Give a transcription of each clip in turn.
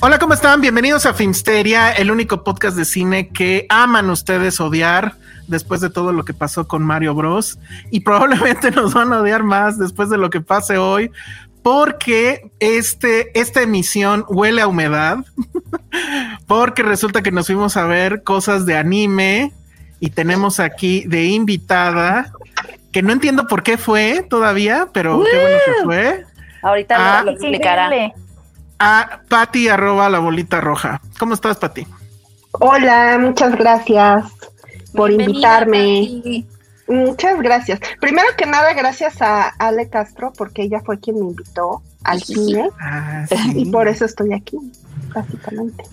Hola, ¿cómo están? Bienvenidos a Filmsteria, el único podcast de cine que aman ustedes odiar después de todo lo que pasó con Mario Bros. Y probablemente nos van a odiar más después de lo que pase hoy, porque este, esta emisión huele a humedad, porque resulta que nos fuimos a ver cosas de anime y tenemos aquí de invitada, que no entiendo por qué fue todavía, pero qué bueno que fue. Ahorita Ah. lo, lo explicará. A Patti arroba la bolita roja. ¿Cómo estás, Patti? Hola, muchas gracias por Bienvenida, invitarme. Pati. Muchas gracias. Primero que nada, gracias a Ale Castro, porque ella fue quien me invitó al cine Ah, y por eso estoy aquí, básicamente.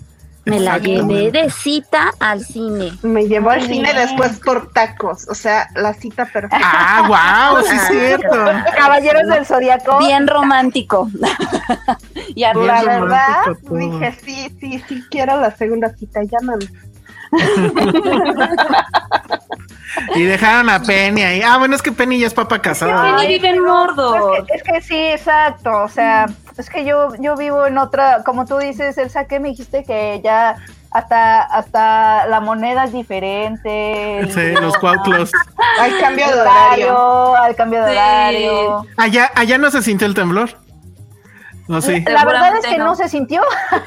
Me la llevé de cita al cine. Me llevó al cine después por tacos, o sea, la cita perfecta. Ah, wow, sí es cierto. Caballeros del Zodiaco. Bien romántico. y la verdad, todo. dije, sí, sí, sí, quiero la segunda cita, llámame. Y dejaron a Penny ahí. Ah, bueno, es que Penny ya es papa casada. Penny vive en Mordor. Es que, es que sí, exacto. O sea, es que yo, yo vivo en otra, como tú dices, Elsa, que me dijiste que ya hasta, hasta la moneda es diferente. Sí, los cuautlos. Hay cambio de horario. al cambio de Sí. horario. Allá, allá no se sintió el temblor. No, sí. La verdad es que no. no. se sintió.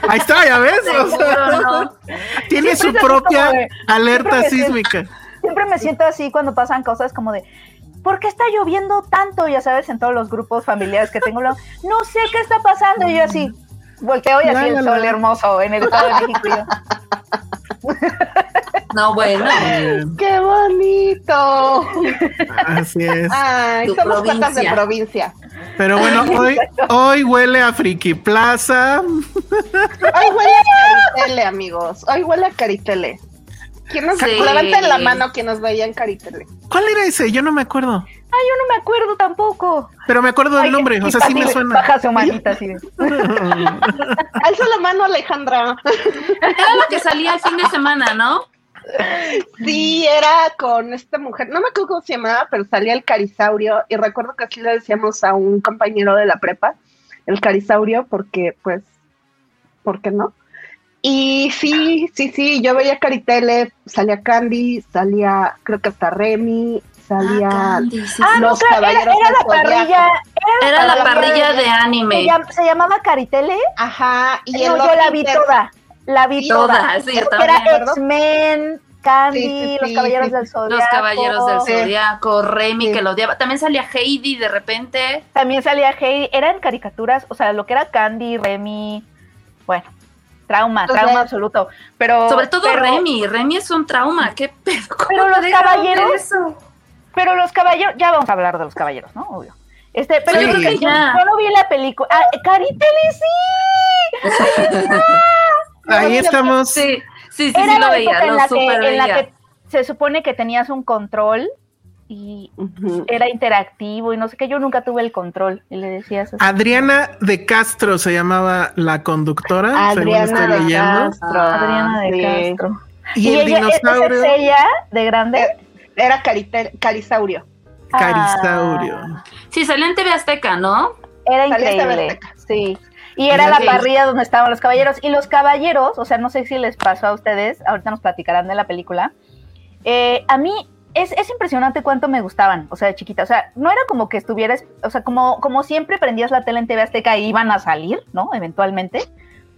Ahí está, ya ves. O sea, Seguro no. tiene su Siempre propia de- alerta sísmica. Siempre me siento así cuando pasan cosas como de, ¿por qué está lloviendo tanto? Ya sabes, en todos los grupos familiares que tengo, no sé qué está pasando. Y yo así, volteo y así el sol hermoso en el Estado de México. No, bueno. ¡Qué bonito! Así es. Ay, Tu somos patas de provincia. provincia. Pero bueno, hoy, hoy huele a Friki Plaza. Hoy huele a Caritele, amigos. Hoy huele a Caritele. ¿Quién nos Sí. levanten la mano que nos veía en Caritele? ¿Cuál era ese? Yo no me acuerdo. Ay, yo no me acuerdo tampoco. Pero me acuerdo del nombre. O sea, sí me suena. Baja su manita así. de- Alza la mano, Alejandra. Era lo que salía el fin de semana, ¿no? Sí, era con esta mujer. No me acuerdo cómo se llamaba, pero salía el carisaurio. Y recuerdo que así le decíamos a un compañero de la prepa, el carisaurio, porque, pues, ¿por qué no? Y sí, sí, sí, yo veía Caritele, salía Candy, salía, creo que hasta Remy, salía Ah, Candy, sí, Ah, sí. no, los claro, era, caballeros era del la parrilla. Era la la parrilla de Se, anime. llam- se llamaba Caritele. Ajá, y No, yo la vi inter- toda. La vi toda. toda, sí. Era X-Men, Candy, Sí, sí, Los Caballeros sí, del. Zodiaco. Los caballeros del Sí. Zodiaco, Remy Sí. que lo odiaba. También salía Heidi de repente. También salía Heidi. Eran caricaturas, o sea, lo que era Candy, Remy. Bueno, trauma, O sea, trauma absoluto. Pero. Sobre todo pero- Remy. Remy es un trauma. ¿Qué pedo? ¿Cómo Pero los caballeros- eso? Pero los caballeros. Ya vamos a hablar de los caballeros, ¿no? Obvio. Este, pero Sí. yo creo que yo, Ya. yo no vi la película. Ah, sí. Ahí estamos. Sí, sí, sí, Era sí lo la veía, en la, que, en la que se supone que tenías un control y era interactivo y no sé qué. Yo nunca tuve el control y le decías así. Adriana de Castro se llamaba la conductora, según Adriana estoy de leyendo. Castro. Adriana de Sí. Castro. Y, el ella, dinosaurio, es ella de grande. Eh, Era Caritel- Carisaurio. Carisaurio. Ah, Sí, salió en TV Azteca, ¿no? era increíble. Azteca. Sí. Y era la parrilla donde estaban los caballeros. Y los caballeros, o sea, no sé si les pasó a ustedes, ahorita nos platicarán de la película. Eh, a mí es, es impresionante cuánto me gustaban, o sea, de chiquita. O sea, no era como que estuvieras, o sea, como, como siempre prendías la tele en TV Azteca iban a salir, ¿no? Eventualmente.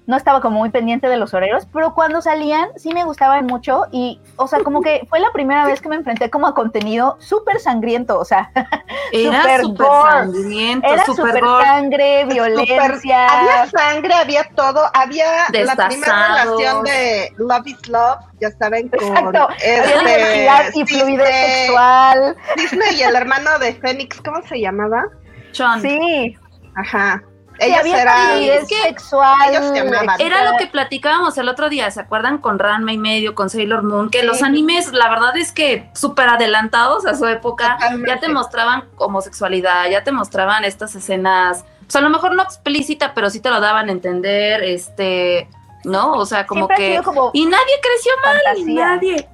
No estaba como muy pendiente de los horarios, pero cuando salían sí me gustaban mucho y, o sea, como que fue la primera vez que me enfrenté como a contenido súper sangriento, o sea, Era Super súper sangriento, era súper sangre, violencia. había sangre, había todo, había la primera relación de Love is Love, ya saben, con Exacto, este, diversidad y fluidez Disney- sexual. Disney y el hermano de Fénix, ¿cómo se llamaba? Sean. Sí, Ajá. Sí, Ellos eran es que sexual. ellos se amaban. Era lo que platicábamos el otro día, ¿se acuerdan con Ranma y medio, con Sailor Moon? Que los animes, la verdad es que súper adelantados a su época, Totalmente. ya te mostraban homosexualidad, ya te mostraban estas escenas, pues a lo mejor no explícita, pero sí te lo daban a entender, este, ¿no? O sea, como Siempre que... como Y nadie creció mal, nadie,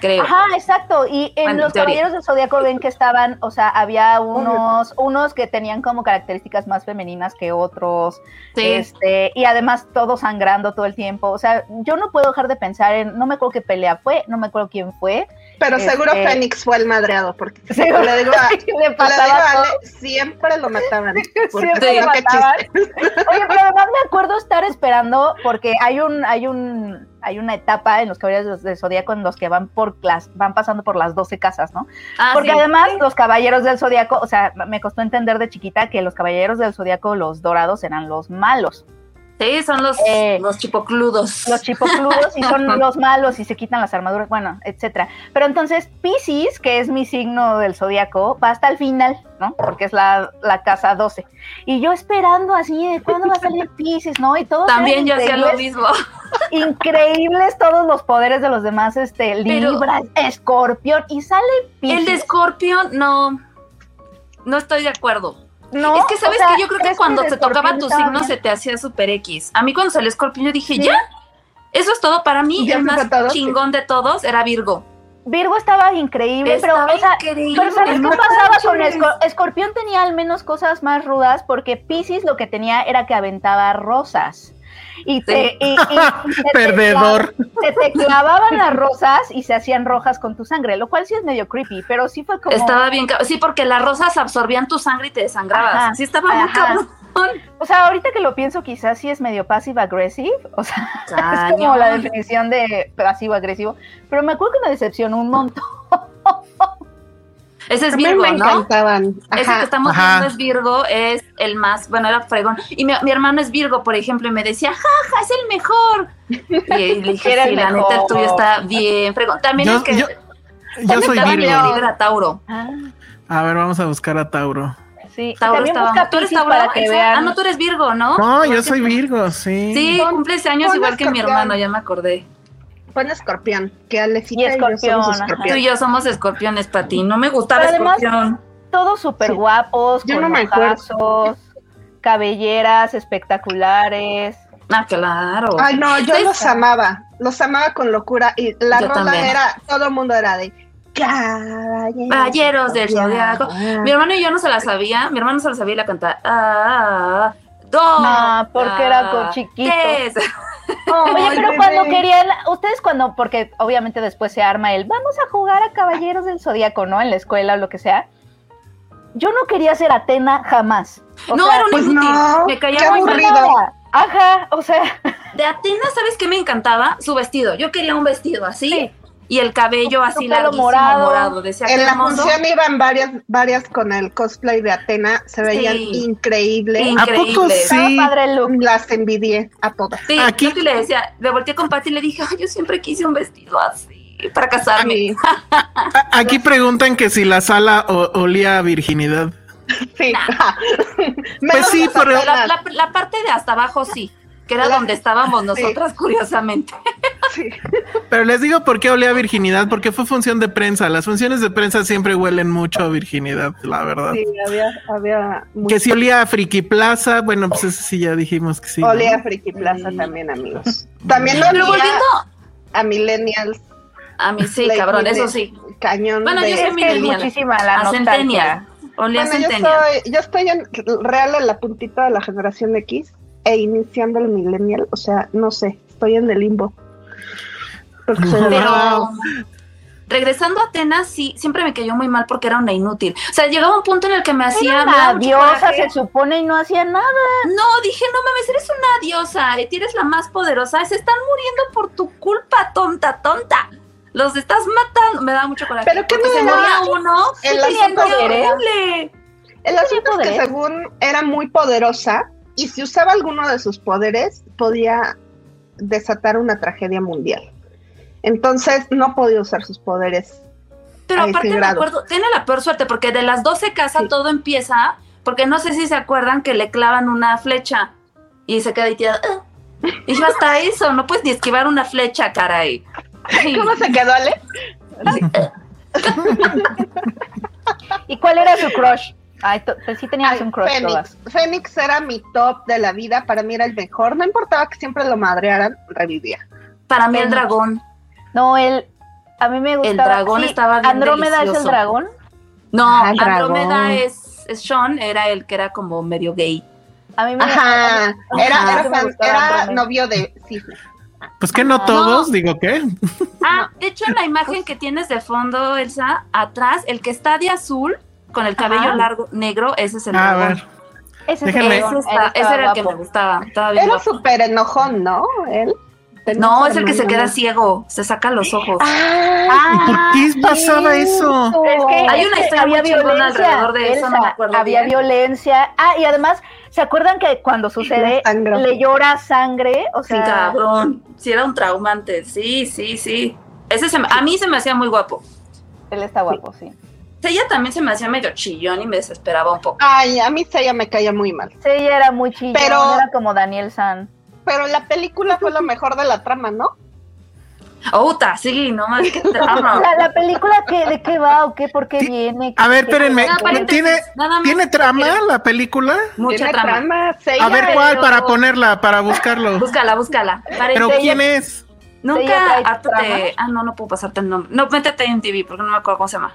creo. Ajá, exacto. Y en Bueno, los teoría. Caballeros del Zodíaco ven que estaban, o sea, había unos, unos que tenían como características más femeninas que otros. Sí. Este, y además todos sangrando todo el tiempo. O sea, yo no puedo dejar de pensar en, no me acuerdo qué pelea fue, no me acuerdo quién fue. Pero seguro Este- Fénix fue el madreado, porque le digo a, le le digo pasaba a todo. Ale, siempre lo mataban. Siempre si lo mataban. Oye, pero además me acuerdo estar esperando porque hay un, hay un, hay una etapa en los caballeros del Zodíaco en los que van por las, van pasando por las 12 casas, ¿no? Ah, Porque sí. además los caballeros del zodiaco, o sea, me costó entender de chiquita que los caballeros del zodiaco, los dorados, eran los malos. Sí, son los, Eh, los chipocludos. Los chipocludos y son los malos y se quitan las armaduras, bueno, etcétera. Pero entonces Pisces, que es mi signo del zodiaco, va hasta el final, ¿no? Porque es la, la casa 12. Y yo esperando así de cuándo va a salir Pisces, ¿no? Y todos También yo hacía lo mismo. Increíbles todos los poderes de los demás, este, Libra, Escorpión, y sale Pisces. El de Scorpion, no. No estoy de acuerdo. No, es que, ¿sabes o sea, que Yo creo que ¿crees cuando te tocaba Escorpión tu signo bien? se te hacía super X. A mí cuando salió Scorpion yo dije, Sí. ¿ya? Eso es todo para mí. ¿Ya el más? Sí. chingón de todos era Virgo. Virgo estaba increíble, Estaba pero, o sea, increíble. pero ¿sabes qué pasaba con. Escor- Escorpión? Tenía al menos cosas más rudas porque Pisces lo que tenía era que aventaba rosas. Y te, y- y- te Perdedor. Se te clavaban las rosas y se hacían rojas con tu sangre, lo cual sí es medio creepy, pero sí fue como... Estaba bien. Sí, porque las rosas absorbían tu sangre y te desangrabas. Ajá, sí, estaba muy cabrón. O sea, ahorita que lo pienso, quizás sí es medio passive-aggressive, o sea, es como la definición de pasivo-agresivo, pero me acuerdo que me decepcionó un montón. Ese es Virgo, me ¿no? encantaban. Ese que estamos Ajá. viendo es Virgo, es el más, bueno, era fregón. Y mi, mi hermano es Virgo, por ejemplo, y me decía, jaja, es el mejor. Y, y le dije, sí, la neta, el tuyo está bien fregón. También Yo, es que yo, yo soy Virgo. era Tauro. Ah, A ver, vamos a buscar a Tauro. sí, Tauro estaba. busca ¿Tú eres Tauro? para que Elsa? vean. Ah, no, tú eres Virgo, ¿no? No, yo que soy tú. Virgo, sí. Sí, cumples años igual que mi hermano, ya me acordé. Pon escorpión, que Alecita Y y, yo escorpión, somos ajá. Tú escorpión. y yo somos escorpiones, Pati. No me gustaba Pero además- escorpión. Todos súper Sí. guapos, Yo con no ojazos, cabelleras espectaculares. Ah, claro. Ay, no, yo los amaba, los amaba con locura y la Yo rola también. era, todo el mundo era de Caballeros, Caballeros del Zodiaco. Ah. Mi hermano y yo no se la sabía. Mi hermano se la sabía y la cantaba. Ah, dos. No, porque era con ah, Oye, pero cuando querían, ustedes cuando, porque obviamente después se arma el, vamos a jugar a Caballeros del Zodíaco, ¿no? En la escuela o lo que sea. Yo no quería ser Atena jamás. O no, sea, era un pues inútil. no, Me caía qué muy aburrido. Ajá, o sea, De Atena, ¿sabes qué me encantaba? Su vestido. Yo quería un vestido así. Sí. Y el cabello así pelo larguísimo, morado. morado. Decía En la hermoso. función iban varias, varias con el cosplay de Atena, se veían Sí. increíbles. ¿A poco Increíble. sí? padre el look. Las envidié a todas. Sí, Aquí- yo sí le decía, le volteé con Pati y le dije, ay, yo siempre quise un vestido así para casarme. Aquí preguntan que si la sala o- olía a virginidad. sí. Pues sí, las pero- La, Atenas, la- la parte de hasta abajo sí, que era La- donde estábamos nosotras, curiosamente. sí. Pero les digo por qué olía a virginidad, porque fue función de prensa. Las funciones de prensa siempre huelen mucho a virginidad, la verdad. Sí, había, había mucho. Que si olía a Friki Plaza, bueno, pues eso sí ya dijimos que sí. ¿no? Olía a Friki Plaza también, amigos. También olía Pero volviendo a Millennials. a mí sí, cabrón, eso sí. Cañón. Bueno, de- yo soy Es que es millennial. muchísima la A. Centennial. Olía a Bueno, yo estoy, yo estoy en, real en la puntita de la generación X e iniciando el millennial, o sea, no sé, estoy en el limbo. Porque soy de- Pero regresando a Atenas, sí, siempre me cayó muy mal porque era una inútil. O sea, llegaba un punto en el que me hacía. Una diosa, se supone, y no hacía nada. No, dije, no mames, eres una diosa, eres la más poderosa, se están muriendo por tu culpa, tonta, tonta. Los estás matando, me da mucho coraje. ¿Pero me se moría uno, El asunto horrible. El asunto es que según era muy poderosa y si usaba alguno de sus poderes podía desatar una tragedia mundial. Entonces no podía usar sus poderes. Pero aparte me acuerdo, tiene la peor suerte porque de las 12 casas Sí. todo empieza, porque no sé si se acuerdan que le clavan una flecha y se queda ahí tirada. "Ah". Y yo hasta eso, no puedes ni esquivar una flecha, caray. Ay, ¿Cómo se quedó, Ale? ¿Y cuál era su crush? Ay, pues sí teníamos Ay, un crush todas. Fénix. Fénix era mi top de la vida, para mí era el mejor. No importaba que siempre lo madrearan, revivía. Para mí el dragón. No, él, a mí me gustaba. dragón estaba bien Andrómeda es el dragón. No, Ah, el Andrómeda dragón. es, es Sean, era el que era como medio gay. A mí me Ajá, era, ajá, fan- novio de Cisne. Pues que no todos, digo que. Ah, de hecho en la imagen que tienes de fondo, Elsa, atrás, el que está de azul, con el cabello Ajá. largo, negro, ese es el A dragón. ver. Ese, es el Déjenme- Ese, dragón, está- él ese estaba era el que me guapo. gustaba. Estaba bien Era guapo. súper enojón, ¿no? Él. No, es el que se queda ciego, se saca los ojos. Ah, ¿Y por qué pasaba eso? Es que, Hay es una que historia había muy chingona violencia. alrededor de eso, no me acuerdo Había bien. violencia. Ah, y además, ¿se acuerdan que cuando sucede le llora sangre? O Sí, sea, cabrón. Sí, era un traumante. Sí, sí, sí. Ese se me- a mí se me hacía muy guapo. él está guapo, sí. Ella también se me hacía medio chillón y me desesperaba un poco. Ay, a mí Seiya me caía muy mal. Sí, ella era muy chillón, Pero- era como Daniel San. Pero la película fue lo mejor de la trama, ¿no? Outa, sí, no más que trama. La, la película, ¿qué, ¿de qué va o qué? ¿Por qué viene? A ver, ¿Qué- espérenme. ¿Tiene, nada más. ¿Tiene trama la película? Mucha Tiene trama. trama. Seiya, A ver cuál pero- para ponerla, para buscarlo. Búscala, búscala. Pero. ¿quién es? ¿Ella Nunca, Ah, no, no puedo pasarte el nombre. No, métete en TV porque no me acuerdo cómo se llama.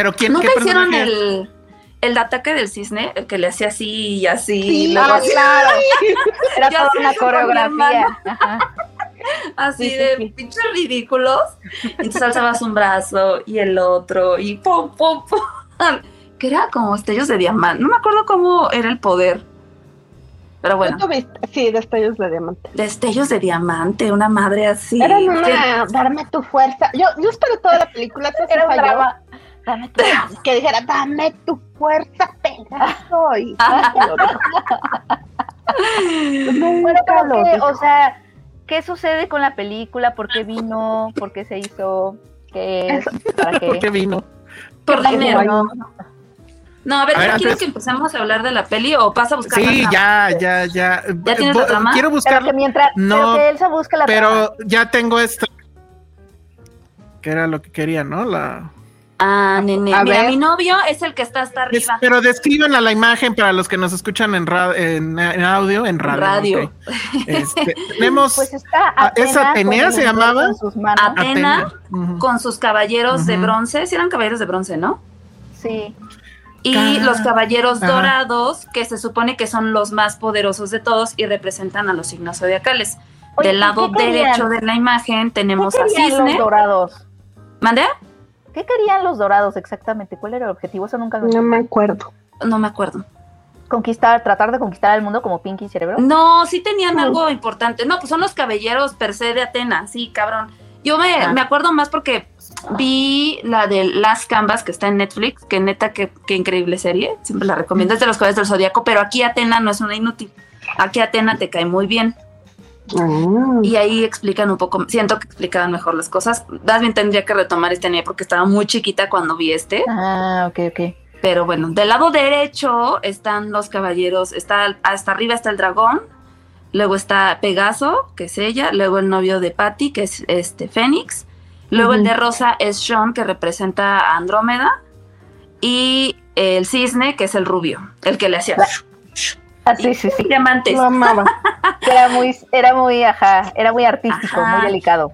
Pero quién Nunca qué hicieron el, el ataque del cisne, el que le hacía así y así. Sí, y ah, así, claro. Era toda una coreografía. Ajá. así Sí, sí, de sí. pinches ridículos. Entonces alzabas un brazo y el otro y pum, pum, pum. Que era como destellos de diamante. No me acuerdo cómo era el poder. Pero bueno. Sí, destellos de diamante. destellos de diamante, una madre así. Era Que- una, darme tu fuerza. Yo, yo esperé toda la película, sí Era un falló, drama. Dame tu- que dijera, dame tu fuerza, Pegaso. Y nunca pero lo dijo. o sea, ¿qué sucede con la película? ¿Por qué vino? ¿Por qué se hizo? ¿Qué es? ¿Para ¿Por qué vino? Por dinero. No, No, a ver, A ver, ¿ya ¿quieres antes- que empecemos a hablar de la peli o pasa a buscar? Sí, ya, ya, ya. ¿Ya tienes la trama? Quiero pero buscarlo, que mientras No, pero que Elsa busca la trama. pero ya tengo esto. Que era lo que quería, ¿no? La... Ah, nene. A Mira, ver. mi novio es el que está hasta arriba. pero describan a la imagen para los que nos escuchan en, ra- en, en audio, en radio. Radio. ok. Este, tenemos Pues está Ah, ¿es Atena Atenea se llamaba? sus manos. Atena con sus caballeros de bronce. Sí eran caballeros de bronce, ¿no? Sí. Y los caballeros Ajá. dorados, que se supone que son los más poderosos de todos y representan a los signos zodiacales. Oye, Del ¿y lado derecho de la imagen tenemos ¿Qué a querían los Cisne. dorados? ¿Mande? ¿Qué querían los dorados exactamente? ¿Cuál era el objetivo? Eso nunca lo No me acuerdo. No me acuerdo. conquistar, tratar de conquistar el mundo como Pinky Cerebro. No, sí tenían algo importante. No, pues son los caballeros per se de Atenas, sí, cabrón. Yo me, Ah. me acuerdo más porque vi la de Las Canvas que está en Netflix, que neta, qué, qué increíble serie. Siempre la recomiendo, es de los Caballeros del Zodíaco, pero aquí Atena no es una inútil. Aquí Atena te cae muy bien. Ah. Y ahí explican un poco, siento que explicaban mejor las cosas. Más bien tendría que retomar este anime porque estaba muy chiquita cuando vi este. Ah, ok, ok. Pero bueno, del lado derecho están los caballeros, está hasta arriba está el dragón, luego está Pegaso, que es ella, luego el novio de Patty, que es este Fénix, luego el de Rosa es Sean, que representa a Andrómeda, y el cisne, que es el rubio, el que le hacía Ah, sí, sí, sí. diamantes. Lo amaba. Era muy, era muy, ajá, era muy artístico, Ajá. muy delicado.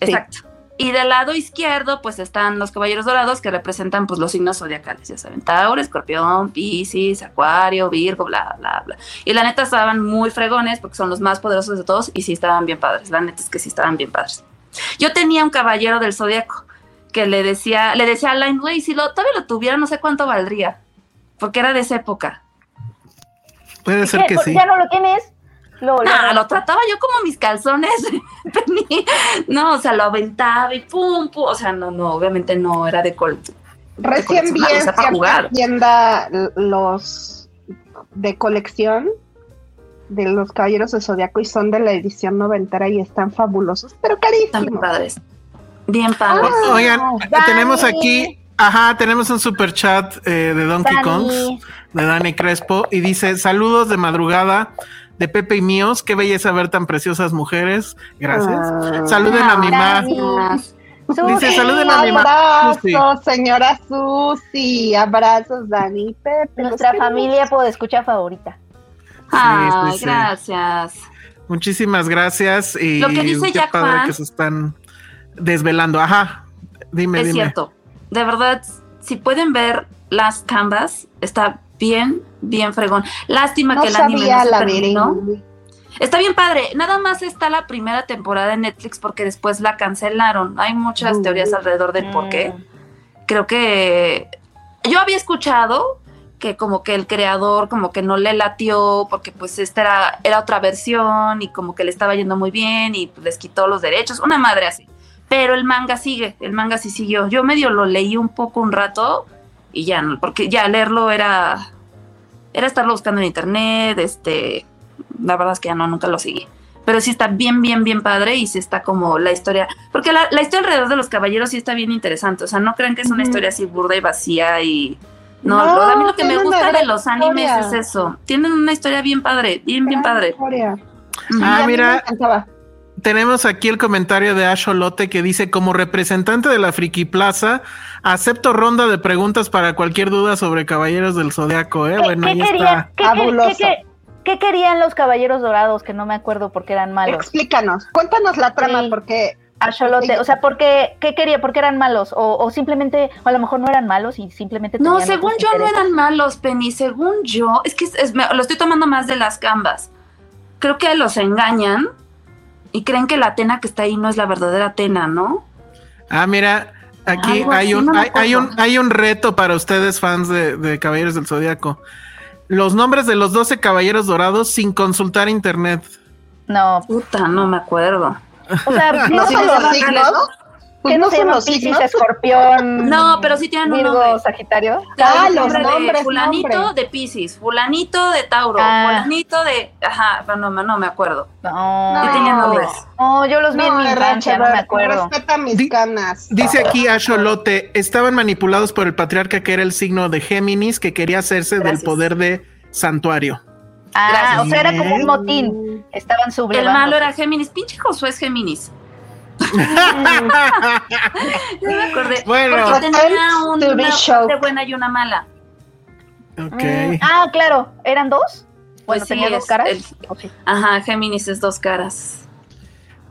Sí. Exacto. Y del lado izquierdo, pues están los caballeros dorados que representan pues los signos zodiacales, ya saben, Tauro, Escorpión, Piscis, Acuario, Virgo, bla, bla, bla. Y la neta estaban muy fregones porque son los más poderosos de todos y sí estaban bien padres. La neta es que sí estaban bien padres. Yo tenía un caballero del zodiaco que le decía, le decía a Line, güey, si lo, todavía lo tuviera, no sé cuánto valdría, porque era de esa época. Puede ser que sí. ¿Ya no lo tienes? Lo, lo- Nah, lo trataba yo como mis calzones. No, o sea, lo aventaba y pum, pum. O sea, no, no, obviamente no era de col. Recién vi en cierta tienda los de colección de los Caballeros de Zodiaco y son de la edición noventera y están fabulosos, pero Están bien carísimos. padres. Bien padres. Ah, Oigan, Dani. tenemos aquí, ajá, tenemos un super chat eh, de Donkey. Kong, de Dani Crespo, y dice, saludos de madrugada de Pepe y míos, qué belleza ver tan preciosas mujeres. Gracias. Ah. Saluden a mi ma. Dani. Dice, saluden a mi ma. Susi. Abrazos, señora Susi. Abrazos, Dani y Pepe. Nuestra familia por escucha favorita. Ay, sí, sí. gracias. Muchísimas gracias. Y Lo que dice qué Jack que se están desvelando. Ajá. Dime, es dime. cierto. De verdad, si pueden ver las canvas, está bien, bien fregón. Lástima No que el anime sabía no se la terminó. Está bien padre. Nada más está la primera temporada en Netflix porque después la cancelaron. Hay muchas Mm. teorías alrededor del por qué. Mm. Creo que yo había escuchado que como que el creador como que no le latió porque pues esta era, era otra versión y como que le estaba yendo muy bien y pues, les quitó los derechos. Una madre así. Pero el manga sigue, el manga sí siguió. Yo medio lo leí un poco un rato y ya no, porque ya leerlo era era estarlo buscando en internet, este, la verdad es que ya no, nunca lo seguí. Pero sí está bien, bien, bien padre y sí está como la historia, porque la, la historia alrededor de los caballeros sí está bien interesante, o sea, no crean que es una Ujú. historia así burda y vacía y... No, No, lo- a mí lo que me gusta de los animes historia. es eso, tienen una historia bien padre, bien, bien padre. historia. Ah, Y a mí mira. me. Tenemos aquí el comentario de Asholote que dice, como representante de la Friki Plaza, acepto ronda de preguntas para cualquier duda sobre Caballeros del Zodiaco, ¿eh? ¿Qué, Bueno, qué ahí está. qué- qué- Fabuloso. qué- qué- qué querían los caballeros dorados? Que no me acuerdo porque eran malos. Explícanos, cuéntanos la trama Sí. porque Axolote, o sea, ¿por qué, qué quería? ¿Por qué eran malos? O, o simplemente, o a lo mejor no eran malos y simplemente No, según yo no eran malos, Penny. Según yo, es que es- es- me- lo estoy tomando más de las gambas. Creo que los engañan y creen que la Atena que está ahí no es la verdadera Atena, ¿no? Ah, mira, aquí Algo hay un, no hay, hay un, hay un reto para ustedes, fans de, de Caballeros del Zodiaco. Los nombres de los 12 Caballeros Dorados sin consultar internet. No, Puta, no me acuerdo. o sea, no no son se los signos. Pues ¿qué no no se son los signos. Escorpión? No, pero sí tienen un Virgo, nombre. Sagitario. Ah, El los nombre de nombres, Fulanito de Pisces, fulanito de Tauro, Ah. fulanito de... Ajá, pero no, me- no me acuerdo. No, Sí tenían nombres. no, yo los vi en mi No, infancia, no me acuerdo. respeta mis Di- canas. Dice aquí Asholote, estaban manipulados por el patriarca que era el signo de Géminis que quería hacerse del poder de santuario. Ah, Gracias. o sea, era como un motín. Estaban El sublevando. malo era Géminis. Pinche Josué es Géminis. Ya me acordé. Bueno. Porque tenía be una shocked. parte buena y una mala. Ok. Mm, Ah, claro, ¿eran dos? Pues Bueno, sí, tenía dos caras. Ajá, Géminis es dos caras.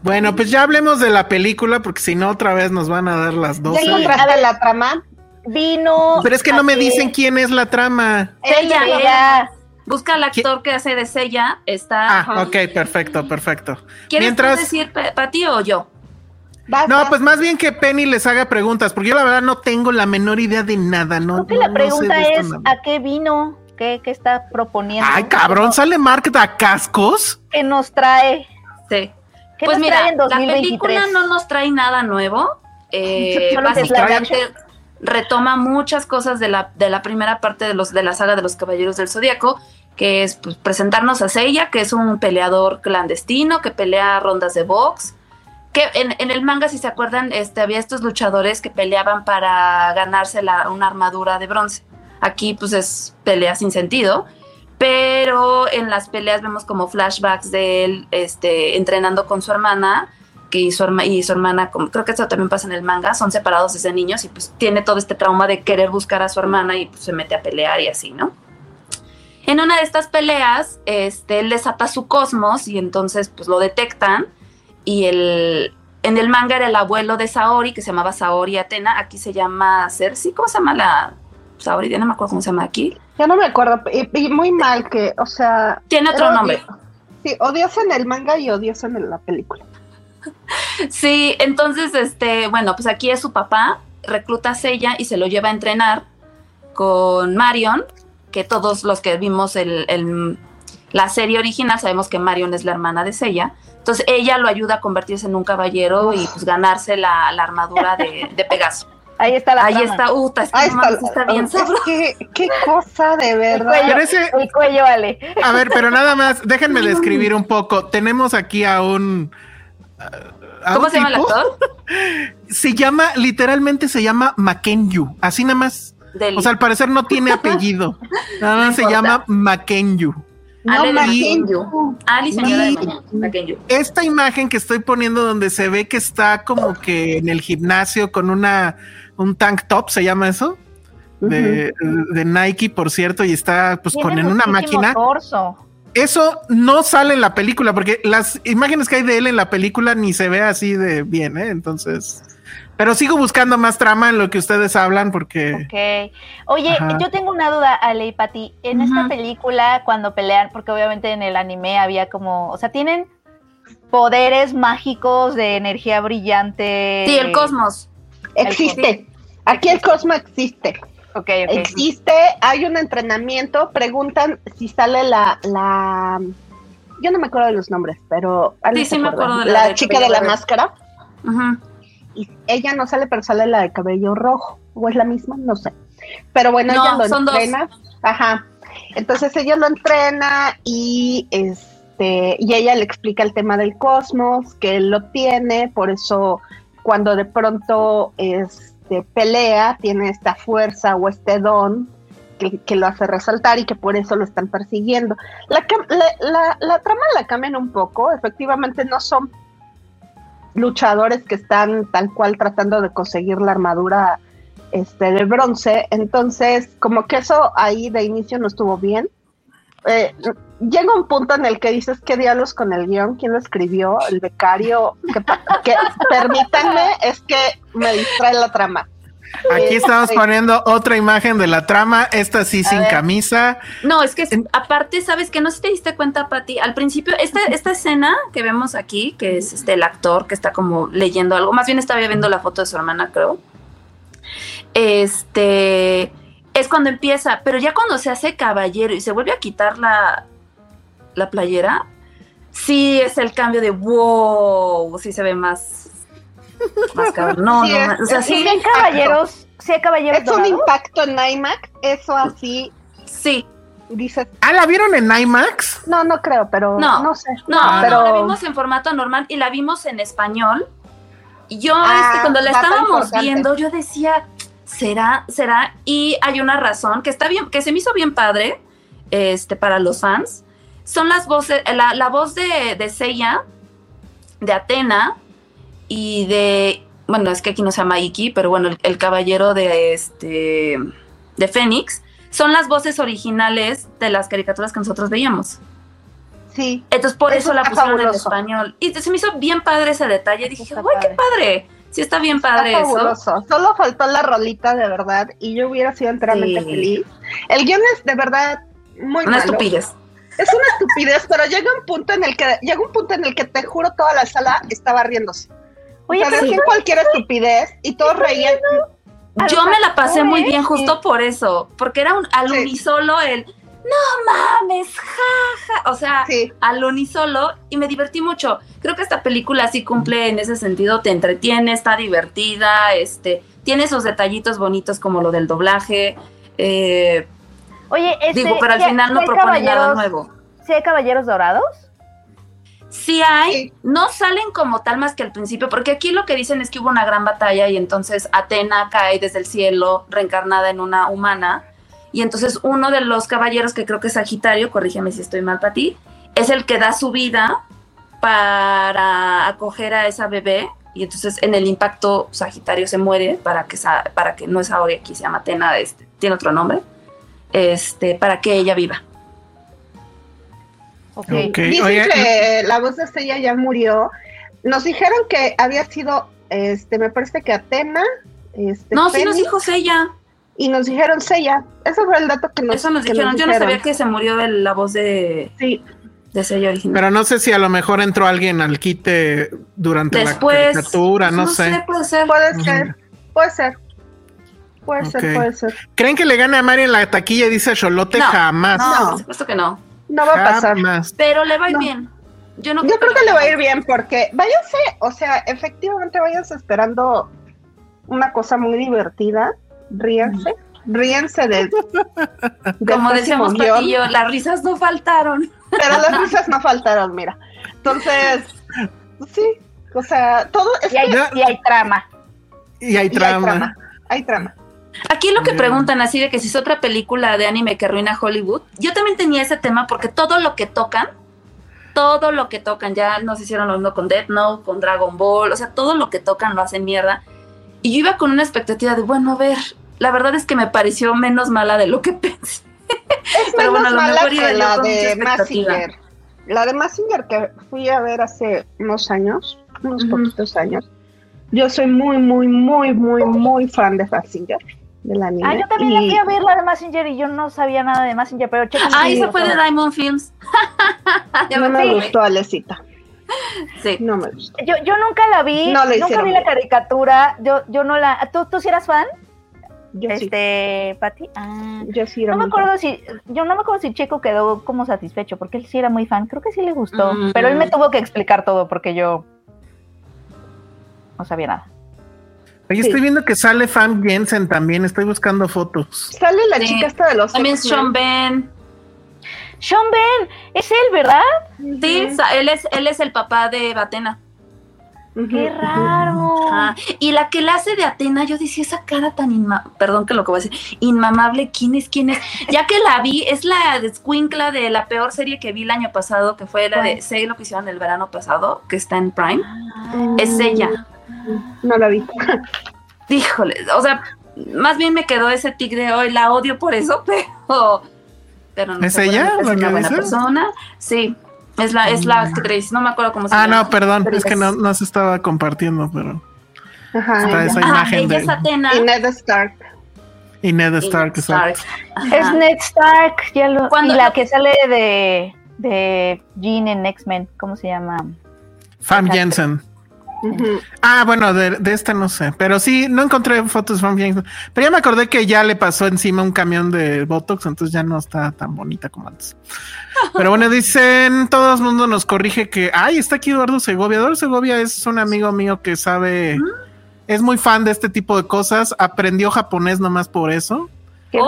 Bueno, pues ya hablemos de la película porque si no otra vez nos van a dar las ¿Ya 12. encontraste la trama? Vino. Pero es que no me dicen quién es la trama. Ella, Ella. Busca al actor que hace de Sella. Está. Ah, ok, perfecto, perfecto. ¿Quieres Mientras, tú decir Pa- Pati o yo? Vas, no, vas. pues más bien que Penny les haga preguntas, porque yo la verdad no tengo la menor idea de nada, ¿no? Creo que no- la no pregunta sé de esto es. ¿a qué vino? ¿Qué, qué está proponiendo? Ay, cabrón, ¿sale Mark da cascos? ¿Qué nos trae? Sí. ¿Qué Pues nos mira, trae en la 2023? película no nos trae nada nuevo. Eh, básicamente retoma muchas cosas de la, de la primera parte de, los, de la saga de los Caballeros del Zodíaco, que es pues, presentarnos a Seiya, que es un peleador clandestino que pelea rondas de box. Que en, el manga, si se acuerdan, este, había estos luchadores que peleaban para ganarse una armadura de bronce. Aquí, pues, es pelea sin sentido. Pero en las peleas vemos como flashbacks de él este, entrenando con su hermana, que su, y su hermana, creo que eso también pasa en el manga, son separados desde niños y pues tiene todo este trauma de querer buscar a su hermana y pues, se mete a pelear y así, ¿no? En una de estas peleas, este, él desata su cosmos y entonces pues lo detectan y el, en el manga era el abuelo de Saori, que se llamaba Saori Atena, aquí se llama Cersei, ¿cómo se llama la Saori? Ya no me acuerdo cómo se llama aquí. Ya no me acuerdo. Y, y muy mal que, o sea. Tiene otro nombre. Sí, odioso en el manga y odioso en la película. Sí, entonces, este, bueno, pues aquí es su papá recluta a Seiya y se lo lleva a entrenar con Marion, que todos los que vimos el, el- la serie original sabemos que Marion es la hermana de Seiya. Entonces ella lo ayuda a convertirse en un caballero y pues ganarse la, la armadura de, de Pegaso. Ahí está la Ahí trama. está, Uta, Ahí está, está, está bien qué cosa de El verdad. cuello, Pero ese- el cuello, Ale. A ver, pero nada más, déjenme describir un poco. Tenemos aquí a un. a ¿Cómo un se llama el actor? Se llama, literalmente se llama Makenyu, así nada más. O sea, al parecer no tiene apellido. Nada más se importa. llama Makenyu. Ale Makenyu. Ali, señora Y-. Esta imagen que estoy poniendo donde se ve que está como que en el gimnasio con una un tank top, ¿se llama eso? De, de Nike, por cierto, y está pues con en una máquina. torso. Eso no sale en la película, porque las imágenes que hay de él en la película ni se ve así de bien, ¿eh? Entonces, pero sigo buscando más trama en lo que ustedes hablan, porque Ok. Oye, Ajá. yo tengo una duda, Ale y Pati. En esta película, cuando pelean, porque obviamente en el anime había como, o sea, tienen poderes mágicos de energía brillante. Sí, el cosmos. Existe. Aquí el Cosmo existe. Ok, ok. Existe, hay un entrenamiento, preguntan si sale la, la yo no me acuerdo de los nombres, pero Sí, sí me acuerdo de la la de chica de la verde. máscara Ujú. Y ella no sale, pero sale la de cabello rojo, o es la misma, no sé. Pero bueno, No, ella lo son dos. entrena. Ajá. Entonces ella lo entrena y este y ella le explica el tema del cosmos, que él lo tiene, por eso cuando de pronto este pelea tiene esta fuerza o este don que, que lo hace resaltar y que por eso lo están persiguiendo. La, la, la- la trama la cambian un poco, efectivamente no son luchadores que están tal cual tratando de conseguir la armadura este, de bronce, entonces como que eso ahí de inicio no estuvo bien. Eh, llega un punto en el que dices qué diablos con el guion, quién lo escribió, el becario, que, que permítanme, es que me distrae la trama. Aquí estamos Sí. poniendo otra imagen de la trama, esta sí sin ver. camisa. No, es que es- aparte, ¿sabes que No sé si te diste cuenta, Pati. Al principio, esta, esta escena que vemos aquí, que es este el actor que está como leyendo algo, más bien estaba viendo la foto de su hermana, creo. Este es cuando empieza, pero ya cuando se hace caballero y se vuelve a quitar la, la playera, sí es el cambio de wow, sí se ve más. Más cabrón. No, Sí, no, es- o sea, sí, un ¿Sí hay caballeros? ¿Sí hay caballeros Es un impacto en IMAX, eso así sí. dices, Ah, ¿la vieron en IMAX? no, no creo, pero No, no, sé. No, pero no, la vimos en formato normal y la vimos en español. Y yo, Ah, este, cuando la estábamos importante. viendo, yo decía, ¿será? ¿Será? Y hay una razón que está bien, que se me hizo bien padre, este, para los fans. Son las voces, la, la voz de, de Seiya, de Atena y de, bueno, es que aquí no se llama Iki, pero bueno, el, el caballero de este, de Fénix, son las voces originales de las caricaturas que nosotros veíamos. sí, Entonces por Eso eso, la pusieron en fabuloso. español. Y se me hizo bien padre ese detalle. Dije, ¡ay, qué padre! Sí está bien padre está eso. fabuloso. Solo faltó la rolita de verdad y yo hubiera sido enteramente Sí. feliz. El guion es de verdad muy Una malo. estupidez. Es una estupidez, pero llega un punto en el que llega un punto en el que te juro toda la sala estaba riéndose. Oye, o sea, pero decían cualquier estupidez y todos reían. Yo me la pasé muy bien actores, justo por eso. Porque era un al Sí. unisolo el no mames, jaja. O sea, Sí. al unisolo y me divertí mucho. Creo que esta película sí cumple en ese sentido, te entretiene, está divertida, este, tiene esos detallitos bonitos como lo del doblaje. eh, Oye, este, digo, pero al ¿sí- final no sí propone nada nuevo. ¿Sí hay caballeros dorados? Sí hay, Sí. no salen como tal más que al principio, porque aquí lo que dicen es que hubo una gran batalla y entonces Atena cae desde el cielo reencarnada en una humana y entonces uno de los caballeros, que creo que es Sagitario, corrígeme si estoy mal para ti, es el que da su vida para acoger a esa bebé y entonces en el impacto Sagitario se muere para que, para que no es ahora aquí se llama Atena, este, tiene otro nombre, este, para que ella viva. Ok. Ok, Dicen oye, que la voz de Estella ya murió. Nos dijeron que había sido, este, me parece que Atena, este, No, sí nos dijo ella. y nos dijeron Sella. Ese fue el dato que nos, Eso nos que dijeron. Yo no sabía que se murió el- la voz de, Sí, de Sella original. pero no sé si a lo mejor entró alguien al quite durante Después. la caricatura, pues, no, sé. puede ser. puede ser, puede ser. Puede ser, puede ser. ¿Creen que le gane a Mario en la taquilla? Dice Cholote No, jamás. No, No. por supuesto que no. No va a pasar. Pero le va a ir No. bien. Yo no Yo creo que le va a ir bien porque váyanse, o sea, efectivamente váyanse esperando una cosa muy divertida. Ríanse, ríense de, del Como decíamos guion, Pati y yo, las risas no faltaron. pero las risas no faltaron, mira. Entonces, sí, o sea, todo es Y hay, Ya- y hay trama. Y hay y hay trama. trama, hay trama. Aquí lo que Bien. preguntan así de que si es otra película de anime que arruina Hollywood, yo también tenía ese tema porque todo lo que tocan, todo lo que tocan, ya nos hicieron lo mismo con Death Note, con Dragon Ball, o sea, todo lo que tocan lo hacen mierda. Y yo iba con una expectativa de, bueno, a ver, la verdad es que me pareció menos mala de lo que pensé. Es Pero bueno, menos a lo mala mejor que la de. Massinger. La de Massinger que fui a ver hace unos años, unos poquitos años. Yo soy muy, muy, muy, muy, muy fan de Massinger, del anime. Ah, yo también la y- fui a ver la de Messenger y yo no sabía nada de Messenger, pero. Ah, Sí, esa fue de. Diamond Films. ya no me me gustó, Alecita. Sí. No me gustó. Yo, yo nunca la vi, No nunca hicieron vi la caricatura, yo, yo no la... ¿Tú, tú sí eras fan? Yo sí. este, Pati. Ah. Yo sí era No me muy fan. acuerdo si, yo no me acuerdo si Checo quedó como satisfecho, porque él sí era muy fan, creo que sí le gustó, Mm. pero él me tuvo que explicar todo porque yo no sabía nada. Sí. estoy viendo que sale Fam Jensen también. Estoy buscando fotos. Sale la Sí. chica esta de los También X-Men. Sean Ben. Sean Ben, es él, ¿verdad? Sí, él es, él es el papá de Batena. Qué raro. Ajá. Y la que la hace de Atena, yo decía, esa cara tan inma perdón que lo que voy a decir, inmamable, ¿quién es? ¿Quién es? Ya que la vi, es la escuincla de la peor serie que vi el año pasado, que fue la de Sé lo que hicieron el verano pasado, que está en Prime. Es ella. No la vi. Híjole, o sea, más bien me quedó ese tic de hoy, la odio por eso, pero. pero no ¿Es ella Es una buena dices? persona. Sí, es la, es la actriz, no me acuerdo cómo se Ah, llama. no, perdón. Es que no, no se estaba compartiendo, pero. Ajá. Está ella. esa Ajá, imagen ella de- es Atena. Y Ned Stark. Y Ned y Stark. Es Ned Stark, ya lo, Cuando- y la que sale de, de Jean en X-Men, ¿cómo se llama? Fam Exacto. Ah, bueno, de, de esta no sé. Pero sí, no encontré fotos. Pero ya me acordé que ya le pasó encima un camión de Botox, entonces ya no está tan bonita como antes. Pero bueno, dicen, todo el mundo nos corrige que, ay, está aquí Eduardo Segovia. Eduardo Segovia es un amigo mío que sabe, es muy fan de este tipo de cosas. Aprendió japonés nomás por eso. Qué.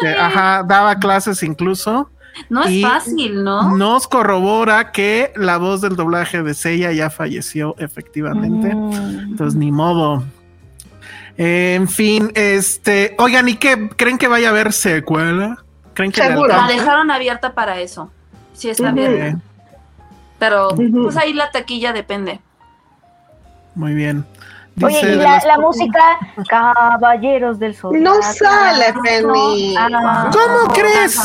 Que, ajá, daba clases incluso. No es Y fácil, ¿no? Nos corrobora que la voz del doblaje de Seiya ya falleció efectivamente. Mm. Entonces, ni modo. Eh, en fin, este, oigan, ¿y qué creen que vaya a haber secuela? ¿Creen que Seguro. La dejaron abierta para eso. Sí, está bien. Eh, Pero pues ahí la taquilla depende. muy bien. Oye, y la, música Caballeros del Sol. No sale, Penny. Ah. ¿Cómo crees?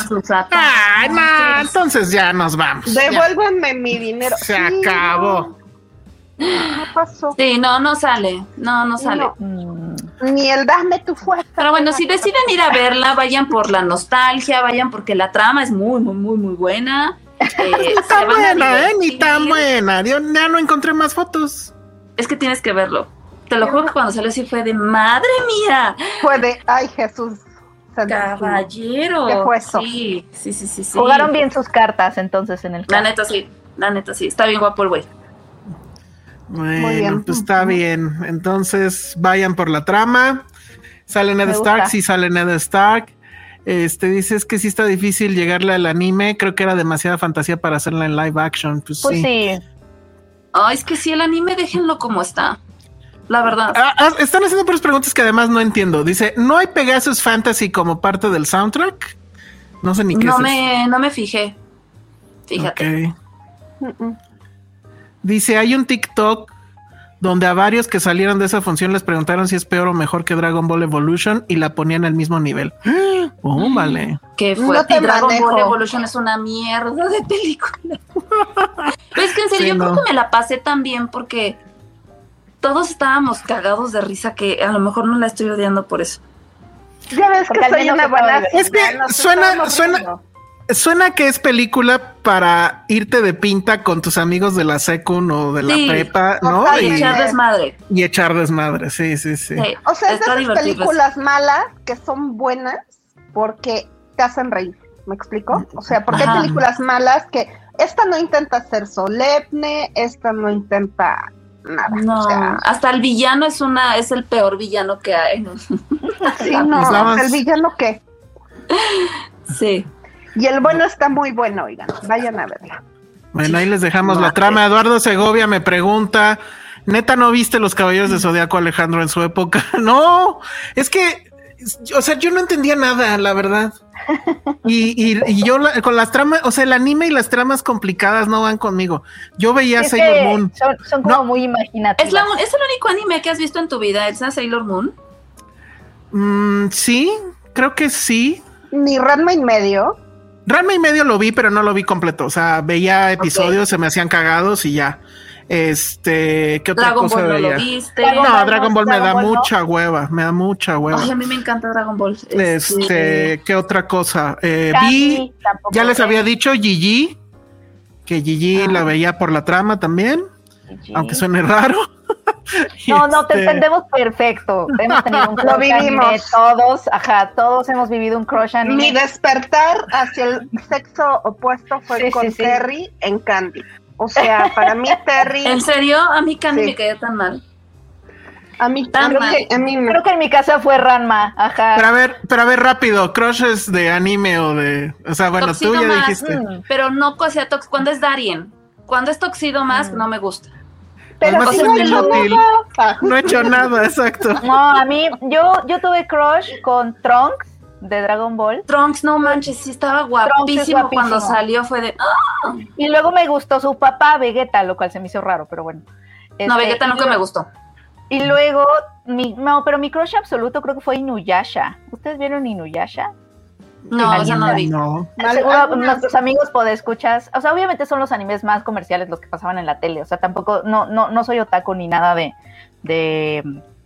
Ay, no, entonces ya nos vamos. Ya, Devuélvanme mi dinero. se Sí, acabó. No, no pasó. Sí, no, no sale. No, no sale. No. Ni el dame tu fuerza. Pero bueno, si deciden ir a verla, vayan por la nostalgia, vayan porque la trama es muy, muy, muy, muy buena. Eh, a buena, ¿eh? Ni tan buena. Yo ya no encontré más fotos. Es que tienes que verlo. Te lo juro que cuando salió así fue de madre mía, Fue de, ay, Jesús. caballero. ¿Qué fue eso? Sí, sí, sí, sí. sí. Jugaron bien sus cartas entonces en el La neta sí, la neta sí. Está bien guapo el güey. Bueno, bien. pues está bien. Entonces vayan por la trama. Sale Ned Stark, sí sale Ned Stark. Este dice es que sí está difícil llegarle al anime. Creo que era demasiada fantasía para hacerla en live action. Pues, Pues sí. sí. Ay, es que sí, el anime déjenlo como está. La verdad. Ah, ah, están haciendo puras preguntas que además no entiendo. Dice, ¿no hay Pegasus Fantasy como parte del soundtrack? No sé ni qué no es me, no me fijé. Fíjate. Ok. Dice, hay un TikTok donde a varios que salieron de esa función les preguntaron si es peor o mejor que Dragon Ball Evolution y la ponían al mismo nivel. Oh, vale. Qué fuerte. Dragon manejo. Ball Evolution es una mierda de película. Pero es que en serio, Sí, yo no. creo que me la pasé tan bien porque todos estábamos cagados de risa que a lo mejor no la estoy odiando por eso. Ya ves que Porque soy una buena. Es que suena- suena- riendo. Suena que es película para irte de pinta con tus amigos de la secun o de la prepa, ¿no? Y Y, echar desmadre. y echar desmadre, sí, sí, sí. Sí, O sea, es de esas divertido. películas malas que son buenas porque te hacen reír. ¿Me explico? O sea, porque Ajá. hay películas malas que esta no intenta ser solemne, esta no intenta nada. No, O sea, hasta el villano es una, es el peor villano que hay. sí, Pues no, nada más- el villano qué. Sí. Y el bueno está muy bueno, oigan, vayan a verla. Bueno, ahí les dejamos la trama. Eduardo Segovia me pregunta, ¿neta no viste los Caballeros de Zodiaco Alejandro en su época? No, es que, o sea, yo no entendía nada, la verdad. Y, y- y yo la- con las tramas, o sea, el anime y las tramas complicadas no van conmigo. Yo veía Es Sailor Moon. son, son como No. muy imaginativas. Es, la, es el único anime que has visto en tu vida, Elsa Sailor Moon. Mm, sí, creo que sí. Ni Ranma y medio. Rama y medio lo vi, pero no lo vi completo. O sea, veía episodios, se me hacían cagados y ya. Este, ¿qué otra Dragon cosa Ball no veía? lo viste. Dragon No, Ball Dragon Ball me Dragon da Ball no. mucha hueva, me da mucha hueva. Ay, a mí me encanta Dragon Ball. Este, ¿qué otra cosa? Eh, vi, ya les sé. había dicho Gigi, que Gigi Ah. la veía por la trama también, Sí. aunque suene raro. No, no, te este, entendemos perfecto. Hemos tenido un Lo crush vivimos. anime, todos, ajá, todos hemos vivido un crush Mi despertar hacia el sexo opuesto fue Sí, con sí, sí. Terry en Candy. O sea, para mí Terry, ¿En serio? A mí Candy Sí. me caía tan mal. a mí, Tan creo mal. que a mí me- Creo que en mi casa fue Ranma, ajá. Pero a ver, pero a ver rápido, crushes de anime o de, o sea, bueno, Toxido tú ya más, dijiste. Mm. Pero no, o sea, tox- cuando es Darien. Cuando es Toxido más, Mm. no me gusta. pero Además no he hecho inútil. nada. No he hecho nada, exacto. No, a mí, yo, yo tuve crush con Trunks de Dragon Ball. Trunks, no manches, sí estaba guapísimo, guapísimo. cuando salió. Fue de. ¡ah! Y luego me gustó su papá, Vegeta, lo cual se me hizo raro, pero bueno. No, Este, Vegeta nunca luego- me gustó. Y luego, mi, no, pero mi crush absoluto creo que fue Inuyasha. ¿Ustedes vieron Inuyasha? No, o sea, no vi. No. Seguro nuestros amigos podescuchas, o sea, obviamente son los animes más comerciales los que pasaban en la tele, o sea, tampoco, no, no, no soy otaku ni nada de, de,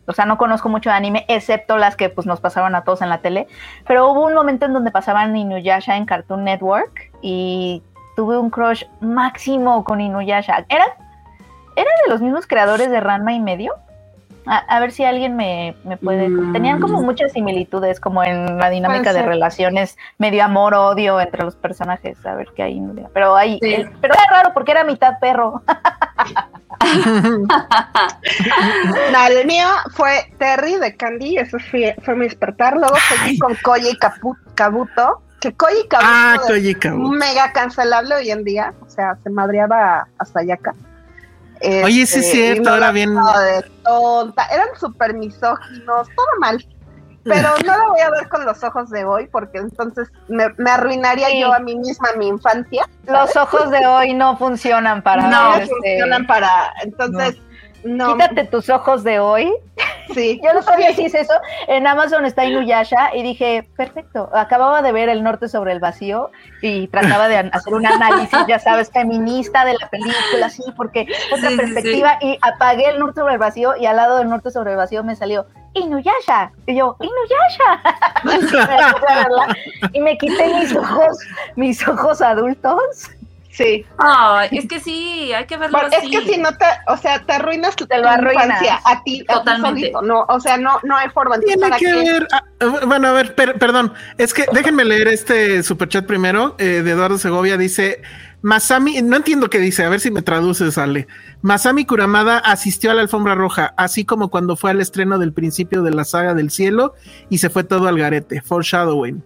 o sea, no conozco mucho de anime, excepto las que pues nos pasaban a todos en la tele, pero hubo un momento en donde pasaban Inuyasha en Cartoon Network y tuve un crush máximo con Inuyasha. ¿Eran, eran de los mismos creadores de Ranma y medio? A, a ver si alguien me, me puede... Mm. Tenían como muchas similitudes, como en la dinámica de relaciones, medio amor, odio entre los personajes, a ver qué hay. Pero Sí. el- pero era raro porque era mitad perro. No, el mío fue Terry de Candy, eso fue, fue mi despertar. Luego seguí con Kapu- Kabuto, que y Kabuto Ah, Kabuto. mega cancelable hoy en día, o sea, se madreaba a Sayaka. Oye, sí es Este, cierto, la bien- de tonta, eran súper misóginos, todo mal. Pero no lo voy a ver con los ojos de hoy, porque entonces me, me arruinaría Sí. yo a mí misma mi infancia. Los ojos de hoy no funcionan para No ver, este, funcionan para. Entonces, no. Quítate tus ojos de hoy. sí. Yo otro día sí hice eso. En Amazon está Inuyasha y dije, perfecto. Acababa de ver El Norte sobre el Vacío y trataba de hacer un análisis, ya sabes, feminista de la película, así, porque otra Sí, sí, perspectiva. Y apagué El Norte sobre el Vacío y al lado del Norte sobre el Vacío me salió Inuyasha. Y yo, Inuyasha. Y me quité mis ojos, mis ojos adultos. Sí. Ay, es que sí, hay que verlo Bueno, es que si no te, o sea, te arruinas tu, Te lo arruinas. infancia a ti, a ti Totalmente. solito, no, o sea, no, no hay forma. Tiene ¿para que qué? ver. ah, ah, bueno, a ver, per- perdón. Es que déjenme leer este superchat primero. eh, de Eduardo Segovia dice: Masami, no entiendo qué dice, a ver si me traduce, sale. Masami Kuramada asistió a la alfombra roja, así como cuando fue al estreno del principio de la saga del cielo y se fue todo al garete. Foreshadowing.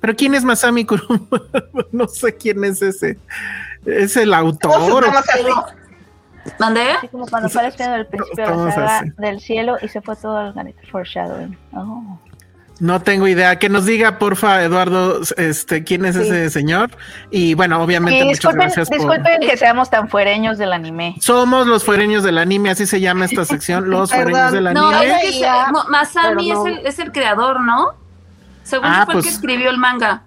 Pero ¿quién es Masami Kuramada? no sé quién es ese. ¿Es el autor? ¿Mandé? Así como cuando fue el estreno del principio de la saga así. del cielo y se fue todo al garete. Foreshadowing. Oh. No tengo idea. Que nos diga, porfa, Eduardo, este, quién es Sí. ese señor. Y bueno, obviamente, Y muchas disculpen, gracias por. disculpen que seamos tan fuereños del anime. Somos los fuereños del anime, así se llama esta sección, los fuereños del No, anime. es que es- no, Masami no. es, el, es el creador, ¿no? Según Ah, fue pues- el que escribió el manga.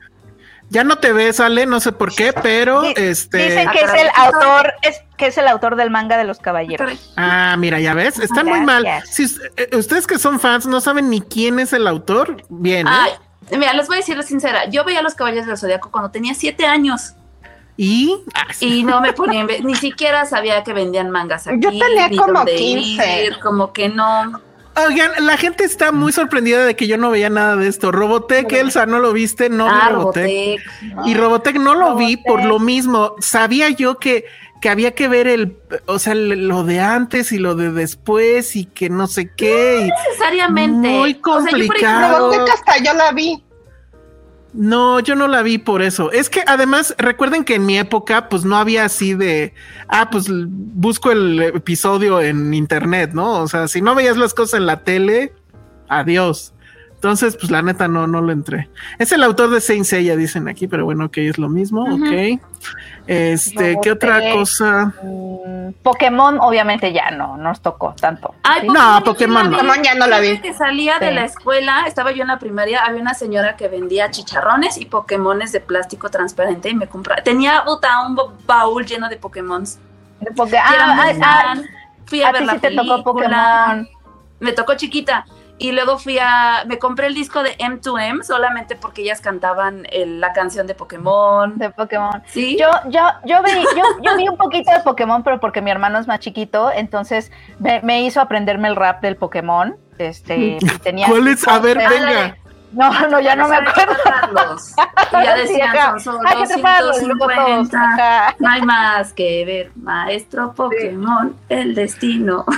Ya no te ves, Ale, no sé por qué, pero este. Dicen que Ah, es caray. el autor, es que es el autor del manga de los caballeros. Ah, mira, ya ves, están muy mal. Si us- eh, ustedes que son fans no saben ni quién es el autor, bien. ¿eh? Ay, mira, les voy a decir la sincera. Yo veía Los Caballeros del Zodiaco cuando tenía siete años. Y, ah. Y no me ponía, en ve- ni siquiera sabía que vendían mangas aquí. Yo tenía ni como dónde 15. ir, como que no. Oigan, la gente está muy sorprendida de que yo no veía nada de esto. Robotech, Elsa, ¿no lo viste? No vi ah, Robotech. Robotech. Y Robotech no lo vi por lo mismo. Sabía yo que, que había que ver el, o sea, el- lo de antes y lo de después y que no sé qué. y- Necesariamente. Muy O sea, yo, por ejemplo, complicado. Robotech hasta yo la vi. No, yo no la vi por eso. Es que además, recuerden que en mi época, pues no había así de, ah, pues busco el episodio en internet, ¿no? O sea, si no veías las cosas en la tele, adiós. Entonces, pues la neta no, no lo entré. Es el autor de Saint Seiya, dicen aquí, pero bueno, ok, es lo mismo, ok. Este, ¿qué otra Robotech. cosa? Mm, Pokémon, obviamente ya no nos tocó tanto. Ay, No, yo Pokémon sí no. la vi. Pokémon ya no la vi. Que salía de Sí. la escuela, estaba yo en la primaria, había una señora que vendía chicharrones y Pokémones de plástico transparente y me compraba. Tenía puta, un ba- baúl lleno de Pokémons. De Poké- Y era ah, ah, ah. Fui a, a ver la sí te tocó película. Pokémon. Me tocó chiquita. Y luego fui a. Me compré el disco de M2M solamente porque ellas cantaban el- la canción de Pokémon. De Pokémon. Sí. Yo, yo, yo vi, yo, yo vi un poquito de Pokémon, pero porque mi hermano es más chiquito, entonces me, me hizo aprenderme el rap del Pokémon. Este, y tenía ¿Cuál es? A ver, Ah, venga. No, no, ya no me acuerdo. Y ya Sí, decían, son solo Hay que atraparlos, y luego todos, 150. ajá. No hay más que ver. Maestro Pokémon, el destino.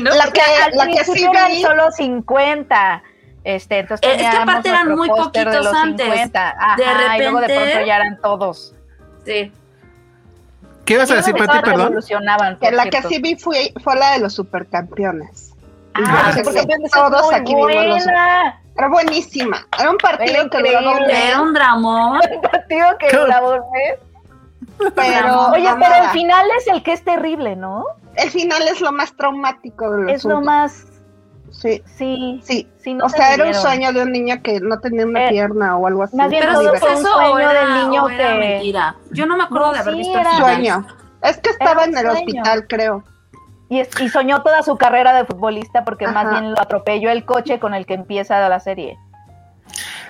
La que, la que sí vi, solo 50. Este, entonces Eh, es que aparte eran muy de poquitos los antes. 50. Ajá, De y luego de repente- pronto ya eran todos. Sí. ¿Qué ibas a decir, Pati? Perdón. que la que sí vi fue, fue la de los supercampeones. Ah, Sí, porque sí, es todos muy aquí vimos los- buena. Era buenísima. Era un partido Era que duraba un increíble. mes, Era un dramón. Un partido que Claro. la volvés. pero Oye, pero el final es el que es terrible, ¿no? el final es lo más traumático del Es lo más. Sí, Sí. sí. sí no o se sea, era un sueño de un niño que no tenía una Eh, pierna o algo así. más bien Pero todo fue un eso o sueño era, del niño que- mentira. Yo no me acuerdo No, de haber sí, visto el final. sueño. Es que estaba un en el sueño. hospital, creo. Y, es- y soñó toda su carrera de futbolista porque más bien lo atropelló el coche con el que empieza la serie.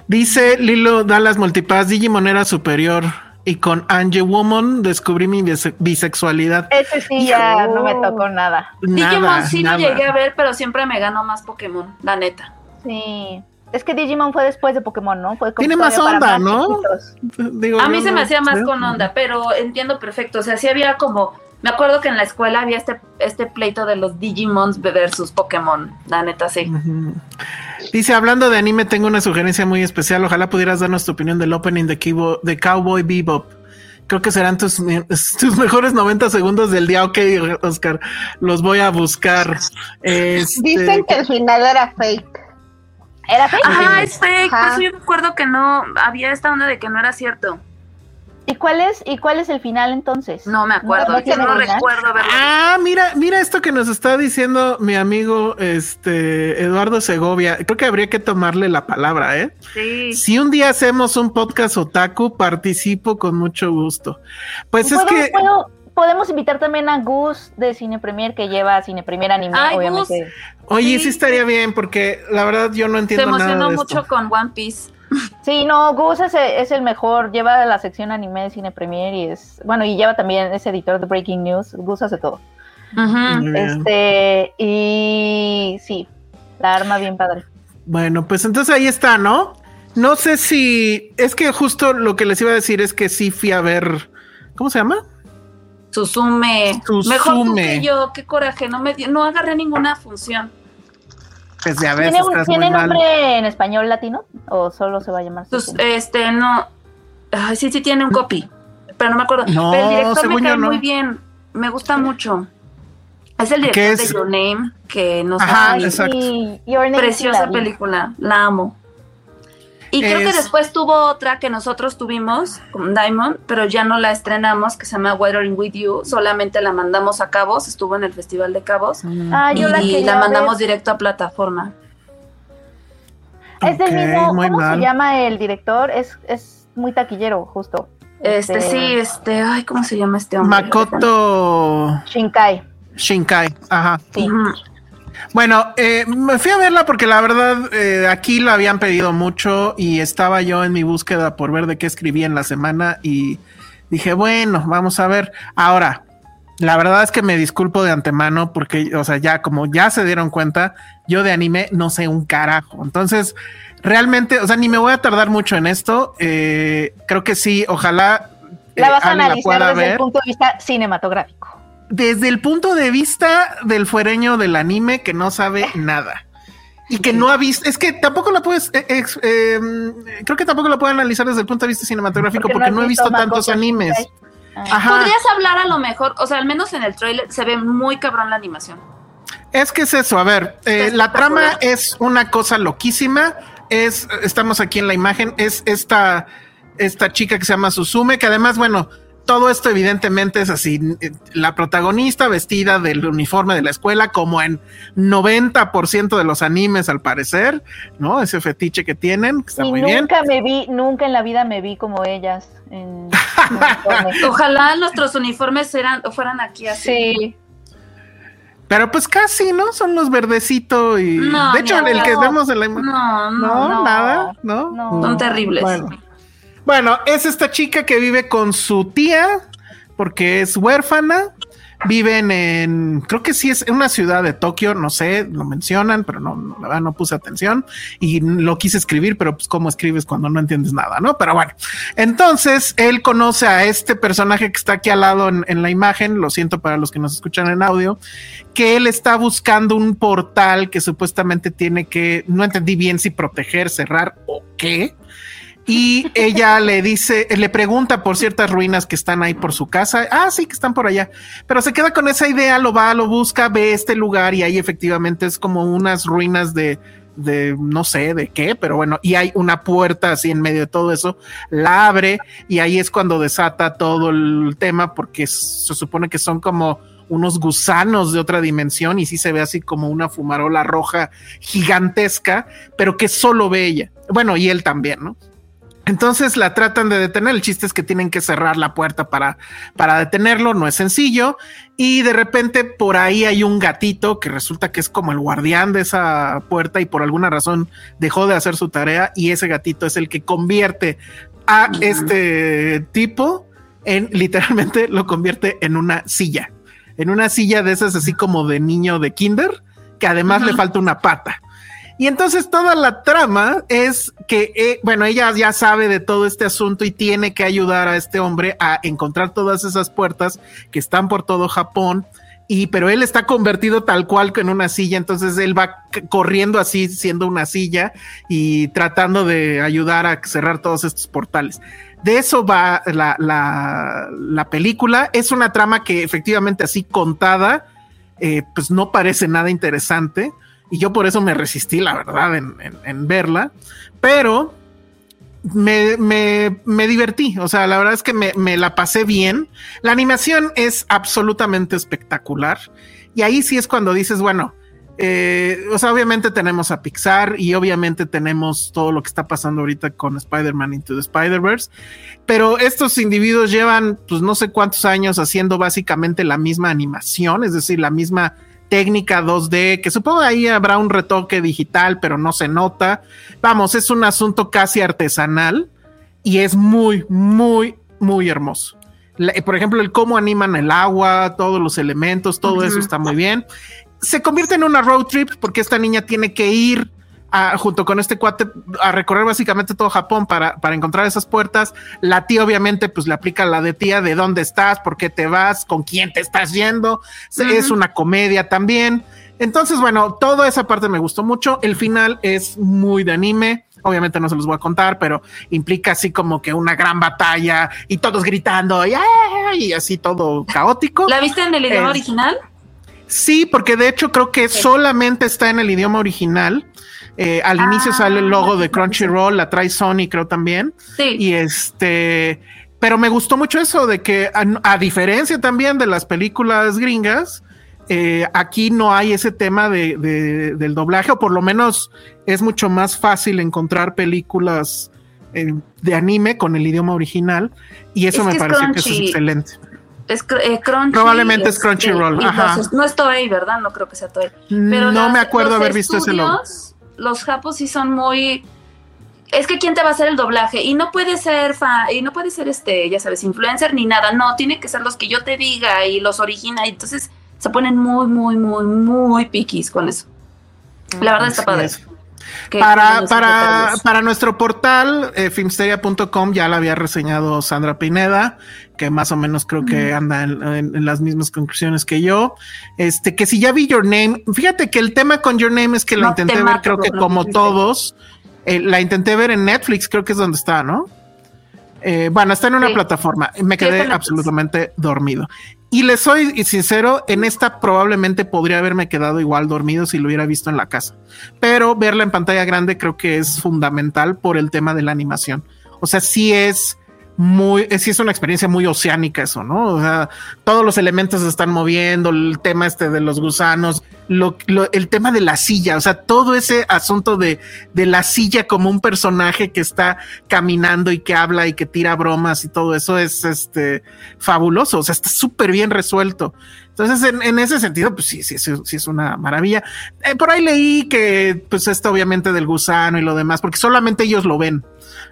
Dice Lilo Dallas Multipass, Digimon era superior. Y con Angie Woman descubrí mi bise- bisexualidad. Ese sí ya no me tocó nada. Nada, Digimon sí nada. lo llegué a ver, pero siempre me ganó más Pokémon, la neta. Sí. Es que Digimon fue después de Pokémon, ¿no? Fue Tiene más onda, ¿no? Digo, A mí se no me hacía más con onda, pero entiendo perfecto. O sea, sí había como. Me acuerdo que en la escuela había este, este pleito de los Digimons versus Pokémon. La neta, sí. Dice, hablando de anime, tengo una sugerencia muy especial. Ojalá pudieras darnos tu opinión del opening de, Kibo- de Cowboy Bebop. Creo que serán tus, tus mejores 90 segundos del día. Ok, Oscar, los voy a buscar. Este, Dicen que el final era fake. ¿Era fake? Ajá, es fake. Ajá. eso yo me acuerdo que no. Había esta onda de que no era cierto. ¿Y cuál es, ¿Y cuál es el final entonces? No me acuerdo. No, no yo no recuerdo verlo. Ah, mira, mira esto que nos está diciendo mi amigo este Eduardo Segovia. Creo que habría que tomarle la palabra, ¿eh? Sí. Si un día hacemos un podcast otaku, participo con mucho gusto. Pues es ¿Puedo- que puedo- podemos invitar también a Gus de Cine Premier que lleva Cine Premier Anime, Ay, obviamente. Oye, sí. Sí. estaría bien porque la verdad yo no Se entiendo nada emocionó de mucho esto. con One Piece. Sí, no, Gus es, es el mejor, lleva la sección anime de Cine Premier y es, bueno, y lleva también, es editor de Breaking News, Gus hace todo. Este, y sí, la arma bien padre. Bueno, pues entonces ahí está, ¿no? No sé si es que justo lo que les iba a decir es que sí fui a ver, ¿cómo se llama? Susume. Susume. Mejor tú que yo. Qué coraje. No, me, di- no agarré ninguna función. Pues ya ves, ¿Tiene, un- estás ¿tiene muy mal. nombre en español latino o solo se va a llamar Susume? este, no. Ay, sí, sí tiene un copy. Pero no me acuerdo. No, pero el director me cae yo no. muy bien. Me gusta mucho. Es el ¿Qué director es? de Your Name, que nos Ajá, da Ay, exacto. sí, Your Name sí preciosa película. La amo. Y creo que Es- después tuvo otra que nosotros tuvimos con Diamond, pero ya no la estrenamos, que se llama Weathering With You. Solamente la mandamos a Cabos, estuvo en el Festival de Cabos. Ah, y yo la, la, quería mandamos ver. directo a plataforma. Es del Ok, mismo, ¿cómo mal. se llama el director? Es, es muy taquillero, justo. Este, sí, este, ay, ¿cómo se llama este hombre? Makoto Shinkai. Shinkai. Ajá. Sí. Bueno, eh, me fui a verla porque la verdad eh, aquí la habían pedido mucho y estaba yo en mi búsqueda por ver de qué escribía en la semana y Dije, bueno, vamos a ver. Ahora, la verdad es que me disculpo de antemano porque, o sea, ya como ya se dieron cuenta, yo de anime no sé un carajo. Entonces, realmente, o sea, ni me voy a tardar mucho en esto. Eh, creo que sí, ojalá. La eh, vas a Ale analizar desde el punto de vista cinematográfico. Desde el punto de vista del fuereño del anime que no sabe nada. Y que no ha visto, es que tampoco la puedes, eh, eh, creo que tampoco la puedo analizar desde el punto de vista cinematográfico porque, no, he visto tantos animes. Ah. Ajá. Podrías hablar a lo mejor, o sea, al menos en el trailer se ve muy cabrón la animación. Es que es eso, a ver, eh, la trama es una cosa loquísima. Es, estamos aquí en la imagen, es esta, esta chica que se llama Susume, que además, bueno, todo esto evidentemente es así. eh, La protagonista vestida del uniforme de la escuela, como en 90% de los animes, al parecer, ¿no? Ese fetiche que tienen, que está Y muy bien. nunca me vi, nunca en la vida me vi como ellas. En, en uniforme. Ojalá nuestros uniformes eran, fueran aquí así. sí. Pero pues casi, ¿no? Son los verdecitos y. No, de hecho, no. el que vemos en la imagen. No, no, No, no, nada, ¿no? no. Son terribles. Bueno. Bueno, es esta chica que vive con su tía, porque es huérfana. Viven en, creo que sí es una ciudad de Tokio, no sé, lo mencionan, pero no, no, la verdad no puse atención y lo quise escribir, pero pues cómo escribes cuando no entiendes nada, ¿no? Pero bueno, entonces él conoce a este personaje que está aquí al lado en, en la imagen, lo siento para los que nos escuchan en audio, que él está buscando un portal que supuestamente tiene que, no entendí bien si proteger, cerrar o qué. Y ella le dice, le pregunta por ciertas ruinas que están ahí por su casa. Ah, sí, que están por allá. Pero se queda con esa idea, lo va, lo busca, ve este lugar y ahí efectivamente es como unas ruinas de, de no sé de qué, pero bueno, y hay una puerta así en medio de todo eso, la abre y ahí es cuando desata todo el tema porque se supone que son como unos gusanos de otra dimensión y sí se ve así como una fumarola roja gigantesca, pero que solo ve ella. Bueno, y él también, ¿no? Entonces la tratan de detener. El chiste es que tienen que cerrar la puerta para, para detenerlo. No es sencillo. Y de repente por ahí hay un gatito que resulta que es como el guardián de esa puerta y por alguna razón dejó de hacer su tarea. Y ese gatito es el que convierte a este tipo en literalmente lo convierte en una silla. En una silla de esas así como de niño de kinder, que además le falta una pata. Y entonces toda la trama es que, eh, bueno, ella ya sabe de todo este asunto y tiene que ayudar a este hombre a encontrar todas esas puertas que están por todo Japón. Y pero él está convertido tal cual en una silla, entonces él va corriendo así siendo una silla y tratando de ayudar a cerrar todos estos portales. De eso va la, la, la película. Es una trama que efectivamente así contada, eh, pues no parece nada interesante y yo por eso me resistí, la verdad, en, verla, pero me, me- me divertí, o sea, la verdad es que me, me la pasé bien. La animación es absolutamente espectacular y ahí sí es cuando dices, bueno, eh, o sea, obviamente tenemos a Pixar y obviamente tenemos todo lo que está pasando ahorita con Spider-Man Into the Spider-Verse, pero estos individuos llevan, pues no sé cuántos años haciendo básicamente la misma animación, es decir, la misma técnica 2D, que supongo ahí habrá un retoque digital, pero no se nota. Vamos, es un asunto casi artesanal y es muy, muy, muy hermoso. La- eh, por ejemplo, el cómo animan el agua, todos los elementos, todo eso está muy bien. Se convierte en una road trip porque esta niña tiene que ir a- junto con este cuate a recorrer básicamente todo Japón para, para encontrar esas puertas. La tía obviamente pues le aplica la de tía de dónde estás, por qué te vas, con quién te estás yendo. Es una comedia también. Entonces, bueno, toda esa parte me gustó mucho. El final es muy de anime. Obviamente no se los voy a contar, pero implica así como que una gran batalla y todos gritando y, así todo caótico. ¿La viste en el idioma Es- original? Sí, porque de hecho creo que solamente está en el idioma original. Eh, al inicio sale el logo de Crunchyroll, la trae Sony, creo también. Sí. Y este, pero me gustó mucho eso de que, a, a diferencia también de las películas gringas, eh, aquí no hay ese tema de, de- del doblaje, o por lo menos es mucho más fácil encontrar películas eh, de anime con el idioma original. Y eso Es me pareció que eso es excelente. Es eh, Crunchy, Probablemente es Crunchyroll, ajá. no es Toei, ¿verdad? No creo que sea Toei. No las- me acuerdo haber visto ese logo. Los japos sí son muy... es que quién te va a hacer el doblaje y no puede ser fa y no puede ser este, ya sabes, influencer ni nada, no, tiene que ser los que yo te diga y los origina y entonces se ponen muy muy muy muy piquis con eso. La verdad está padre. es. Para, para, para nuestro portal, eh, filmsteria.com, ya la había reseñado Sandra Pineda, que más o menos creo que anda en, en- en las mismas conclusiones que yo. Este, que si ya vi Your Name, fíjate que el tema con Your Name es que la No, intenté ver, mato, creo que no como todos, eh, la intenté ver en Netflix, creo que es donde está, ¿no? Eh, bueno, está en una Sí. plataforma. Me quedé absolutamente dormido. Y les soy sincero, en esta probablemente podría haberme quedado igual dormido si lo hubiera visto en la casa. Pero verla en pantalla grande creo que es fundamental por el tema de la animación. O sea, sí es muy, sí es una experiencia muy oceánica eso, ¿no? O sea, todos los elementos se están moviendo, el tema este de los gusanos, lo, el tema de la silla, o sea, todo ese asunto de, de la silla como un personaje que está caminando y que habla y que tira bromas y todo eso es este fabuloso, o sea, está súper bien resuelto. Entonces, en, en ese sentido, pues sí, sí, sí, sí es una maravilla. Eh, por ahí leí que, pues, esto obviamente del gusano y lo demás, porque solamente ellos lo ven.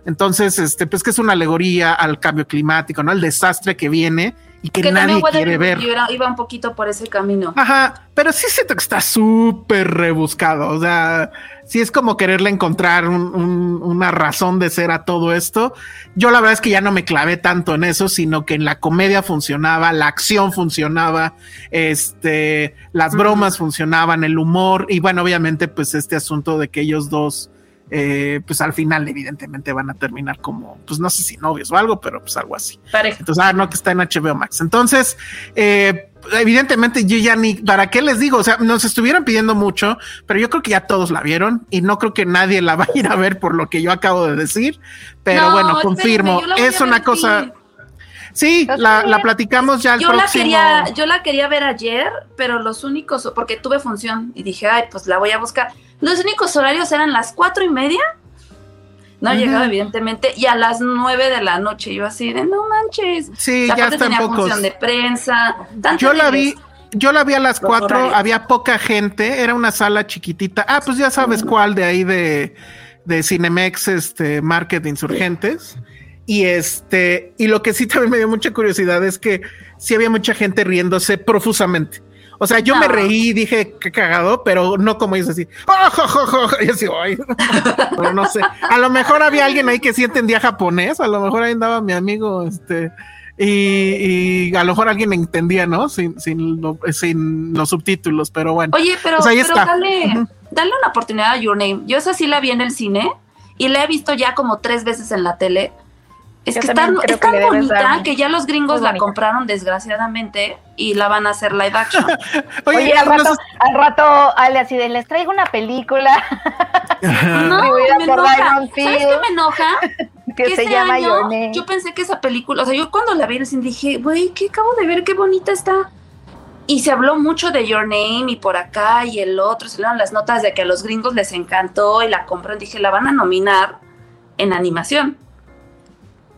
Entonces, este, pues que es una alegoría al cambio climático, ¿no? Al desastre que viene y que, que nadie quiere ver. Iba, iba un poquito por ese camino. Ajá, pero sí siento que está súper rebuscado. O sea, sí es como quererle encontrar un- un- una razón de ser a todo esto. Yo la verdad es que ya no me clavé tanto en eso, sino que en la comedia funcionaba, la acción funcionaba, este, las bromas funcionaban, el humor y bueno, obviamente pues este asunto de que ellos dos eh, pues al final evidentemente van a terminar como, pues no sé si novios o algo, pero pues algo así. Pareja. Entonces, ah, no, que está en HBO Max. Entonces, eh, evidentemente yo ya ni, ¿para qué les digo? O sea, nos estuvieron pidiendo mucho, pero yo creo que ya todos la vieron y no creo que nadie la vaya a ir a ver por lo que yo acabo de decir. Pero No, bueno, espérame, confirmo, la es ver, una cosa... sí. Sí, la, la platicamos ya el Yo la próximo. quería, yo la quería ver ayer, pero los únicos, porque tuve función y dije, ay, pues la voy a buscar. Los únicos horarios eran las cuatro y media. No Ujú. llegaba, evidentemente, y a las nueve de la noche. Yo así de no manches. Sí, sea, ya aparte está en tenía pocos. función de prensa. Yo la vi, yo la vi a las cuatro, horarios. había poca gente, era una sala chiquitita. Ah, pues ya sabes cuál de ahí de, de Cinemex, este, Market Insurgentes. Y este, y lo que sí también me dio mucha curiosidad es que sí había mucha gente riéndose profusamente. O sea, yo me reí, dije qué cagado, pero no como ellos así. ¡Ah, jo, jo, jo! Y así, "Ay". Pero no sé. A lo mejor había alguien ahí que sí entendía japonés, a lo mejor ahí andaba mi amigo, este, y, y a lo mejor alguien entendía, ¿no? Sin, sin, lo- sin los subtítulos, pero bueno. Oye, pero, Pues ahí pero está. dale, dale una oportunidad a Your Name. Yo esa sí la vi en el cine y la he visto ya como tres veces en la tele. Es Yo que es también tan, creo es que tan bonita dar que ya los gringos la compraron desgraciadamente y la van a hacer live action. Oye, al rato, al rato, Ale, así de, les traigo una película No, me enoja. ¿Sabes qué me enoja? que se este llama año Your Name. Yo pensé que esa película, o sea, yo cuando la vi en el cine dije, güey, ¿qué acabo de ver? Qué bonita está. Y se habló mucho de Your Name y por acá y el otro, se dieron las notas de que a los gringos les encantó y la compraron. Dije, la van a nominar en animación.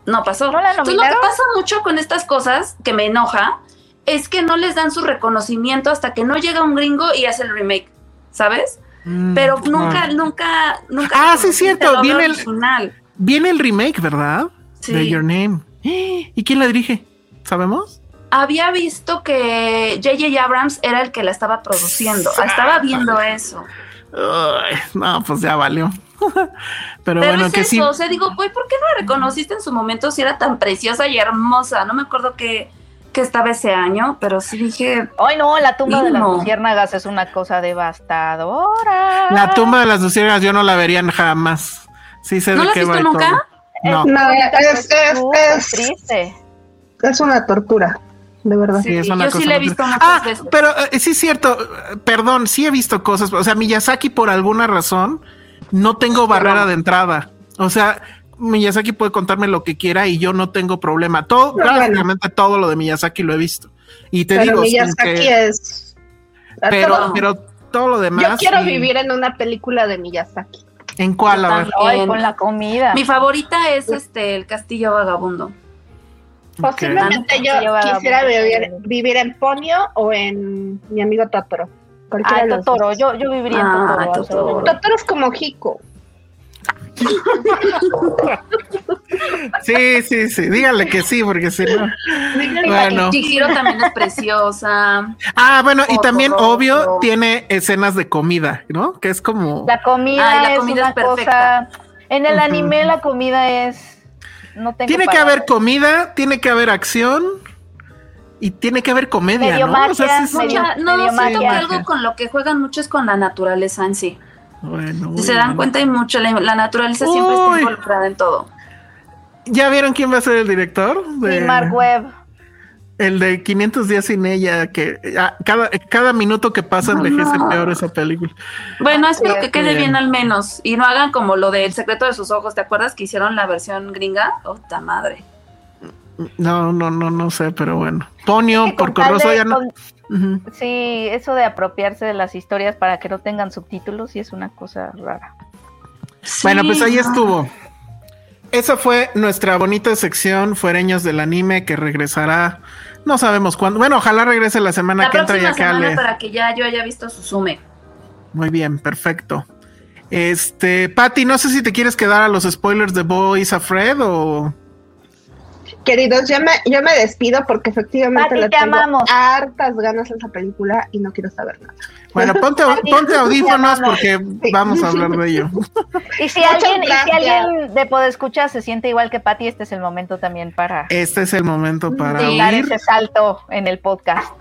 No pasó. ¿No la Entonces, lo que pasa mucho con estas cosas que me enoja es que no les dan su reconocimiento hasta que no llega un gringo y hace el remake, ¿sabes? Mm, Pero nunca, nunca, nunca. Ah, sí, cierto, viene el-. Viene el remake, ¿verdad? Sí. De Your Name. ¿Y quién la dirige? ¿Sabemos? Había visto que J.J. Abrams era el que la estaba produciendo. Estaba viendo eso. No, pues ya valió. Pero, Pero bueno, es que eso, sí. o sea, digo, güey, ¿por qué no la reconociste en su momento si era tan preciosa y hermosa? No me acuerdo que, que estaba ese año, pero sí dije, Ay, no, la tumba de las luciérnagas es una cosa devastadora. La tumba de las luciérnagas yo no la vería jamás. Sí sé ¿No de la has visto va nunca? todo. No, No, es, es, es, triste. es una tortura, de verdad. Sí, es Sí, una yo sí cosa la he muy- visto muchas Ah, veces. pero eh, sí es cierto, perdón, sí he visto cosas, o sea, Miyazaki por alguna razón no tengo barrera de entrada. O sea, Miyazaki puede contarme lo que quiera y yo no tengo problema. Todo, Pero bueno. prácticamente todo lo de Miyazaki lo he visto. Y te Pero digo, Miyazaki que- es. pero, todo. pero todo lo demás. Yo quiero sí. vivir en una película de Miyazaki. ¿En cuál? A ver. Ay, con la comida. Mi favorita es este el Castillo Vagabundo. Posiblemente yo quisiera vivir, vivir en Ponyo o en mi amigo Totoro. Ah, Totoro, yo, yo viviría en Ah, Totoro. Totoro. es como Hiko. Sí, sí, sí. Dígale que sí, porque si no. Bueno. Chihiro también es preciosa. Ah, bueno, y también, obvio, tiene escenas de comida, ¿no? Que es como. La comida, Ay, la es comida es perfecta. cosa. En el anime la comida es. No tengo Tiene que haber comida, tiene que haber acción y tiene que haber comedia, Medio ¿no? O sea, magia, sí medio- Mucha- no, medio siento que algo con lo que juegan mucho es con la naturaleza en sí. Bueno, Si se dan bien. cuenta, hay mucho. La, la naturaleza siempre está involucrada en todo. ¿Ya vieron quién va a ser el director? De- Sí, Mark Webb. El de 500 días sin ella, que ah, cada, cada minuto que pasa envejece No. peor esa película. Bueno, espero que quede bien. bien al menos. Y no hagan como lo del secreto de sus ojos. ¿Te acuerdas que hicieron la versión gringa? ¡Ota madre! No, no, no, no sé, pero bueno. Con por Corroso ya no. con-. Sí, eso de apropiarse de las historias para que no tengan subtítulos sí es una cosa rara. Bueno, pues ahí no. estuvo. Esa fue nuestra bonita sección Fuereños del Anime que regresará. No sabemos cuándo. Bueno, ojalá regrese la semana La que entra semana Ale. para que ya yo haya visto Suzume. Muy bien, perfecto. Este, Patty, no sé si te quieres quedar a los spoilers de Boys Afraid o. Queridos, yo me, yo me despido porque efectivamente Pati, le te tengo amamos. hartas ganas a esa película y no quiero saber nada. Bueno, ponte, ponte te audífonos porque vamos a hablar de ello. Y si alguien, y si gracias. alguien de Podescucha se siente igual que Patty, este es el momento también para Este es el momento para Sí, dar ese salto en el podcast.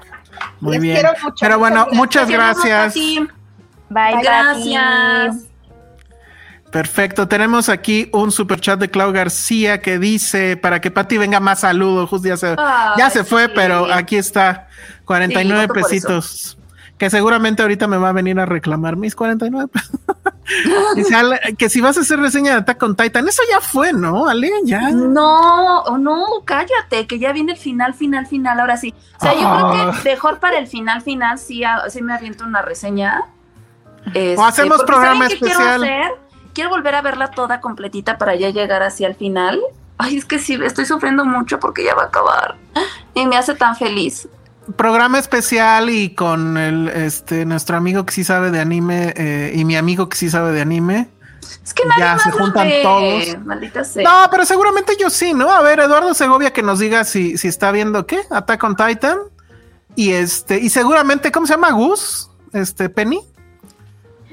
Muy Les bien. quiero mucho, Pero bueno, muchas gracias. Pati. Bye, Gracias. Perfecto. Tenemos aquí un super chat de Clau García que dice para que Pati venga más saludo. Justo ya se, Ay, ya se fue, pero aquí está. 49 Sí, pesitos. Que seguramente ahorita me va a venir a reclamar mis 49 pesos. Que si vas a hacer reseña de Attack on Titan, eso ya fue, ¿no? Ale, ya. No, no, cállate, que ya viene el final, final, final, ahora sí. O sea, yo Ah. creo que mejor para el final, final, sí, ah, sí me aviento una reseña. Este, hacemos programa ¿saben qué quiero especial. Quiero volver a verla toda completita para ya llegar así al final. Ay, es que sí, estoy sufriendo mucho porque ya va a acabar. Y me hace tan feliz. Programa especial y con el este nuestro amigo que sí sabe de anime eh, y mi amigo que sí sabe de anime. Es que nadie Ya más se juntan ve, todos. Maldita sea. No, pero seguramente yo sí, ¿no? A ver, Eduardo Segovia que nos diga si, si está viendo qué, Attack on Titan. Y este, y seguramente, ¿cómo se llama? Gus, este, Penny.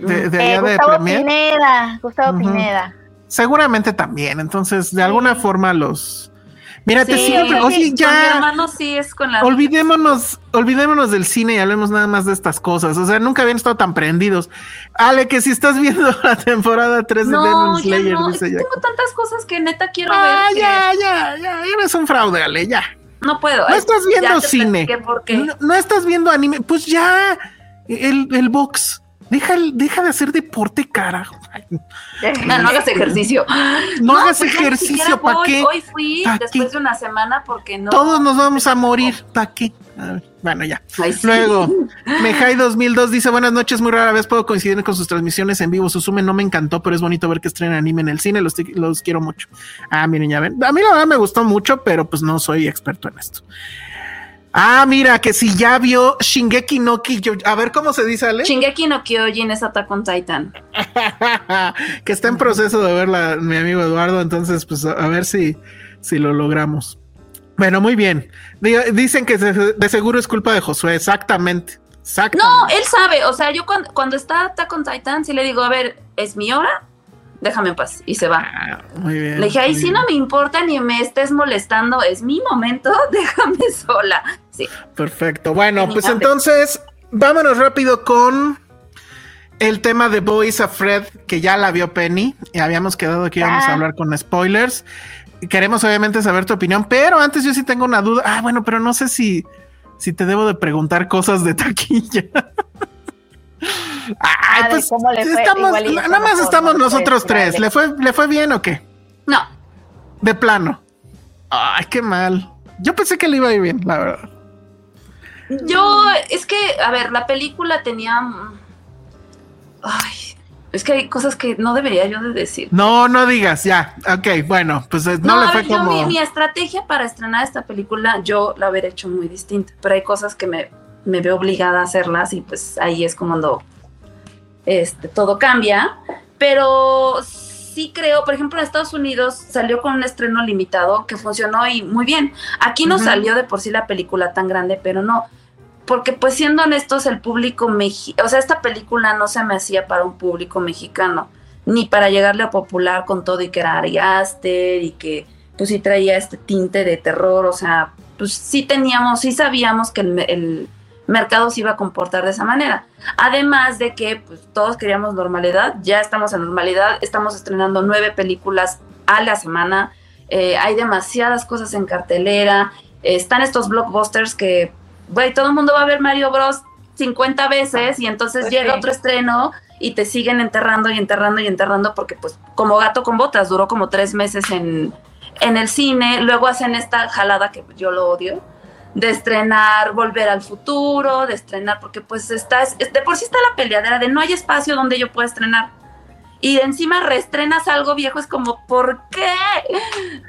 De, de Eh, allá de Gustavo Premier. Pineda, Gustavo. Pineda. Seguramente también. Entonces, de alguna forma los. Mírate, Sí, siempre. Oye, Con mi ya. hermano sí es con la. Olvidémonos, olvidémonos del cine y hablemos nada más de estas cosas. O sea, nunca habían estado tan prendidos. Ale, que si estás viendo la temporada 3 de Demon ya Slayer, no. Dice ya. tengo tantas cosas que neta quiero Ah, ver. que ya, ya, ya. Eres un fraude, Ale, ya. No puedo. No Ay, estás ya viendo cine. platiqué por qué. No, no estás viendo anime. Pues ya. El, el box. Deja, de hacer deporte, carajo. No, no hagas ejercicio. No hagas pues ejercicio, siquiera ¿pa' voy. qué? Hoy fui ¿Pa' después qué? de una semana porque no. Todos nos vamos a morir. ¿Para qué? Bueno, ya. Ay, sí. Luego, Mejai 2002 dice: Buenas noches, muy rara vez puedo coincidir con sus transmisiones en vivo. Susume no me encantó, pero es bonito ver que estrenen anime en el cine. Los, los quiero mucho. Ah, miren, ya ven. A mí la verdad me gustó mucho, pero pues no soy experto en esto. Ah, mira, que si ya vio Shingeki no Kyojin. A ver cómo se dice, Ale. Shingeki no Kyojin es Attack on Titan. que está en proceso de verla mi amigo Eduardo, entonces pues a, ver si, si lo logramos. Bueno, muy bien. Di- Dicen que de, de seguro es culpa de Josué, exactamente. Exactamente. No, él sabe. O sea, yo cuando, cuando está Attack on Titan, sí le digo, a ver, es mi hora, déjame en paz. Y se va. Ah, muy bien. Le dije, ay, muy sí, no me importa ni me estés molestando, es mi momento, déjame sola. Sí. Perfecto. Bueno, pues entonces vámonos rápido con el tema de Boys Afraid, que ya la vio Penny y habíamos quedado que íbamos a Ah. hablar con spoilers. Queremos obviamente saber tu opinión, pero antes yo sí tengo una duda. Ah, bueno, pero no sé si, si te debo de preguntar cosas de taquilla. Ay, de pues cómo le fue, estamos, igual y nada más estamos no nosotros tres. ¿Le fue, ¿Le fue bien o qué? No, De plano. Ay, qué mal. Yo pensé que le iba a ir bien, la verdad. yo, es que, a ver, la película tenía... mm, Ay, es que hay cosas que no debería yo de decir. No, no digas, ya. Ok, bueno, pues eh, no, le a fue ver, yo como. mi, mi estrategia para estrenar esta película, yo la hubiera hecho muy distinta, pero hay cosas que me, me veo obligada a hacerlas y pues ahí es como cuando este, todo cambia. Pero sí creo, por ejemplo, en Estados Unidos salió con un estreno limitado que funcionó y muy bien. Aquí no salió de por sí la película tan grande, pero no. Porque pues siendo honestos, el público mexicano, o sea, esta película no se me hacía para un público mexicano, ni para llegarle a popular con todo y que era Ari Aster y que pues sí traía este tinte de terror, o sea, pues sí teníamos, sí sabíamos que el, el mercado se iba a comportar de esa manera. Además de que pues, todos queríamos normalidad, ya estamos en normalidad, estamos estrenando nueve películas a la semana, eh, hay demasiadas cosas en cartelera, eh, están estos blockbusters que, güey, todo el mundo va a ver Mario Bros 50 veces y entonces Pues llega otro estreno y te siguen enterrando y enterrando y enterrando porque pues como gato con botas duró como tres meses en, en el cine, luego hacen esta jalada que yo lo odio, de estrenar Volver al Futuro, de estrenar, porque pues está, es- de por sí está la peleadera de no hay espacio donde yo pueda estrenar. Y de encima reestrenas algo viejo, es como, ¿por qué?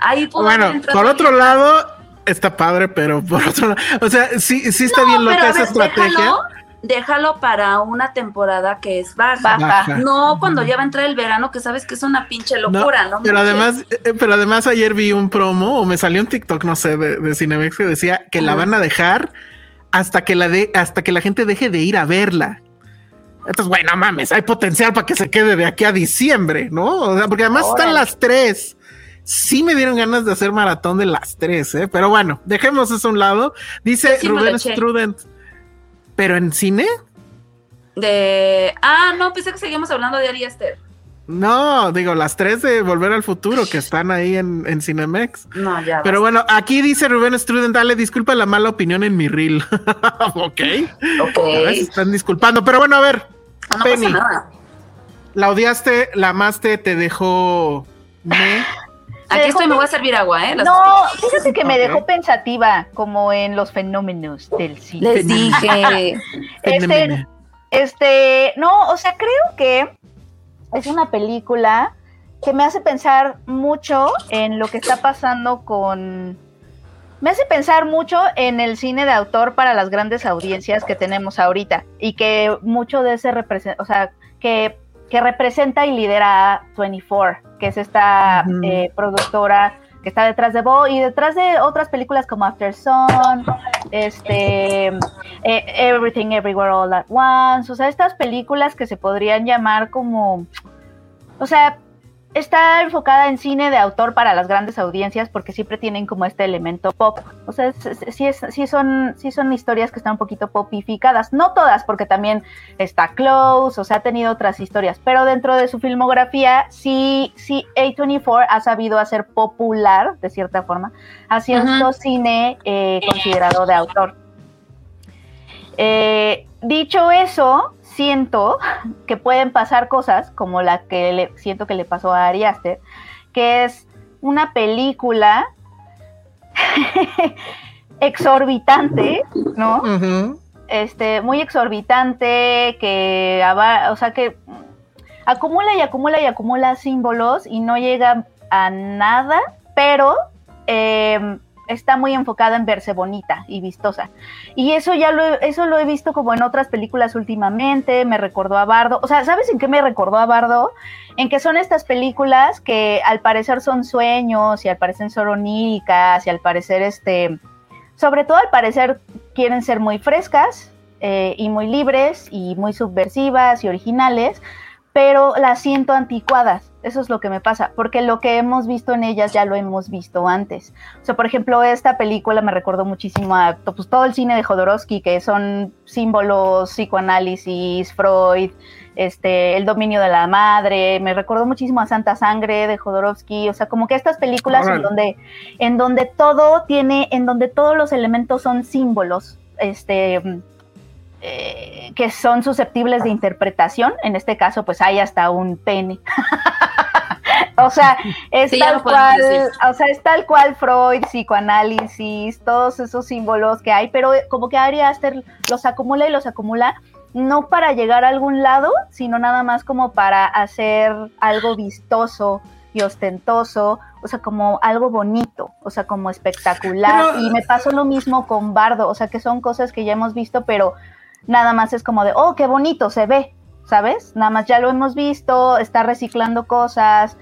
Ahí Bueno, por otro bien. lado, está padre, pero por otro lado, o sea, sí, sí está No, bien loca esa ver, estrategia. Déjalo, déjalo para una temporada que es baja. Baja. No cuando ya va a entrar el verano, que sabes que es una pinche locura, ¿no? pero además, eh, pero además ayer vi un promo o me salió un TikTok, no sé, de, de Cinemex que decía que la van a dejar hasta que la de, hasta que la gente deje de ir a verla. Entonces, bueno, no mames, hay potencial para que se quede de aquí a diciembre, ¿no? O sea, porque además están las tres. Sí me dieron ganas de hacer maratón de las tres, ¿eh? Pero bueno, dejemos eso a un lado. Dice Sí, Rubén. Strudent. ¿Pero en cine? De. Ah, no, pensé que seguíamos hablando de Ari Aster. No, digo, las tres de Volver al Futuro que están ahí en, en Cinemex. No, ya. Pero bueno, aquí dice Rubén Strudent, dale, disculpa la mala opinión en mi reel. ok. Ok. A ver, se están disculpando. Pero bueno, a ver, No, no Penny. pasa nada. la odiaste, la amaste, te dejó... me. Aquí estoy, me voy a servir agua, ¿eh? Las- No, fíjate que me dejó pensativa, como en los fenómenos del cine. Les dije. Este, este, no, o sea, creo que es una película que me hace pensar mucho en lo que está pasando con... Me hace pensar mucho en el cine de autor para las grandes audiencias que tenemos ahorita y que mucho de ese representa, o sea, que, que representa y lidera a 24, que es esta eh, productora que está detrás de Bo y detrás de otras películas como After Sun, este, eh, Everything Everywhere All at Once, o sea, estas películas que se podrían llamar como, o sea, está enfocada en cine de autor para las grandes audiencias porque siempre tienen como este elemento pop, o sea, sí, es, sí, son, sí son historias que están un poquito popificadas, no todas porque también está Close, o sea, ha tenido otras historias, pero dentro de su filmografía sí, sí, A24 ha sabido hacer popular, de cierta forma, a cierto cine eh, considerado de autor. Eh, dicho eso, siento que pueden pasar cosas como la que le, siento que le pasó a Ari Aster, que es una película exorbitante, ¿no? Este, muy exorbitante, que, o sea, que acumula y acumula y acumula símbolos y no llega a nada, pero eh, está muy enfocada en verse bonita y vistosa. Y eso ya lo, eso lo he visto como en otras películas últimamente, me recordó a Bardo. O sea, ¿sabes en qué me recordó a Bardo? En que son estas películas que al parecer son sueños y al parecer son oníricas y al parecer este... Sobre todo al parecer quieren ser muy frescas eh, y muy libres y muy subversivas y originales, pero las siento anticuadas. Eso es lo que me pasa, porque lo que hemos visto en ellas ya lo hemos visto antes. O sea, por ejemplo, esta película me recordó muchísimo a pues, todo el cine de Jodorowsky, que son símbolos, psicoanálisis, Freud, este, el dominio de la madre. Me recordó muchísimo a Santa Sangre de Jodorowsky. O sea, como que estas películas en donde, en donde todo tiene, en donde todos los elementos son símbolos, este, eh, que son susceptibles de interpretación. En este caso, pues hay hasta un pene. o sea, es Sí, tal cual, decir. o sea, es tal cual Freud, psicoanálisis, todos esos símbolos que hay, pero como que Ari Aster los acumula y los acumula no para llegar a algún lado, sino nada más como para hacer algo vistoso y ostentoso, o sea, como algo bonito, o sea, como espectacular. Pero- Y me pasó lo mismo con Bardo, o sea, que son cosas que ya hemos visto, pero nada más es como de, oh, qué bonito se ve, ¿sabes? Nada más ya lo hemos visto, está reciclando cosas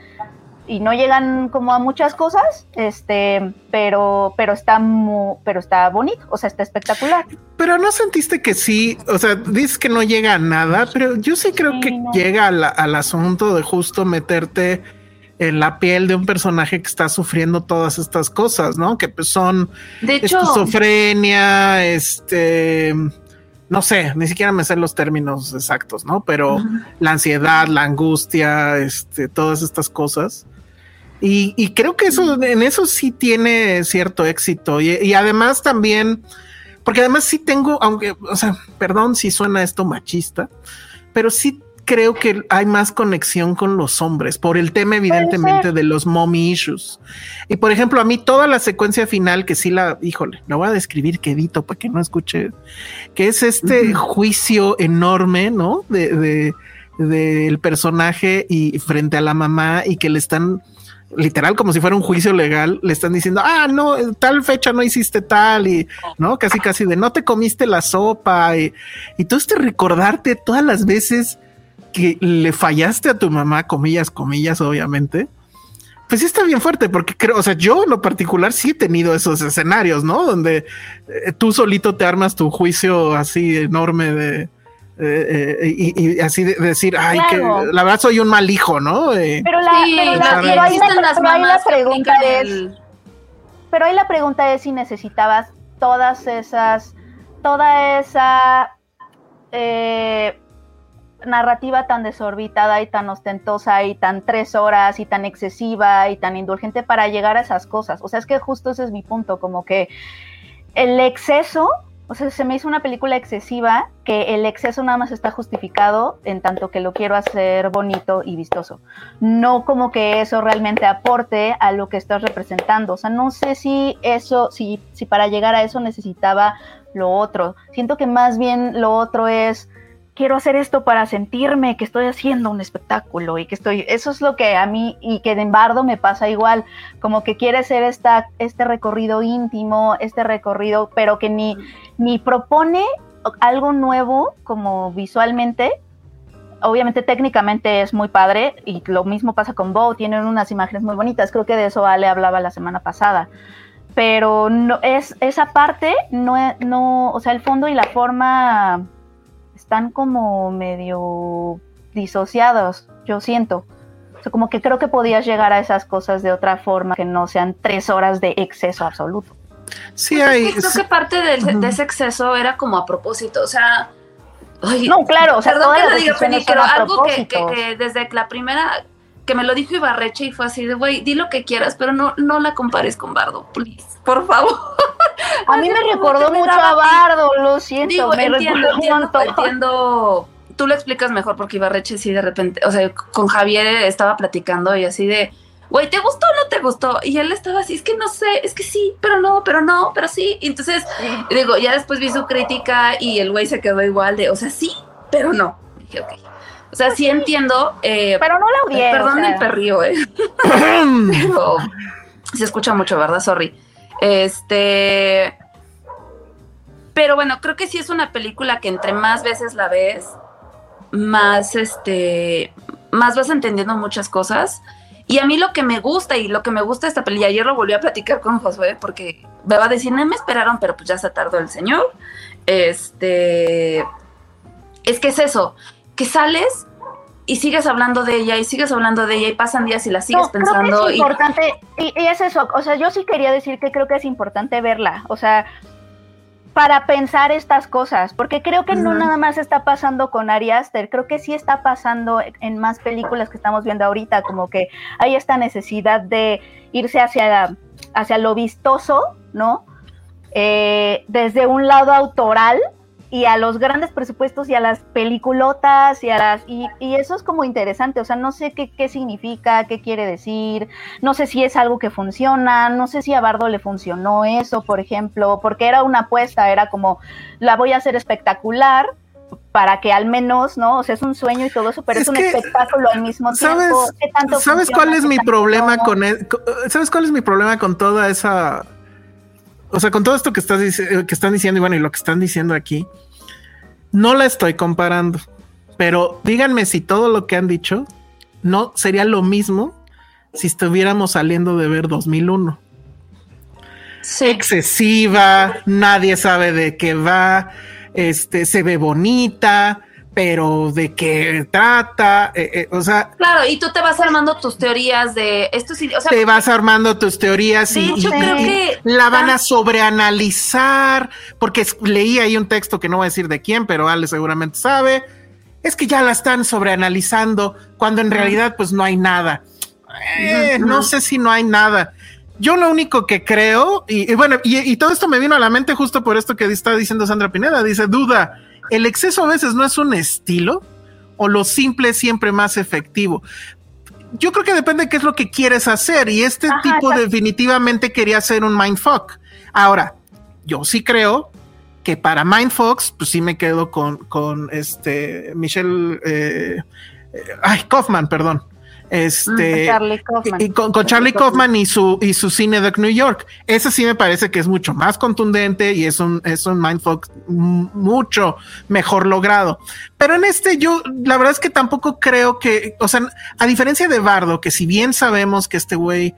y no llegan como a muchas cosas, este, pero, pero está muy, pero está bonito, o sea, está espectacular. Pero no sentiste que sí, o sea, dices que no llega a nada, pero yo sí creo Sí, que no. llega a la- al asunto de justo meterte en la piel de un personaje que está sufriendo todas estas cosas, ¿no? Que pues son De hecho, esquizofrenia, este, no sé, ni siquiera me sé los términos exactos, ¿no? Pero la ansiedad, la angustia, este, todas estas cosas. Y, y creo que eso, en eso sí tiene cierto éxito. Y, y además también, porque además sí tengo, aunque, o sea, perdón si suena esto machista, pero sí creo que hay más conexión con los hombres por el tema evidentemente de los mommy issues. Y por ejemplo, a mí toda la secuencia final que sí la, híjole, la voy a describir quedito para que no escuche, que es este juicio enorme, ¿no? De, de, del personaje y frente a la mamá y que le están literal como si fuera un juicio legal, le están diciendo, ah, no, tal fecha no hiciste tal y, ¿no? Casi, casi de no te comiste la sopa y, y tú este recordarte todas las veces que le fallaste a tu mamá, comillas, comillas, obviamente. Pues sí está bien fuerte, porque creo, o sea, yo en lo particular sí he tenido esos escenarios, ¿no? Donde eh, tú solito te armas tu juicio así enorme de, eh, eh, y, y así de decir, ay, Claro. que la verdad soy un mal hijo, ¿no? Eh, Pero la, sí, pero la- pero ahí la- las pero pregunta es, el- pero ahí la pregunta es si necesitabas todas esas, toda esa eh, narrativa tan desorbitada y tan ostentosa y tan tres horas y tan excesiva y tan indulgente para llegar a esas cosas. O sea, es que justo ese es mi punto, como que el exceso, o sea, se me hizo una película excesiva que el exceso nada más está justificado en tanto que lo quiero hacer bonito y vistoso. No como que eso realmente aporte a lo que estás representando. O sea, no sé si eso, si, si para llegar a eso necesitaba lo otro. Siento que más bien lo otro es quiero hacer esto para sentirme que estoy haciendo un espectáculo y que estoy, eso es lo que a mí y que en Bardo me pasa igual, como que quiere hacer esta, este recorrido íntimo, este recorrido, pero que ni, ni propone algo nuevo como visualmente. Obviamente técnicamente es muy padre y lo mismo pasa con Bo, tienen unas imágenes muy bonitas, creo que de eso Ale hablaba la semana pasada. Pero no es esa parte no no, o sea, el fondo y la forma están como medio disociados, yo siento. O sea, como que creo que podías llegar a esas cosas de otra forma que no sean tres horas de exceso absoluto. sí Pues es hay. que creo que parte de ese exceso era como a propósito, o sea... ay, No, claro, o sea, perdón que lo diga, Penny, pero algo que, que- que desde la primera que me lo dijo Ibarreche y fue así de, güey, di lo que quieras, pero no, no la compares con Bardo, please, por favor. A mí me recordó mucho a Bardo, lo siento, Digo, me entiendo, entiendo, entiendo. Tú lo explicas mejor porque Ibarreche sí de repente, o sea, con Javier estaba platicando y así de, güey, ¿te gustó o no te gustó? Y él estaba así, es que no sé, es que sí, pero no, pero no, pero sí. Y entonces, digo, ya después vi su crítica y el güey se quedó igual de, o sea, sí, pero no. Dije, ok. O sea, sí entiendo. eh, Pero no la odié. perdón o sea, el perrío, eh. pero se escucha mucho, ¿verdad? Sorry. Este. Pero bueno, creo que sí es una película que entre más veces la ves, más este. Más vas entendiendo muchas cosas. Y a mí lo que me gusta y lo que me gusta de esta película, ayer lo volví a platicar con Josué porque me va a decir, no me esperaron, pero pues ya se tardó el señor. Este. Es que es eso, que sales y sigues hablando de ella y sigues hablando de ella y pasan días y la sigues no, creo pensando. que es importante, y, y es eso, o sea, yo sí quería decir que creo que es importante verla, o sea, para pensar estas cosas, porque creo que no nada más está pasando con Ari Aster, creo que sí está pasando en más películas que estamos viendo ahorita, como que hay esta necesidad de irse hacia, hacia lo vistoso, ¿no? Eh, desde un lado autoral y a los grandes presupuestos y a las peliculotas y a las y, y eso es como interesante, o sea, no sé qué, qué significa, qué quiere decir, no sé si es algo que funciona, no sé si a Bardo le funcionó eso, por ejemplo, porque era una apuesta, era como la voy a hacer espectacular para que al menos, ¿no? O sea, es un sueño y todo eso, pero es, Es un que, espectáculo al mismo ¿Sabes, tiempo. ¿Qué tanto ¿sabes cuál es mi problema no? con el- ¿Sabes cuál es mi problema con toda esa o sea, con todo esto que estás que están diciendo y bueno, y lo que están diciendo aquí? No la estoy comparando. pero díganme si todo lo que han dicho no sería lo mismo si estuviéramos saliendo de ver 2001. Sí. Excesiva, nadie sabe de qué va, este, se ve bonita, pero de qué trata, eh, eh, o sea, Claro, y tú te vas armando tus teorías de esto sí, o sea, te vas armando tus teorías y, hecho, y- creo y que la van a sobreanalizar, porque leí ahí un texto que no voy a decir de quién, pero Ale seguramente sabe, es que ya la están sobreanalizando cuando en realidad pues no hay nada. Eh, no sé si no hay nada. Yo lo único que creo, y, y bueno, y, y todo esto me vino a la mente justo por esto que está diciendo Sandra Pineda, dice, duda, ¿el exceso a veces no es un estilo o lo simple es siempre más efectivo? Yo creo que depende de qué es lo que quieres hacer y este Ajá, tipo exacto. definitivamente quería hacer un mindfuck. Ahora, yo sí creo que para Mindfox, pues sí me quedo con, con este Michelle, eh, eh, ay, Kaufman, perdón. Este, Charlie Kaufman. y- con, con Charlie Kaufman y su, y su cine de New York. Ese sí me parece que es mucho más contundente y es un, es un mindfuck mucho mejor logrado. Pero en este yo, la verdad es que tampoco creo que, o sea, a diferencia de Bardo, que si bien sabemos que este güey,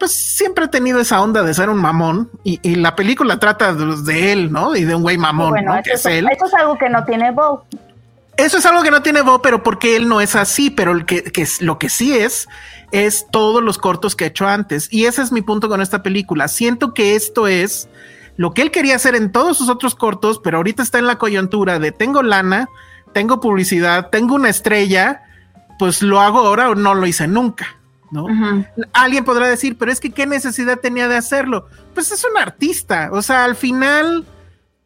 pues siempre ha tenido esa onda de ser un mamón y, y la película trata de, de él, ¿no? Y de un güey mamón, bueno, ¿no? eso, Que es es, él. eso es algo que no tiene Bow. Eso es algo que no tiene Bo, pero porque él no es así, pero el que, que es, lo que sí es, es todos los cortos que ha hecho antes. Y ese es mi punto con esta película. Siento que esto es lo que él quería hacer en todos sus otros cortos, pero ahorita está en la coyuntura de tengo lana, tengo publicidad, tengo una estrella, pues lo hago ahora o no lo hice nunca. ¿no? Alguien podrá decir, pero es que qué necesidad tenía de hacerlo. Pues es un artista, o sea, al final,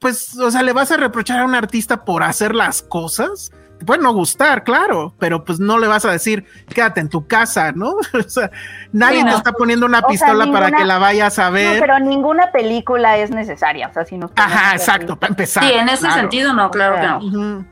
pues, o sea, le vas a reprochar a un artista por hacer las cosas. Te puede no gustar, claro, pero pues no le vas a decir, quédate en tu casa, ¿no? o sea, nadie Sí, te no. está poniendo una O sea, pistola para que la vayas a No, ver. pero ninguna película es necesaria. O sea, si nos ponemos Ajá, exacto, para empezar. Sí, en ese claro. sentido no, claro que no.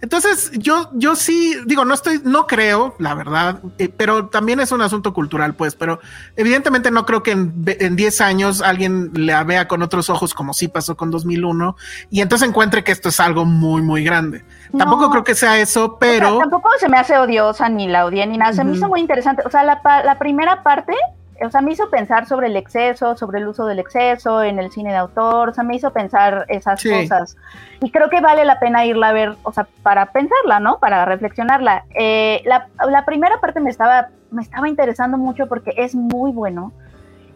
Entonces, yo, yo sí, digo, no estoy, no creo, la verdad, eh, pero también es un asunto cultural, pues, pero evidentemente no creo que en, ve- en 10 años alguien la vea con otros ojos como sí pasó con 2001 y entonces encuentre que esto es algo muy, muy grande. No. Tampoco creo que sea eso, O sea, pero... tampoco se me hace odiosa ni la odié ni nada. Se me hizo muy interesante. O sea, la, la primera parte, o sea, me hizo pensar sobre el exceso, sobre el uso del exceso en el cine de autor. O sea, me hizo pensar esas Sí. cosas. Y creo que vale la pena irla a ver, o sea, para pensarla, ¿no? Para reflexionarla. Eh, la, la primera parte me estaba, me estaba interesando mucho porque es muy bueno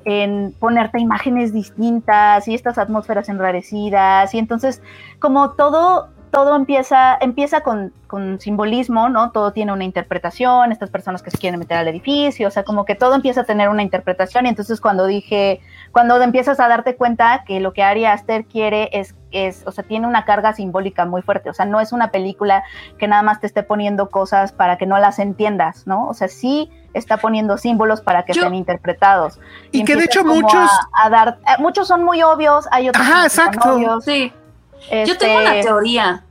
en ponerte imágenes distintas y estas atmósferas enrarecidas y entonces como todo todo empieza empieza con, con simbolismo no todo tiene una interpretación estas personas que se quieren meter al edificio o sea como que todo empieza a tener una interpretación y entonces cuando dije cuando empiezas a darte cuenta que lo que Ari Aster quiere es es, o sea, tiene una carga simbólica muy fuerte, o sea, no es una película que nada más te esté poniendo cosas para que no las entiendas, ¿no? O sea, sí está poniendo símbolos para que Yo- sean interpretados. Y que de hecho muchos- A, a dar, eh, muchos son muy obvios, hay otros Ajá, que no son exacto. obvios, Sí, yo este, tengo una teoría.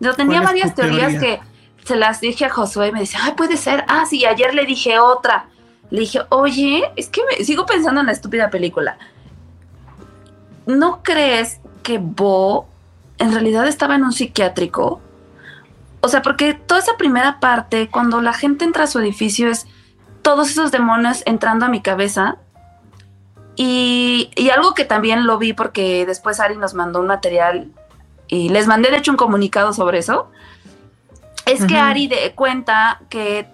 Yo tenía ¿Cuál es varias teorías teoría? que se las dije a Josué y me decía, ay, puede ser. Ah, sí, ayer le dije otra. Le dije, oye, es que me- sigo pensando en la estúpida película. ¿No crees que Bo en realidad estaba en un psiquiátrico? O sea, porque toda esa primera parte, cuando la gente entra a su edificio, es todos esos demonios entrando a mi cabeza. Y, y algo que también lo vi porque después Ari nos mandó un material y les mandé de hecho un comunicado sobre eso, es que. Ari de, cuenta que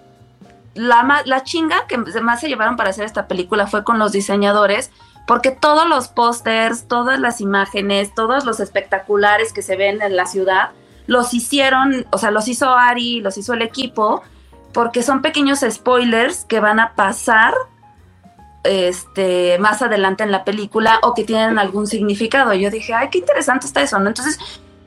la, la chinga que más se llevaron para hacer esta película fue con los diseñadores, porque todos los pósters, todas las imágenes, todos los espectaculares que se ven en la ciudad, los hicieron, o sea, los hizo Ari, los hizo el equipo, porque son pequeños spoilers que van a pasar este, más adelante en la película o que tienen algún significado. Yo dije, ay, qué interesante está eso, ¿no? Entonces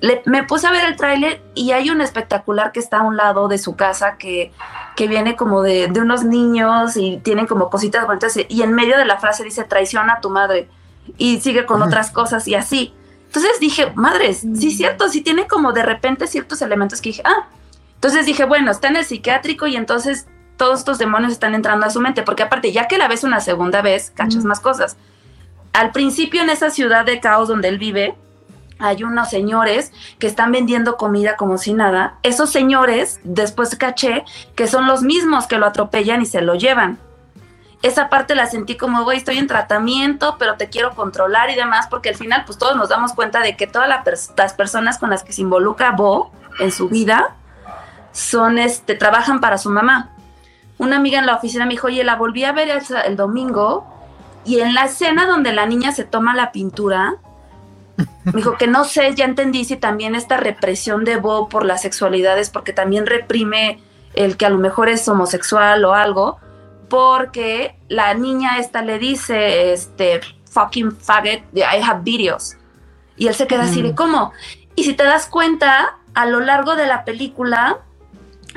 le- me puse a ver el tráiler y hay un espectacular que está a un lado de su casa que, que viene como de, de unos niños y tienen como cositas bonitas y en medio de la frase dice traiciona a tu madre y sigue con otras cosas y así. Entonces dije, madres, sí es cierto, sí tiene como de repente ciertos elementos que dije, ah, entonces dije, bueno, está en el psiquiátrico y entonces todos estos demonios están entrando a su mente, porque aparte, ya que la ves una segunda vez, cachas más cosas. Al principio en esa ciudad de caos donde él vive, hay unos señores que están vendiendo comida como si nada. Esos señores, después caché, que son los mismos que lo atropellan y se lo llevan. Esa parte la sentí como, güey, estoy en tratamiento, pero te quiero controlar y demás, porque al final, pues todos nos damos cuenta de que todas las personas con las que se involucra Bo en su vida son, este, trabajan para su mamá. Una amiga en la oficina me dijo, oye, la volví a ver el, el domingo y en la escena donde la niña se toma la pintura, me dijo que no sé, ya entendí si también esta represión de Bo por las sexualidades, porque también reprime el que a lo mejor es homosexual o algo, porque la niña esta le dice, este, fucking faggot, I have videos. Y él se queda así de, ¿cómo? Y si te das cuenta, a lo largo de la película,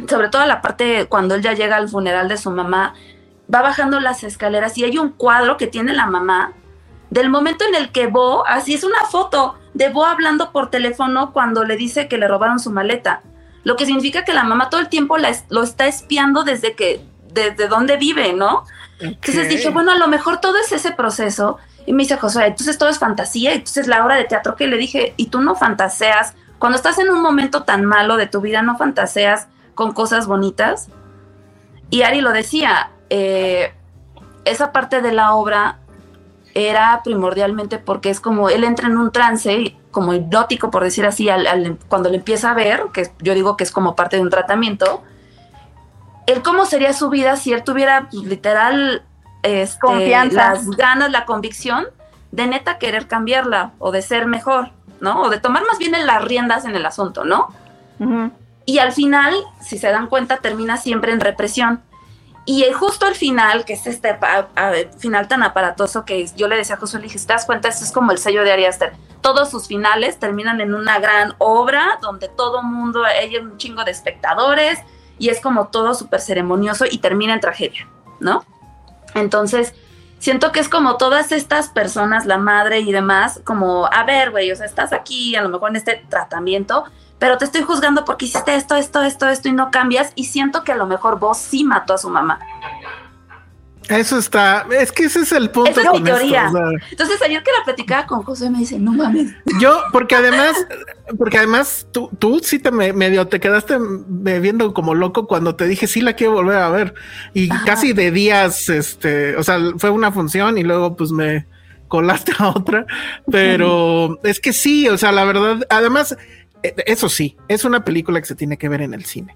sobre todo la parte cuando él ya llega al funeral de su mamá, va bajando las escaleras y hay un cuadro que tiene la mamá del momento en el que Bo, así es una foto de Bo hablando por teléfono cuando le dice que le robaron su maleta. Lo que significa que la mamá todo el tiempo lo está espiando desde que, desde dónde vive, ¿no? Entonces dije, bueno, a lo mejor todo es ese proceso. Y me dice José, entonces todo es fantasía. Entonces la obra de teatro que le dije, y tú no fantaseas. Cuando estás en un momento tan malo de tu vida, no fantaseas con cosas bonitas. Y Ari lo decía, eh, esa parte de la obra era primordialmente porque es como él entra en un trance, como hipnótico, por decir así, cuando le empieza a ver, que yo digo que es como parte de un tratamiento, el cómo sería su vida si él tuviera pues, literal este, Confianza. las ganas, la convicción de neta querer cambiarla o de ser mejor, ¿no? O de tomar más bien las riendas en el asunto, ¿no? Y al final, si se dan cuenta, termina siempre en represión. Y justo al final, que es este final tan aparatoso que yo le decía a Josué, le dije, ¿te das cuenta? Es como el sello de Ari Aster. Todos sus finales terminan en una gran obra donde todo mundo, hay un chingo de espectadores y es como todo súper ceremonioso y termina en tragedia, ¿no? Entonces, siento que es como todas estas personas, la madre y demás, como, a ver, güey, o sea, estás aquí a lo mejor en este tratamiento, pero te estoy juzgando porque hiciste esto, esto, esto, esto y no cambias y siento que a lo mejor vos sí mató a su mamá. Eso está, es que ese es el punto. Esa es mi teoría. Entonces ayer que la platicaba con José me dice, no mames. Yo, porque además, porque además tú, tú sí te medio te quedaste viendo como loco cuando te dije sí la quiero volver a ver y casi de días, este, o sea, fue una función y luego pues me colaste a otra, pero es que sí, o sea, la verdad, además eh, eso sí, es una película que se tiene que ver en el cine.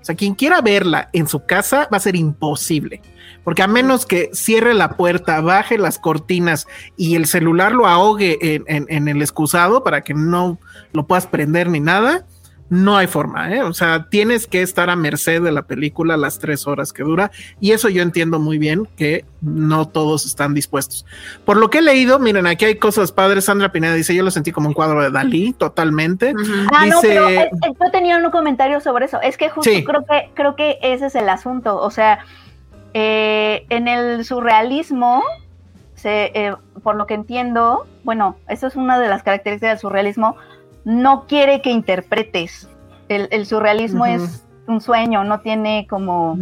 O sea, quien quiera verla en su casa va a ser imposible, porque a menos que cierre la puerta, baje las cortinas y el celular lo ahogue en, en el excusado para que no lo puedas prender ni nada, no hay forma, ¿eh? O sea, tienes que estar a merced de la película las tres horas que dura y eso yo entiendo muy bien que no todos están dispuestos. Por lo que he leído, miren, aquí hay cosas padres. Sandra Pineda dice, yo lo sentí como un cuadro de Dalí, totalmente. Ah, no, pero eh, eh, yo tenía un comentario sobre eso. Es que justo creo que creo que ese es el asunto. O sea, eh, en el surrealismo, se, por lo que entiendo, bueno, eso es una de las características del surrealismo no quiere que interpretes. El, surrealismo es un sueño, no tiene como,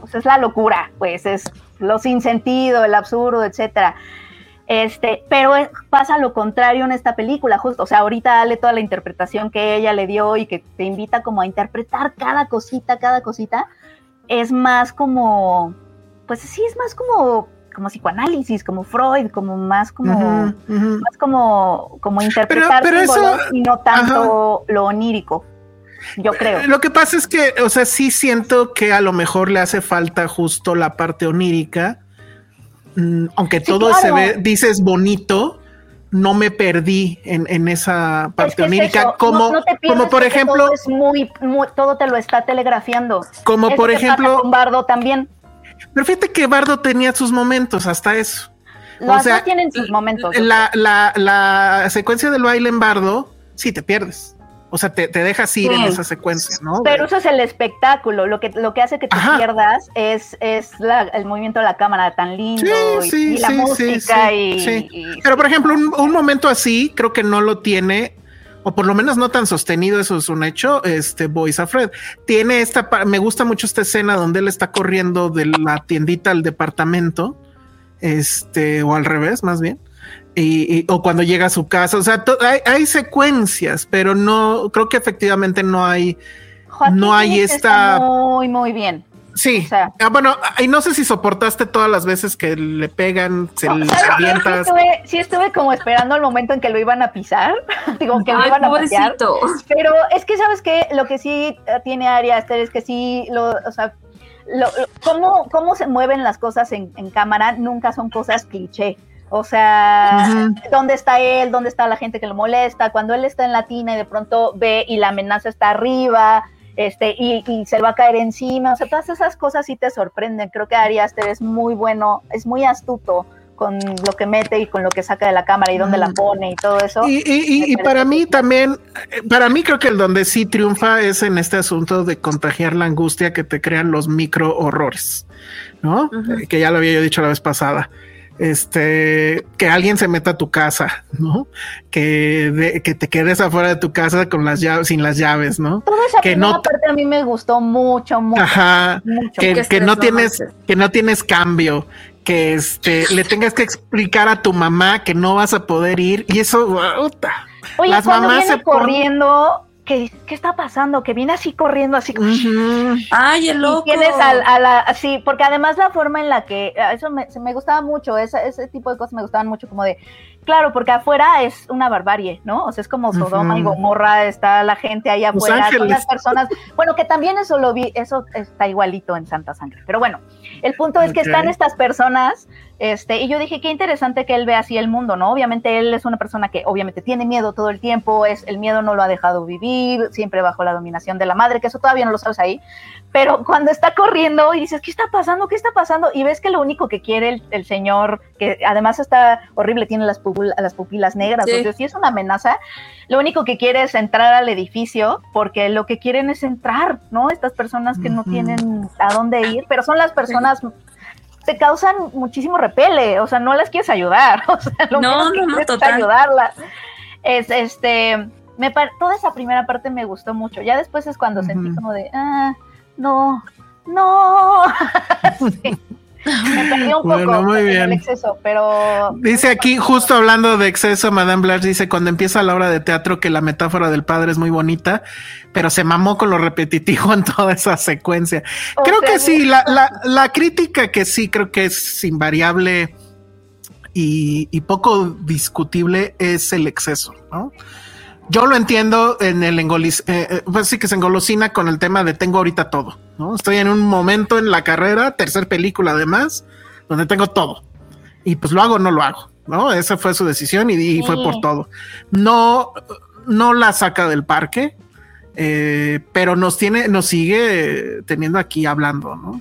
pues es la locura, pues es lo sin sentido, el absurdo, etcétera. Este, pero pasa lo contrario en esta película, justo, o sea, ahorita dale toda la interpretación que ella le dio y que te invita como a interpretar cada cosita, cada cosita, es más como, pues sí, es más como como psicoanálisis, como Freud, como más como, más como, como interpretar y no tanto lo onírico. Yo creo. Lo que pasa es que, o sea, sí siento que a lo mejor le hace falta justo la parte onírica. Mm, aunque todo se ve, dices bonito, no me perdí en, esa parte onírica. como, como por ejemplo. Todo, es muy, todo te lo está telegrafiando. Como por ejemplo. Bardo también. Pero fíjate que Bardo tenía sus momentos, hasta eso. Los o sea, tienen sus momentos. La, la, la, secuencia del baile en Bardo, sí te pierdes. O sea, te, te dejas ir en esa secuencia, ¿no? Pero eso es el espectáculo. Lo que, lo que hace que te pierdas es, es el movimiento de la cámara tan lindo y, la música. y, Pero, por ejemplo, un, un, momento así creo que no lo tiene o por lo menos no tan sostenido, eso es un hecho, este Boys a Fred. Tiene esta, me gusta mucho esta escena donde él está corriendo de la tiendita al departamento, este, o al revés, más bien. Y, y- o cuando llega a su casa, o sea, to- hay, hay secuencias, pero no, creo que efectivamente no hay, Joaquín no hay esta- está muy, muy bien. Sí, O sea- Ah, bueno, y no sé si soportaste todas las veces que le pegan, se le ¿Sabes qué? Sí avientas. estuve, sí estuve como esperando el momento en que lo iban a pisar, digo, que lo iban a patear. Pero es que, ¿sabes qué? Lo que sí eh, tiene Ari Aster es que sí, lo, o sea, lo, lo- cómo, cómo se mueven las cosas en, en cámara nunca son cosas cliché. O sea. ¿dónde está él? ¿Dónde está la gente que lo molesta? Cuando él está en la tina y de pronto ve y la amenaza está arriba, este, y, y se le va a caer encima. O sea, todas esas cosas sí te sorprenden. Creo que Ari Aster es muy bueno, es muy astuto con lo que mete y con lo que saca de la cámara y dónde la pone y todo eso. Y, y- y- para mí también, para mí creo que el donde sí triunfa es en este asunto de contagiar la angustia que te crean los micro horrores, ¿no? Que ya lo había yo dicho la vez pasada. Este, que alguien se meta a tu casa, ¿no? Que, de- que te quedes afuera de tu casa con las llaves, sin las llaves, ¿no? Toda esa que no- parte a mí me gustó mucho, mucho. Ajá. mucho. Que, que no tienes, que no tienes cambio, que este, le tengas que explicar a tu mamá que no vas a poder ir, y eso, puta. Oye, las cuando mamás viene se ponen- corriendo, ¿qué, dices, ¿qué está pasando? Que viene así corriendo, así. Ujú. Ay, el Y loco. tienes al- a, la, sí, porque además la forma en la que, a eso me, me gustaba mucho, esa- ese tipo de cosas me gustaban mucho, como de, claro, porque afuera es una barbarie, ¿no? O sea, es como Sodoma y Ujú. Gomorra, está la gente ahí afuera, son las personas, bueno, que también eso lo vi, eso está igualito en Santa Sangre, pero bueno, el punto es que están estas personas, este, y yo dije, qué interesante que él ve así el mundo, ¿no? Obviamente él es una persona que obviamente tiene miedo todo el tiempo, es, el miedo no lo ha dejado vivir, siempre bajo la dominación de la madre, que eso todavía no lo sabes ahí, pero cuando está corriendo y dices, ¿qué está pasando? ¿Qué está pasando? Y ves que lo único que quiere el, el señor, que además está horrible, tiene las, pupil- las pupilas negras, Sí. o sea, sí es una amenaza, lo único que quiere es entrar al edificio, porque lo que quieren es entrar, ¿no? Estas personas que no tienen a dónde ir, pero son las personas... Te causan muchísimo repele, o sea, no las quieres ayudar, o sea, lo No, menos que no, ayudarlas. Es este, me toda esa primera parte me gustó mucho. Ya después es cuando sentí como de, ah, no, no. Sí. Me perdí un Bueno, poco muy en bien. el exceso, pero Dice aquí, justo hablando de exceso, Madame Blanche dice, cuando empieza la obra de teatro que la metáfora del padre es muy bonita, pero se mamó con lo repetitivo en toda esa secuencia. O creo sea, que sí, la, la, la crítica que sí creo que es invariable y, y poco discutible es el exceso, ¿no? Yo lo entiendo en el engolis, eh, eh, pues sí que se engolosina con el tema de tengo ahorita todo, ¿no? Estoy en un momento en la carrera, tercer película además, donde tengo todo. Y pues lo hago o no lo hago, ¿no? Esa fue su decisión y, y fue por todo. No, no la saca del parque, eh, pero nos tiene, nos sigue teniendo aquí hablando, ¿no?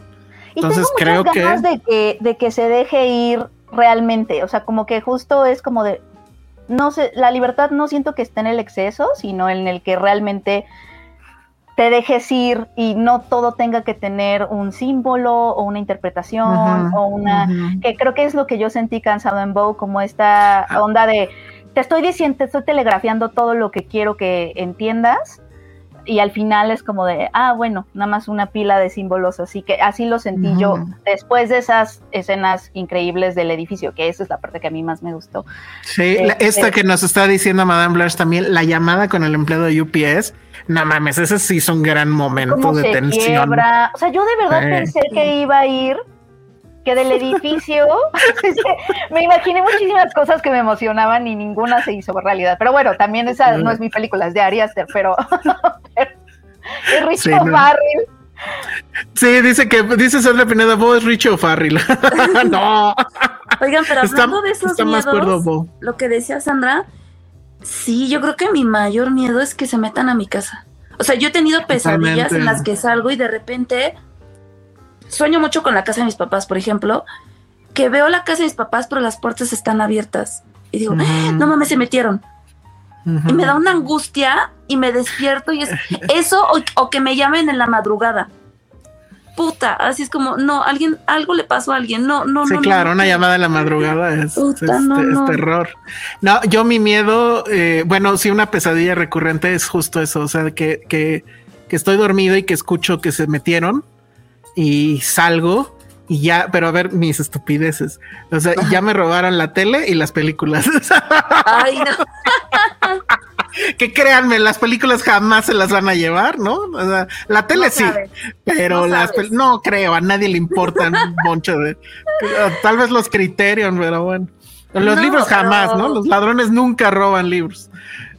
Y Entonces, tengo creo muchas que- ganas de que de que se deje ir realmente, o sea, como que justo es como de no sé, la libertad no siento que esté en el exceso, sino en el que realmente te dejes ir y no todo tenga que tener un símbolo o una interpretación o una que creo que es lo que yo sentí cansado en Bow, como esta Ah. onda de te estoy diciendo, te estoy telegrafiando todo lo que quiero que entiendas y al final es como de, ah, bueno, nada más una pila de símbolos, así que así lo sentí yo Ujú. después de esas escenas increíbles del edificio, que esa es la parte que a mí más me gustó. Sí, la- Este- esta que nos está diciendo Madame Blanche también, la llamada con el empleado de UPS, no mames, ese sí es un gran momento de se tensión. quiebra, o sea, yo de verdad pensé que iba a ir que del edificio me imaginé muchísimas cosas que me emocionaban y ninguna se hizo realidad. Pero bueno, también esa no es mi película, es de Ari Aster, pero, pero es Richard Sí, no. Farrell. Sí, dice que dice Sandra Pineda, vos es Richie O'Farrill. no, Oigan, pero está, hablando de esos está más cuerdo miedos, Bo. lo que decía Sandra, sí, yo creo que mi mayor miedo es que se metan a mi casa. O sea, yo he tenido pesadillas Totalmente. en las que salgo y de repente sueño mucho con la casa de mis papás, por ejemplo, que veo la casa de mis papás, pero las puertas están abiertas. Y digo. "Ah, no mames, se metieron. Y me da una angustia y me despierto y es eso o, o que me llamen en la madrugada. Puta, así es como, no, alguien, algo le pasó a alguien, no, no, Sí, no. claro, no, una no. llamada en la madrugada es, Puta, es- no, es terror. No, yo mi miedo, eh, bueno, sí, una pesadilla recurrente es justo eso, o sea, que, que, que estoy dormido y que escucho que se metieron y salgo y ya, pero a ver mis estupideces. O sea, ya me robaron la tele y las películas. Ay, no. que créanme, las películas jamás se las van a llevar, ¿no? O sea, la tele No sí, pero No las no creo, a nadie le importan un moncho de tal vez los Criterion, pero bueno. Los No, libros jamás, pero- ¿no? Los ladrones nunca roban libros.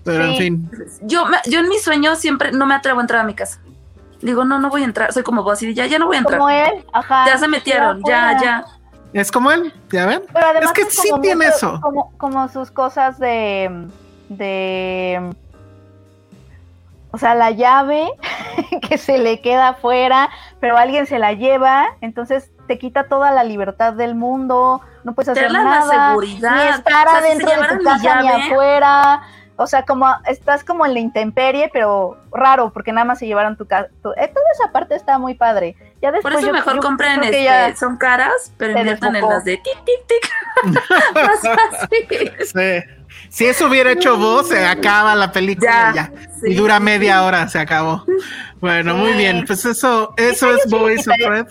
Pero en fin. Yo, yo en mis sueños siempre no me atrevo a entrar a mi casa. Digo, no, no voy a entrar. Soy como vos y ya, ya no voy a entrar. Como él, ajá. Ya se metieron, ya, ya. Es como él, ¿ya ven? Pero además es que es sí como tiene mucho- eso. Como, como sus cosas de, de. O sea, la llave que se le queda afuera, pero alguien se la lleva, entonces te quita toda la libertad del mundo, no puedes hacer Te da la nada, seguridad. ni estar O sea, si se adentro de llevaran tu casa ni afuera. O sea, como estás como en la intemperie, pero raro, porque nada más se llevaron tu casa. toda esa parte está muy padre. Ya después Por eso yo- mejor yo compren creo que este, ya- son caras, pero inviertan en las de tic, tic, tic. Más fácil. Sí. Si eso hubiera hecho vos, se acaba la película Ya, ya. sí, y dura sí, media hora, se acabó. Bueno, muy bien. Pues eso, eso es Boys of Red.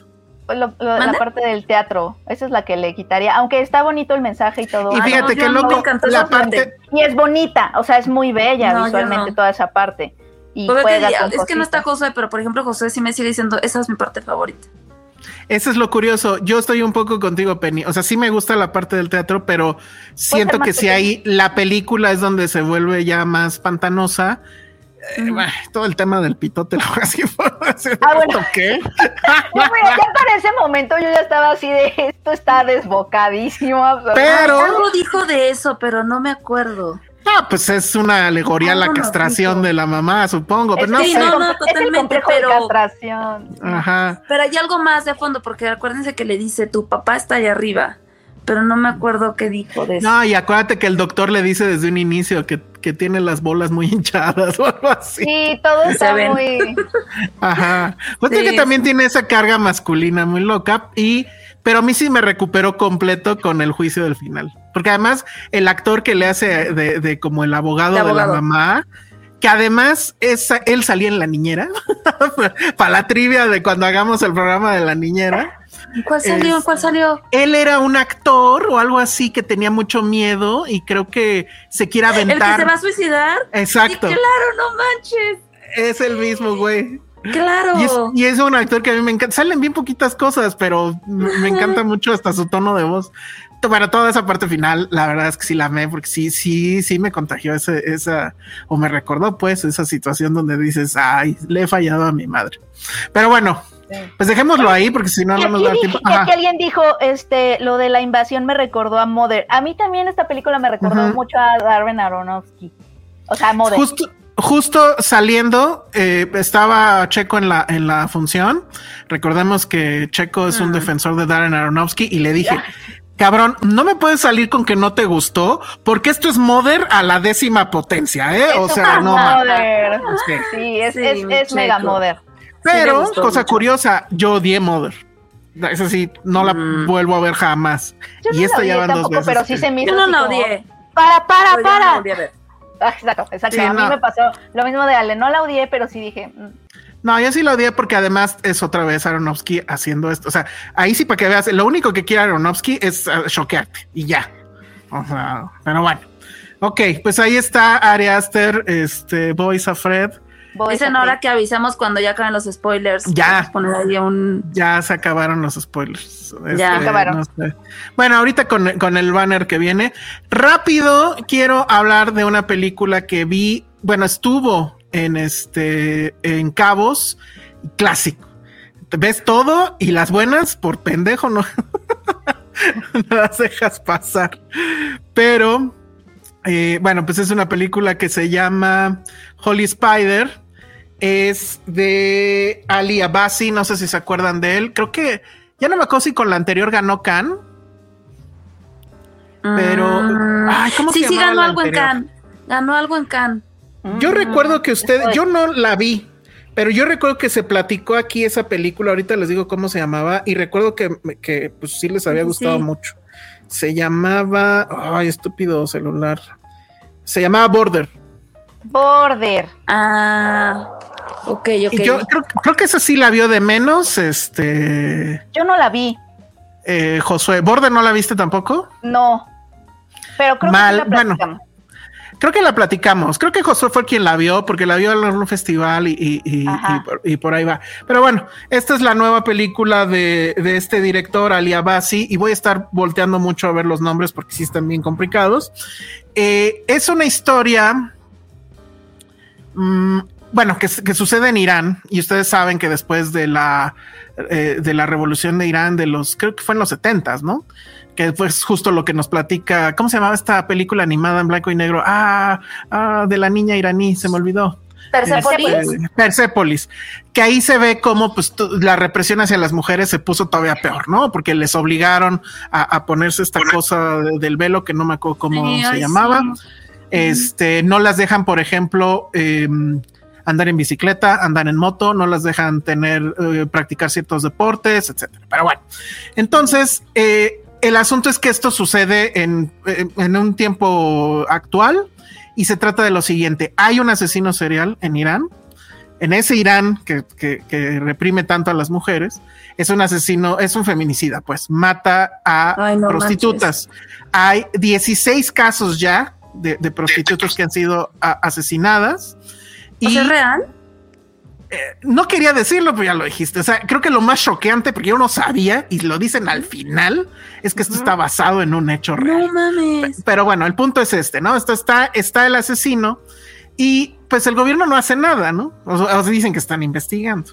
Lo- lo- la parte del teatro, esa es la que le quitaría, aunque está bonito el mensaje y todo. Y fíjate no, qué yo no me loco, encantó la esa parte. Y es bonita, o sea, es muy bella No, visualmente no. toda esa parte. Y Pues, juega que- con es que no está. José, pero por ejemplo José sí me sigue diciendo, esa es mi parte favorita. Eso es lo curioso. Yo estoy un poco contigo, Penny. O sea, sí me gusta la parte del teatro, pero siento que si ahí la película es donde se vuelve ya más pantanosa. Eh, bueno, todo el tema del pitote, lo así Ah, bueno. ¿Qué? Ya, mira, ya para ese momento yo ya estaba así de esto está desbocadísimo. Pero, Algo dijo de eso, pero no me acuerdo. ah, pues es una alegoría a la castración de la mamá, supongo. Pero Es no Sí, sé. no, no, es el totalmente, complejo de pero- castración. Ajá. Pero hay algo más de fondo, porque acuérdense que le dice, tu papá está allá arriba, pero no me acuerdo qué dijo de eso. No, y acuérdate que el doctor le dice desde un inicio que, que tiene las bolas muy hinchadas o algo así. Sí, todo está muy. Ajá. Pues Sí, que sí. también tiene esa carga masculina muy loca y pero a mí sí me recuperó completo con el juicio del final. Porque además el actor que le hace de, de como el abogado De de, la abogado. mamá, que además es, él salía en la niñera, para la trivia de cuando hagamos el programa de la niñera. ¿Cuál salió? es- ¿Cuál salió? Él era un actor o algo así que tenía mucho miedo y creo que se quiere ¿El que aventar. se va a suicidar? Exacto. Sí, claro, no manches. Es el mismo, güey. Claro. Y es, y es un actor que a mí me encanta. Salen bien poquitas cosas, pero me me encanta mucho hasta su tono de voz. Para toda esa parte final, la verdad es que sí la amé, porque sí, sí, sí me contagió ese, esa, o me recordó pues esa situación donde dices, ay, le he fallado a mi madre. Pero bueno, pues dejémoslo ahí, porque si no, no nos da dije- tiempo. Ajá. aquí alguien dijo, este, lo de la invasión me recordó a Mother. A mí también esta película me recordó mucho a Darren Aronofsky. O sea, a Mother. Justo, justo saliendo, eh, estaba Checo en la, en la función. Recordemos que Checo es un defensor de Darren Aronofsky y le dije, cabrón, no me puedes salir con que no te gustó, porque esto es Mother a la décima potencia, ¿eh? O sea, no mames. Mother. Sí. Sí, es, Sí, es, es mega. Mother. Pero, cosa mucho. curiosa, yo odié Mother. Eso sí, no la Mm. vuelvo a ver jamás. Yo y no esta la ya dos tampoco, veces. pero sí se me hizo Yo no la como, odié. Para, para, pero no la para. a ver. Ah, Exacto, exacto. Sí, a mí no. me pasó lo mismo de Ale. No la odié, pero sí dije, mm, No, yo sí lo odié porque además es otra vez Aronofsky haciendo esto. O sea, ahí sí para que veas, lo único que quiere Aronofsky es uh, choquearte y ya. O sea, pero bueno. Ok, pues ahí está Ari Aster, este, Boys of Fred. Voy Dicen a- ahora que avisamos cuando ya acaben los spoilers. Ya. Podemos poner ahí un... Ya se acabaron los spoilers. Este, Ya. acabaron. no sé. Bueno, ahorita con, con el banner que viene. Rápido, quiero hablar de una película que vi, bueno, estuvo en este, en Cabos, clásico. Ves todo y las buenas por pendejo no, no las dejas pasar. Pero, eh, bueno, pues es una película que se llama Holy Spider. Es de Ali Abassi, no sé si se acuerdan de él. Creo que ya no me acuerdo si con la anterior ganó Cannes. Pero, Mm, ay, ¿cómo sí, se sí, ganó algo en? Cannes. Ganó algo en Cannes. Yo recuerdo que usted, yo no la vi, pero yo recuerdo que se platicó aquí esa película. Ahorita les digo cómo se llamaba y recuerdo que, que pues sí les había gustado sí. mucho. Se llamaba, ay, estúpido celular. Se llamaba Border. Border. Ah, ok, ok. Y yo creo, creo que esa sí la vio de menos. Este, Yo no la vi. eh, Josué. ¿Borde no la viste tampoco? No. Pero creo Mal, que sí la bueno. platicamos. Creo que la platicamos. Creo que Josué fue quien la vio, porque la vio en un festival y, y- y- Ajá. y por, y por ahí va. Pero bueno, esta es la nueva película de, de este director, Ali Abasi, y voy a estar volteando mucho a ver los nombres porque sí están bien complicados. Eh, es una historia, mm, bueno, que, que sucede en Irán, y ustedes saben que después de la, eh, de la revolución de Irán, de los, creo que fue en los setentas, ¿no? que fue justo lo que nos platica. ¿Cómo se llamaba esta película animada en blanco y negro? Ah, ah, de la niña iraní, se me olvidó. Persepolis. Este, Persépolis, que ahí se ve cómo pues la represión hacia las mujeres se puso todavía peor, ¿no? Porque les obligaron a, a ponerse esta cosa de- del velo que no me acuerdo cómo Sí, se llamaba. sí. Este, no las dejan, por ejemplo, eh, andar en bicicleta, andar en moto, no las dejan tener, eh, practicar ciertos deportes, etcétera. Pero bueno, entonces, eh, el asunto es que esto sucede en, en- en un tiempo actual y se trata de lo siguiente. Hay un asesino serial en Irán. En ese Irán que, que- que reprime tanto a las mujeres, es un asesino, es un feminicida, pues mata a Ay, no prostitutas. Hay 16 casos ya de, de prostitutas que han sido a- asesinadas. ¿O sea, ¿es real? no quería decirlo, pero ya lo dijiste. O sea, creo que lo más choqueante, porque yo no sabía y lo dicen al final, es que esto está basado en un hecho real. No mames. Pero bueno, el punto es este, ¿no? Esto está, está el asesino y pues el gobierno no hace nada, ¿no? O, o dicen que están investigando.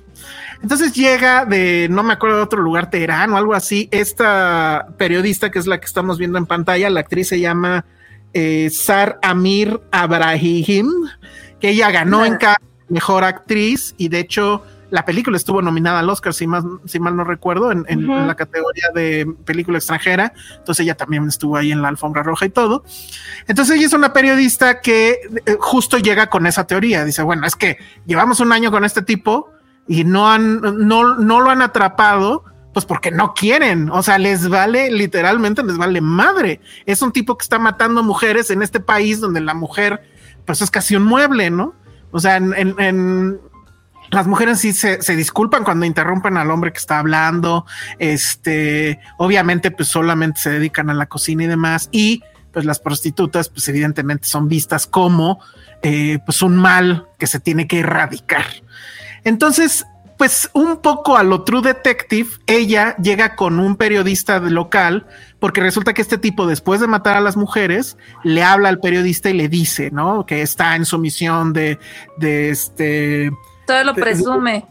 Entonces llega de, no me acuerdo de otro lugar, Teherán o algo así, esta periodista que es la que estamos viendo en pantalla, la actriz se llama eh, Sar Amir Abrahim, que ella ganó en cada mejor actriz y de hecho la película estuvo nominada al Oscar, si, más, si mal no recuerdo, en, en- la categoría de película extranjera. Entonces ella también estuvo ahí en la alfombra roja y todo. Entonces ella es una periodista que eh, justo llega con esa teoría. Dice, bueno, es que llevamos un año con este tipo y no han, no, no lo han atrapado, pues porque no quieren. O sea, les vale, literalmente les vale madre. Es un tipo que está matando mujeres en este país donde la mujer, pues es casi un mueble, ¿no? O sea, en, en- en- las mujeres sí se, disculpan cuando interrumpen al hombre que está hablando. Este, obviamente, pues solamente se dedican a la cocina y demás. Y pues las prostitutas, pues evidentemente son vistas como eh, pues un mal que se tiene que erradicar. Entonces, pues un poco a lo True Detective, ella llega con un periodista local, porque resulta que este tipo, después de matar a las mujeres, le habla al periodista y le dice, ¿no? Que está en su misión de, de este. Todo lo presume.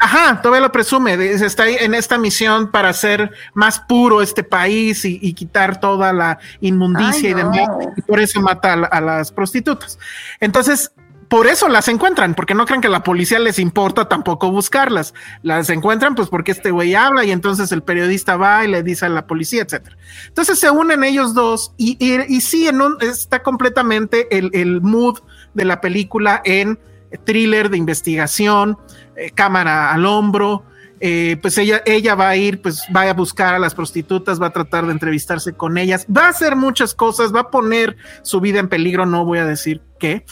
Ajá, todavía lo presume, está en esta misión para hacer más puro este país y, y quitar toda la inmundicia Ay, y demás, y por eso mata a las prostitutas. Entonces, por eso las encuentran, porque no creen que la policía les importa tampoco buscarlas. Las encuentran pues porque este güey habla y entonces el periodista va y le dice a la policía, etcétera. Entonces se unen ellos dos y, sí, en un, está completamente el, el mood de la película en thriller de investigación, eh, cámara al hombro. eh, pues ella, ella va a ir, pues va a buscar a las prostitutas, va a tratar de entrevistarse con ellas, va a hacer muchas cosas, va a poner su vida en peligro, no voy a decir qué.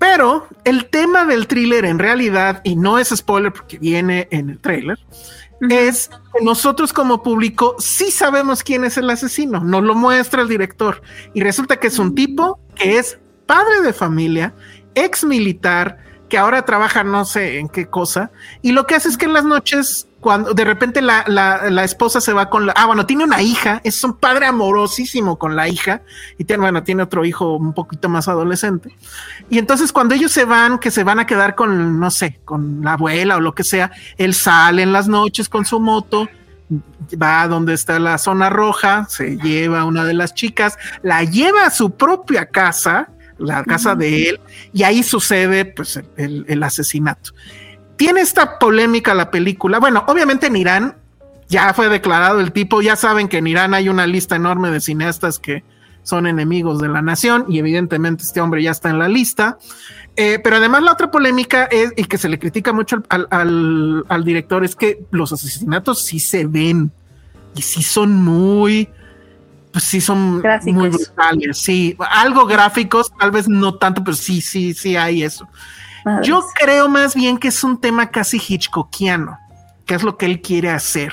Pero el tema del thriller en realidad, y no es spoiler porque viene en el trailer, es que nosotros como público sí sabemos quién es el asesino, nos lo muestra el director. Y resulta que es un tipo que es padre de familia, ex militar, que ahora trabaja no sé en qué cosa, y lo que hace es que en las noches, cuando de repente la, la- la esposa se va con la, ah, bueno, tiene una hija, es un padre amorosísimo con la hija, y tiene, bueno, tiene otro hijo un poquito más adolescente, y entonces cuando ellos se van, que se van a quedar con, no sé, con la abuela o lo que sea, él sale en las noches con su moto, va a donde está la zona roja, se lleva a una de las chicas, la lleva a su propia casa, la casa de él, y ahí sucede pues el, el asesinato. Tiene esta polémica la película. Bueno, obviamente en Irán ya fue declarado el tipo, ya saben que en Irán hay una lista enorme de cineastas que son enemigos de la nación y evidentemente este hombre ya está en la lista. Eh, pero además la otra polémica es, y que se le critica mucho al, al- al director, es que los asesinatos sí se ven y sí son muy, pues sí son Gráficos. muy brutales, sí, algo gráficos, tal vez no tanto, pero sí, sí, sí hay eso. Yo creo más bien que es un tema casi Hitchcockiano, que es lo que él quiere hacer.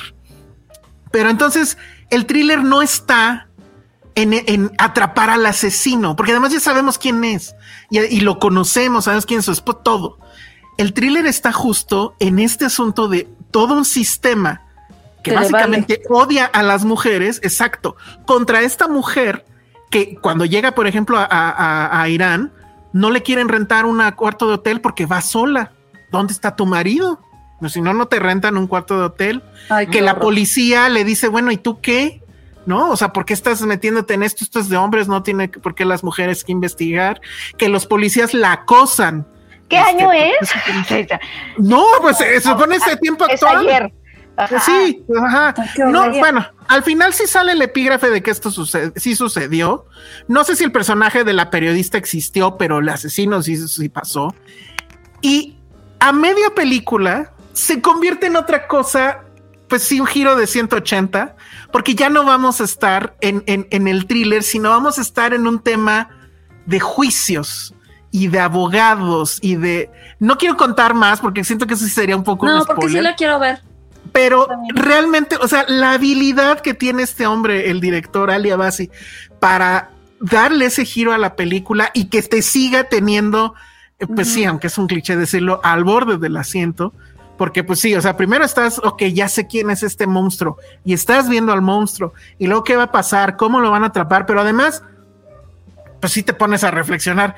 Pero entonces el thriller no está en, en atrapar al asesino, porque además ya sabemos quién es y, y lo conocemos, sabemos quién es su esposo, todo. El thriller está justo en este asunto de todo un sistema que básicamente odia a las mujeres, exacto, contra esta mujer que cuando llega, por ejemplo, a, a- a Irán, no le quieren rentar un cuarto de hotel porque va sola. ¿Dónde está tu marido? No, si no, no te rentan un cuarto de hotel. Ay, que la horror. policía le dice, bueno, ¿y tú qué? ¿No? O sea, ¿por qué estás metiéndote en esto? Esto es de hombres, no tiene por qué las mujeres que investigar. Que los policías la acosan. ¿Qué Este, año es? No, pues se supone ese tiempo Es actual. ayer. Ajá. Sí, ajá. No, bueno, al final sí sale el epígrafe de que esto sucede, sí sucedió. No sé si el personaje de la periodista existió, pero el asesino sí, sí pasó. Y a media película se convierte en otra cosa, pues sí, un giro de 180, porque ya no vamos a estar en, en- en el thriller, sino vamos a estar en un tema de juicios y de abogados y de... No quiero contar más porque siento que eso sí sería un poco... un No, porque sí la quiero ver. Pero realmente, o sea, la habilidad que tiene este hombre, el director Ali Abasi, para darle ese giro a la película y que te siga teniendo, eh, pues sí, aunque es un cliché decirlo, al borde del asiento. Porque pues sí, o sea, primero estás, ok, ya sé quién es este monstruo y estás viendo al monstruo y luego qué va a pasar, cómo lo van a atrapar, pero además, pues sí te pones a reflexionar,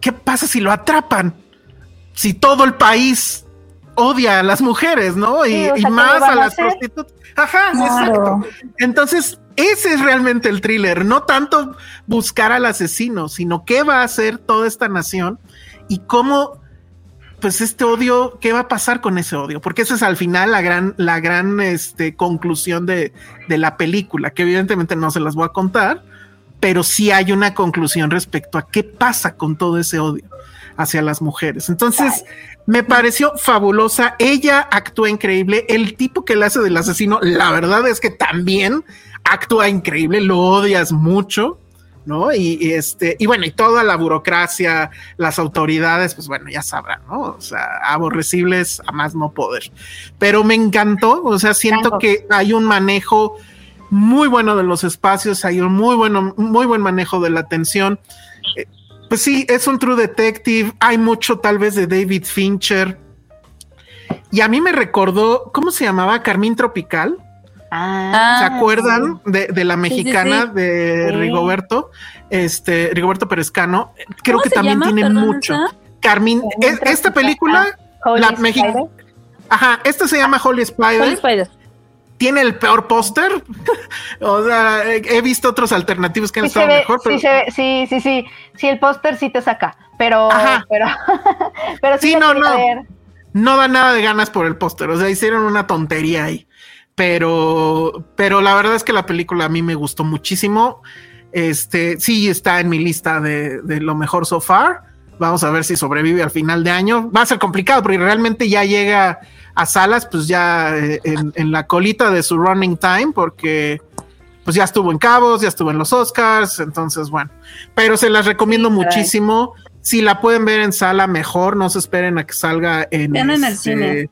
¿qué pasa si lo atrapan? Si todo el país odia a las mujeres, ¿no? Y, Sí, o y sea, ¿qué más a a las prostitutas. Ajá, Claro. exacto. Entonces, ese es realmente el thriller, no tanto buscar al asesino, sino qué va a hacer toda esta nación y cómo, pues este odio, qué va a pasar con ese odio, porque esa es al final la gran, la gran este, conclusión de, de la película, que evidentemente no se las voy a contar, pero sí hay una conclusión respecto a qué pasa con todo ese odio hacia las mujeres. Entonces, me pareció fabulosa. Ella actúa increíble. El tipo que le hace del asesino, la verdad es que también actúa increíble. Lo odias mucho. ¿No? Y, y este, y bueno, y toda la burocracia, las autoridades, pues bueno, ya sabrán, ¿no? O sea, aborrecibles a más no poder. Pero me encantó, o sea, siento que hay un manejo muy bueno de los espacios, hay un muy bueno, muy buen manejo de la atención. Eh, Pues sí, es un True Detective. Hay mucho tal vez de David Fincher. Y a mí me recordó, ¿cómo se llamaba? Carmín Tropical. Ah, ¿Se Ah, acuerdan de, de la mexicana sí. de. Rigoberto? Este, Rigoberto Perezcano. Creo ¿Cómo que también llama? tiene mucho. esa. Carmín, es- esta película, Holy la Mexi- Spider. ajá, esta se llama Holy Spider. Holy Spider. Tiene el peor póster. o sea, he, visto otros alternativos que han Sí, estado ve- mejor, pero sí, ve- sí, sí, sí, sí, el póster sí te saca, pero, Ajá. pero, pero sí, no, no. ver. no da nada de ganas por el póster. O sea, hicieron una tontería ahí. Pero, pero la verdad es que la película a mí me gustó muchísimo. Este sí está en mi lista de, de lo mejor so far. Vamos a ver si sobrevive al final de año. Va a ser complicado porque realmente ya llega a salas, pues ya eh, en, en la colita de su running time, porque pues ya estuvo en Cabos, ya estuvo en los Oscars. Entonces, bueno, pero se las recomiendo Sí, muchísimo. Si la pueden ver en sala, mejor. No se esperen a que salga en, en el este, cine.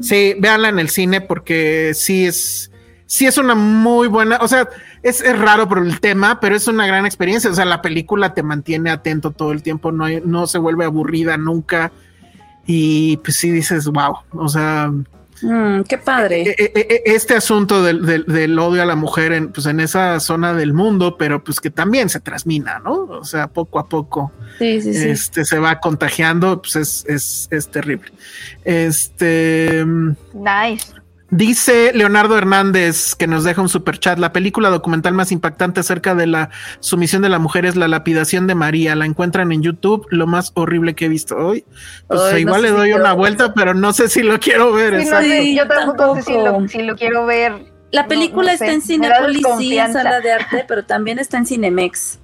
Sí, véanla en el cine porque sí es, sí es una muy buena, o sea, es, es raro por el tema, pero es una gran experiencia. O sea, la película te mantiene atento todo el tiempo, no, hay- no se vuelve aburrida nunca. Y pues sí dices, wow, o sea, Mm, qué padre. e- e- e- este asunto del, del- del odio a la mujer en, pues en esa zona del mundo, pero pues que también se transmina, ¿no? O sea, poco a poco Sí, sí, sí. este, se va contagiando, pues es, es, es terrible. Este. Nice. Dice Leonardo Hernández que nos deja un super chat. La película documental más impactante acerca de la sumisión de la mujer es La lapidación de María. La encuentran en YouTube, lo más horrible que he visto hoy. Pues Ay, no igual sé le doy una vuelta, pero no sé si lo quiero ver. Sí, no Sí, yo tampoco, sé si lo, si lo quiero ver. La película no está sé, en Cinepolis, sí, en sala de arte, pero también está en Cinemex.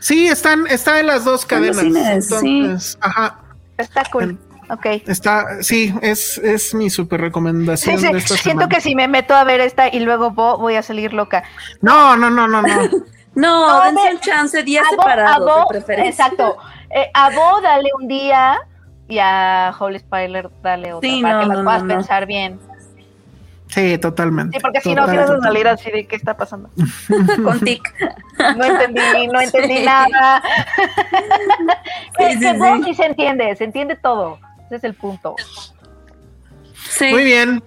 Sí, están, está en las dos cadenas. cines, sí. Entonces, ajá, Está cool. Ok. está, sí, es, es mi super Sí, recomendación sí, de esta siento semana. que si me meto a ver esta y luego vo- voy a salir loca. No, no, no, no, no. No, No, dense un chance, días Bo- a separados, Bo- de preferencia. Exacto. Eh, a Bo dale un día y a Holy Spider dale otro Sí, para no, que las no, puedas no, no. pensar bien. Sí, totalmente. Sí, porque si no, a salir así de qué está pasando. Con tic. No entendí, no entendí Sí. nada. Sí, Es sí, que vos sí. sí se entiende, se entiende todo. Ese es el punto. Sí. Muy bien.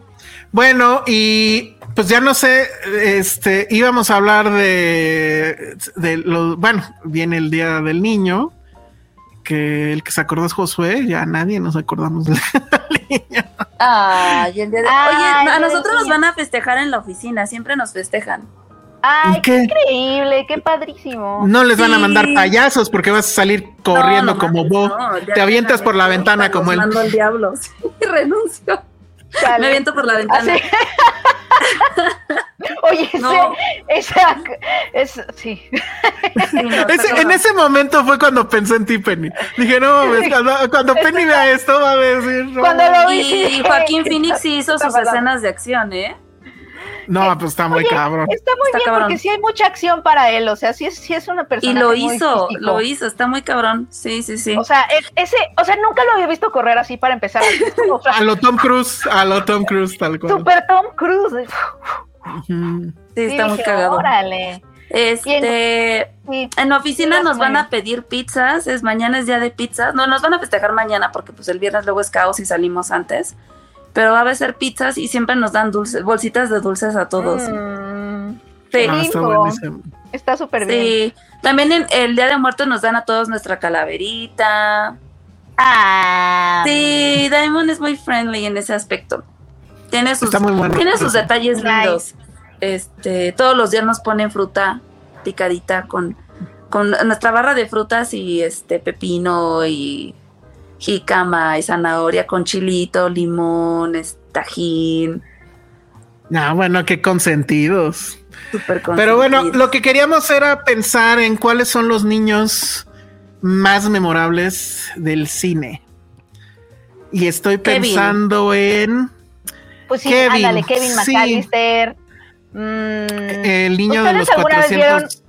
Bueno, y pues ya no sé, este, íbamos a hablar de, de lo, bueno, viene el Día del Niño, que el que se acordó es Josué, ya nadie nos acordamos de Ay, el día de- Ay, Oye, a del nosotros nos niño. van a festejar en la oficina, siempre nos festejan. Ay, ¿Y qué? qué? increíble, qué padrísimo. No les van a mandar payasos porque vas a salir corriendo No, no como vos. no, Te avientas por la ventana como él. mando al diablo. Sí, renuncio. Me aviento por la ventana. Así. Oye, ese, No. esa, es, sí. Sí, no, está Ese- en ese momento fue cuando pensé en ti, Penny. Dije, no cuando, cuando Penny vea esto va a decir. No, Cuando lo vi, Y Joaquín ¿qué Phoenix hizo sus escenas de acción, ¿eh? No, pues está muy Oye, cabrón. Está muy Está bien cabrón. porque sí hay mucha acción para él, o sea, sí es, sí es una persona. Y lo hizo, lo hizo, está muy cabrón. Sí, sí, sí. O sea, es- ese, o sea, nunca lo había visto correr así para empezar. O sea, A lo Tom Cruise, a lo Tom Cruise, tal cual. super Tom Cruise. Sí, está Sí, muy dije, cagado. Órale. Este, Sí. en la oficina nos van a pedir pizzas, es mañana es día de pizzas. No, nos van a festejar mañana porque pues el viernes luego es caos y salimos antes. Pero va a ser pizzas y siempre nos dan dulces, bolsitas de dulces a todos. Mm, Sí. Ah, está súper bien. Sí, también en el Día de Muertos nos dan a todos nuestra calaverita. Ah, Sí, Diamond es muy friendly en ese aspecto. Tiene sus, Está muy bueno. tiene sus detalles Nice. lindos. Este, todos los días nos ponen fruta picadita con, con nuestra barra de frutas y este pepino y jícama y zanahoria con chilito, limón, tajín. Ah, bueno, qué consentidos. Súper Pero bueno, lo que queríamos era pensar en cuáles son los niños más memorables del cine. Y estoy Kevin. pensando en pues sí, Kevin, ándale, Kevin sí. McAllister. Mm, el niño de los ¿Ustedes alguna vez 400.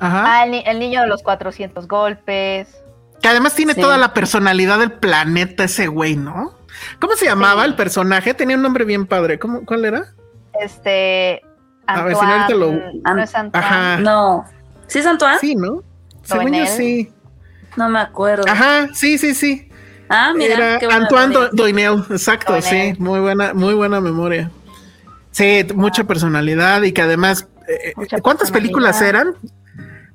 Ajá. ah, el, ni- el niño de los 400 golpes. Que además tiene Sí. toda la personalidad del planeta ese güey, ¿no? ¿Cómo se llamaba Sí. el personaje? Tenía un nombre bien padre. ¿Cómo, ¿Cuál era? Este. A ver, Antoine, si no, ahorita lo- no es Antoine. Ajá. No. ¿Sí es Antoine? Sí, ¿no? Según yo Doinel. sí. No me acuerdo. Ajá, sí, sí, sí. Ah, mira. Era Antoine memoria. Do- Doinel, exacto, Doinel. sí, muy buena, muy buena memoria. Sí, mucha personalidad y que además, eh, ¿cuántas películas eran?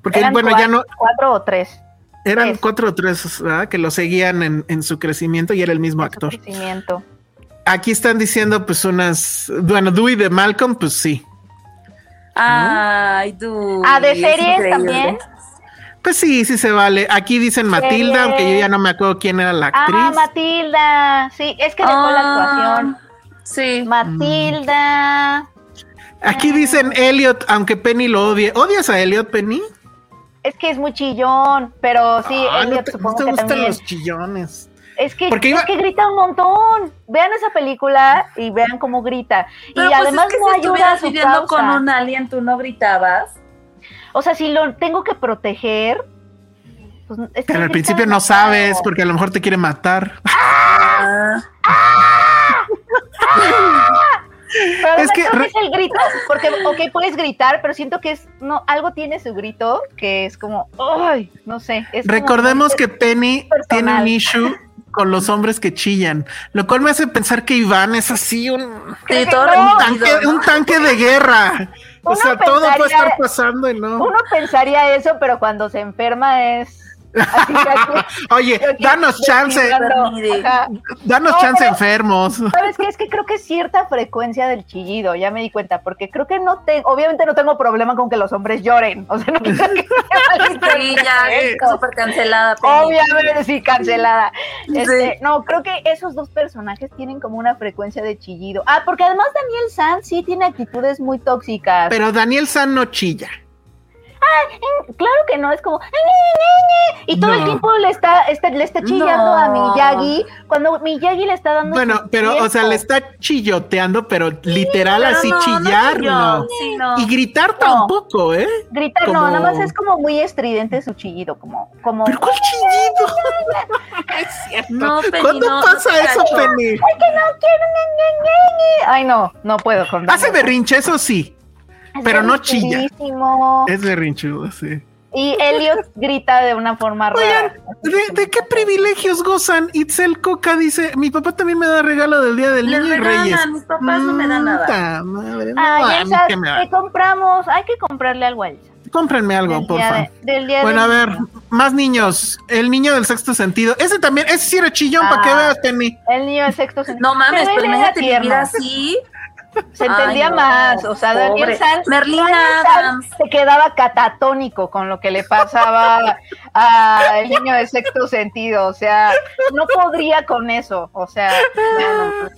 Porque Eran bueno, ya no, Cuatro o tres. Eran tres. cuatro o tres ¿verdad? que lo seguían en, en su crecimiento y era el mismo actor. crecimiento. Aquí están diciendo pues unas, bueno, Dewey de Malcolm, pues sí. Ay, tú. Ah, ¿de es series también? Pues sí, sí se vale. Aquí dicen Matilda, aunque yo ya no me acuerdo quién era la actriz. Ah, Matilda. Sí, es que dejó la Ah, actuación. Sí. Matilda. Aquí dicen Elliot, aunque Penny lo odie. ¿Odias a Elliot, Penny? Es que es muy chillón, pero sí, Ah, no te, no supongo te que gustan también. los chillones. Es que, Porque es que grita un montón. Vean esa película y vean cómo grita. Pero y pues además es que no si ayuda a su viviendo causa. con un alien, tú no gritabas. O sea, si lo tengo que proteger. Pues, es que Pero al principio no sabes, porque a lo mejor te quiere matar. Ah, Pero Es que creo que es el grito, porque, ok, puedes gritar, pero siento que es, no, algo tiene su grito que es como, ay, no sé. es Recordemos que Penny personal. tiene un issue con los hombres que chillan, lo cual me hace pensar que Iván es así un, sí, todo tanque, ¿no? un tanque de guerra. O sea, todo puede estar pasando y no. Uno pensaría eso, pero cuando se enferma es así Oye, danos chance, danos No, chance pero- enfermos. ¿Sabes qué? Es que creo que es cierta frecuencia del chillido, ya me di cuenta, porque creo que no tengo, obviamente no tengo problema con que los hombres lloren, o sea, no que Sí, ya, súper cancelada. Obviamente sí, cancelada. Este, No, creo que esos dos personajes tienen como una frecuencia de chillido. Ah, porque además Daniel San sí tiene actitudes muy tóxicas. Pero Daniel San no chilla. Mm", Claro que no, es como, y todo el tiempo le está, está- le está chillando a No. Miyagi, cuando Miyagi le está dando. Bueno, pero, o sea, le está chilloteando, pero literal Pero así no, chillar, no. sí, no. Y gritar tampoco, ¿eh? Gritar, como- no, nada más es como muy estridente su chillido, como, como. ¿Pero cuál chillido? es cierto. No, Penny, ¿Cuándo no, pasa eso. Penny? ¡Ay, que no quiero! ñe, ñe, ñe, ñe". Ay, no, no puedo con Hace berrinche, eso sí. Es pero no chilla. Es berrinchudo, sí. Y Elliot grita de una forma Oigan, rara. ¿de, de qué privilegios gozan? Itzel Coca dice, mi papá también me da regalo del Día del Les Niño y Reyes. mis papás no me dan nada. Madre, no, Elsa, que me da. ¿qué compramos? Hay que comprarle algo a Elsa. Cómprenme algo, Del por favor. de- del Bueno, a del ver, niño. más niños. El niño del sexto sentido. Ese también, ese sí era chillón, para que Ah. veas, Penny. El niño de sexto sentido. No mames, Pero imagínate vivir así. Se entendía Ay, no, más. O sea, Daniel pobre. Sanz, Merlina Adams. se quedaba catatónico con lo que le pasaba al niño de sexto sentido. O sea, no podría con eso. O sea, no, no, no.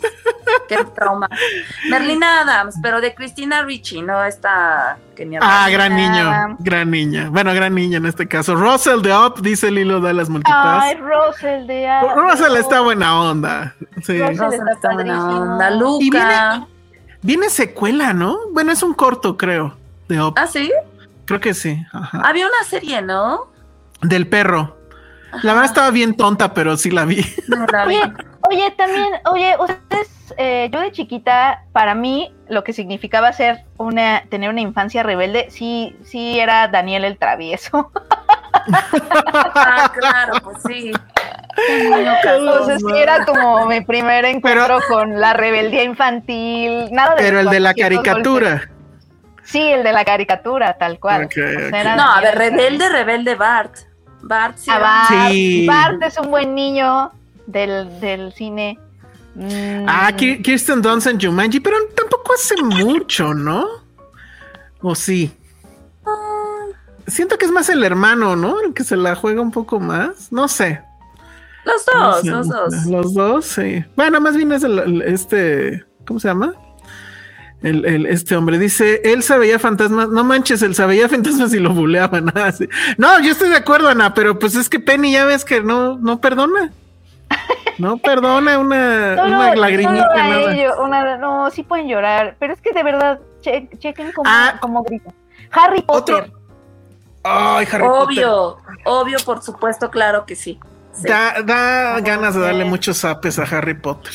Qué trauma. Merlina Adams, pero de Cristina Ricci, no esta que Ah, gran niño, Ah. gran niña. Bueno, gran niña en este caso. Russell de Up, dice Lilo de las Multipass. Ay, Russell de Russell está buena onda. Sí. Russell Rosa está está buena padrísimo. onda. Y viene- Luca. Viene secuela, ¿no? Bueno, es un corto, creo, de Up. Ah, sí. Creo que sí. Ajá. Había una serie, ¿no? Del perro. La verdad estaba bien tonta, pero sí la vi. No la vi. Oye, oye, también, oye, ustedes, eh, yo de chiquita, para mí, lo que significaba ser una, tener una infancia rebelde, sí, sí era Daniel el travieso. Ah, claro, pues sí. Entonces sí era como mi primer encuentro con la rebeldía infantil, nada de Pero el de la caricatura. golpes. Sí, el de la caricatura, tal cual. O sea, No, a ver, el rebelde, rebelde Bart. Bart sí. Bart. Sí. Bart es un buen niño del, del cine. Mm, Ah, Ki- Kirsten Dunst en Jumanji, pero tampoco hace mucho, ¿no? ¿O sí? Siento que es más el hermano, ¿no? El que se la juega un poco más. No sé. Los No dos, los dos. Los dos, sí. Bueno, más bien es el, el- este. ¿Cómo se llama? El, el- este hombre dice, él se veía fantasmas, no manches, él se veía fantasmas y lo buleaban. ah, sí. No, yo estoy de acuerdo, Ana, pero pues es que Penny ya ves que no, no perdona. No perdona una, Solo- una lagrimita. solo a nada. ello, una- no, sí pueden llorar, pero es que de verdad, che- chequen cómo, Ah. cómo grita. Harry Potter. Otro- Ay, Harry Potter. Obvio, obvio, por supuesto, claro que sí. Sí. Da, da ganas de darle muchos zapes a Harry Potter.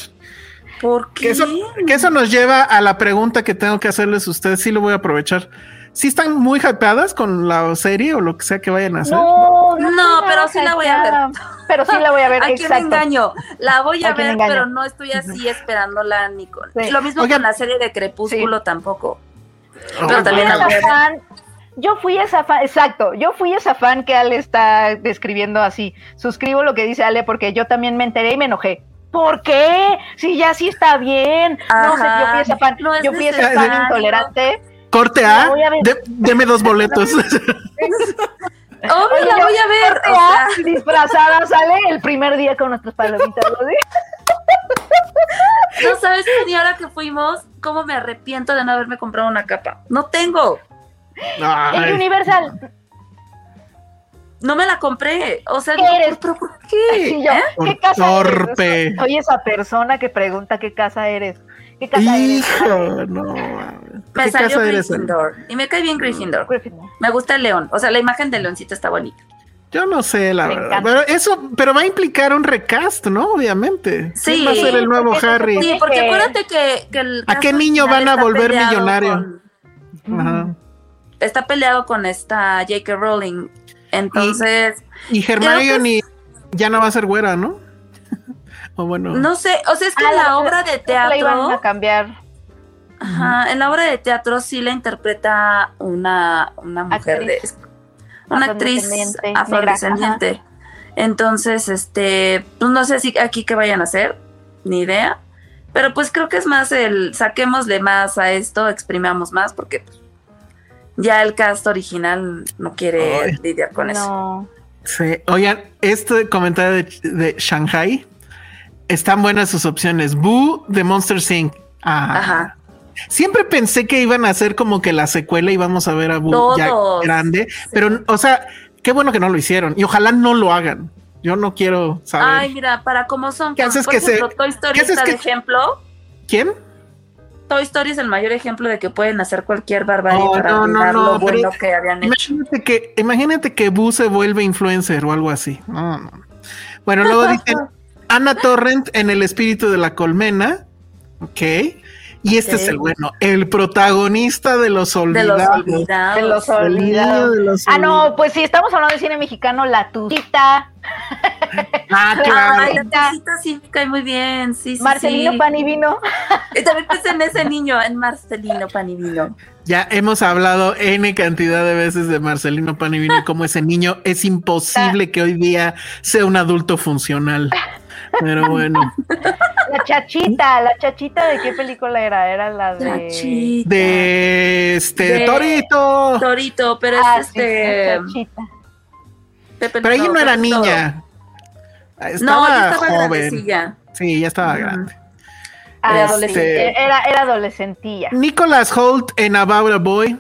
¿Por Que qué? eso, que eso nos lleva a la pregunta que tengo que hacerles a ustedes. Sí lo voy a aprovechar. ¿Sí están muy hypeadas con la serie o lo que sea que vayan a hacer? No, No, estoy pero sí la voy a hypeada. Pero sí la voy a ver, ¿A quién me exacto. engaño? La voy a ¿A quién ver, pero no estoy así esperándola ni con. Sí. Lo mismo Oigan. con la serie de Crepúsculo tampoco. Oh, Pero también la Yo voy fui a ver. esa fan- Yo fui esa fan, exacto, yo fui esa fan que Ale está describiendo así. Suscribo lo que dice Ale porque yo también me enteré y me enojé. ¿Por qué? Si ya sí está bien. No sé, yo fui esa fan, no es yo fui esa fan intolerante. Corte A, a de- deme dos boletos. Obvio, la voy a ver. corte o A, sea, disfrazada sale el primer día con nuestras palomitas. ¿no? no sabes ni ahora que fuimos, cómo me arrepiento de no haberme comprado una capa. No tengo. En Ay, Universal. No me la compré. O sea, ¿Qué no, eres? ¿pero por qué? Sí, yo, ¿Eh? ¿Qué casa torpe. eres? Soy esa persona que pregunta qué casa eres. ¿Qué casa eres? Hijo, no. Me ¿Qué salió casa eres? Gryffindor. Y me cae bien Gryffindor. Gryffindor. Me gusta el león. O sea, la imagen del leoncito está bonita. Yo no sé, la Me verdad. encanta. Pero eso, pero va a implicar un recast, ¿no? Obviamente. Sí. ¿Quién va a ser el nuevo Harry? Sí, porque que- acuérdate que, que el ¿A qué niño van a volver millonario? con- Ajá. Está peleado con esta J.K. Rowling. Entonces, Y Hermione ya no va a ser güera, ¿no? o bueno. no sé, o sea, es que Ah, en la obra de La iban teatro, a cambiar. ajá, en la obra de teatro sí la interpreta una, una mujer de una actriz Afrodescendiente, negra, afrodescendiente. Entonces, este, pues no sé si aquí qué vayan a hacer, ni idea. Pero pues creo que es más el saquémosle más a esto, exprimamos más, porque pues, ya el cast original no quiere Ay. lidiar con eso. No. Sí. Oigan, este comentario de, de Shanghai. Están buenas sus opciones. Boo de Monster Inc. Ah, Ajá. Siempre pensé que iban a hacer como que la secuela y vamos a ver a Boo ya grande, pero, o sea, qué bueno que no lo hicieron y ojalá no lo hagan. Yo no quiero saber. Ay, mira, para cómo son. ¿Qué haces por que se- ejemplo, Toy Story qué haces está de que- ejemplo. ¿Quién? Toy Story es el mayor ejemplo de que pueden hacer cualquier barbarie No, para no, no, lo bueno que habían hecho. Imagínate que, imagínate que Boo se vuelve influencer o algo así. No, no. Bueno, luego dicen Ana Torrent en el espíritu de la colmena. Ok. Y este es el bueno, el protagonista de los De los olvidados. olvidados. De los olvidados. de los Ah, no, olvidados. pues si estamos hablando de cine mexicano, La Tucita, Ah, claro. Ay, la tacita sí me cae muy bien. Sí, sí, Marcelino sí. Pan y Vino. Y también pensé en ese niño, en Marcelino Panivino. Ya hemos hablado N cantidad de veces de Marcelino Panivino y cómo ese niño es imposible que hoy día sea un adulto funcional. Pero bueno, La Chachita, la Chachita, ¿de qué película era? Era la de... Chachita. de este De- Torito. Torito, pero Ah, es sí, este. Chachita. Pero ella no era Pepito. Niña. No, Estaba ya estaba joven. grandecilla. Sí, ya estaba grande. Ah, De Este- adolescente. Era, era adolescentilla. Nicholas Holt en About a Boy.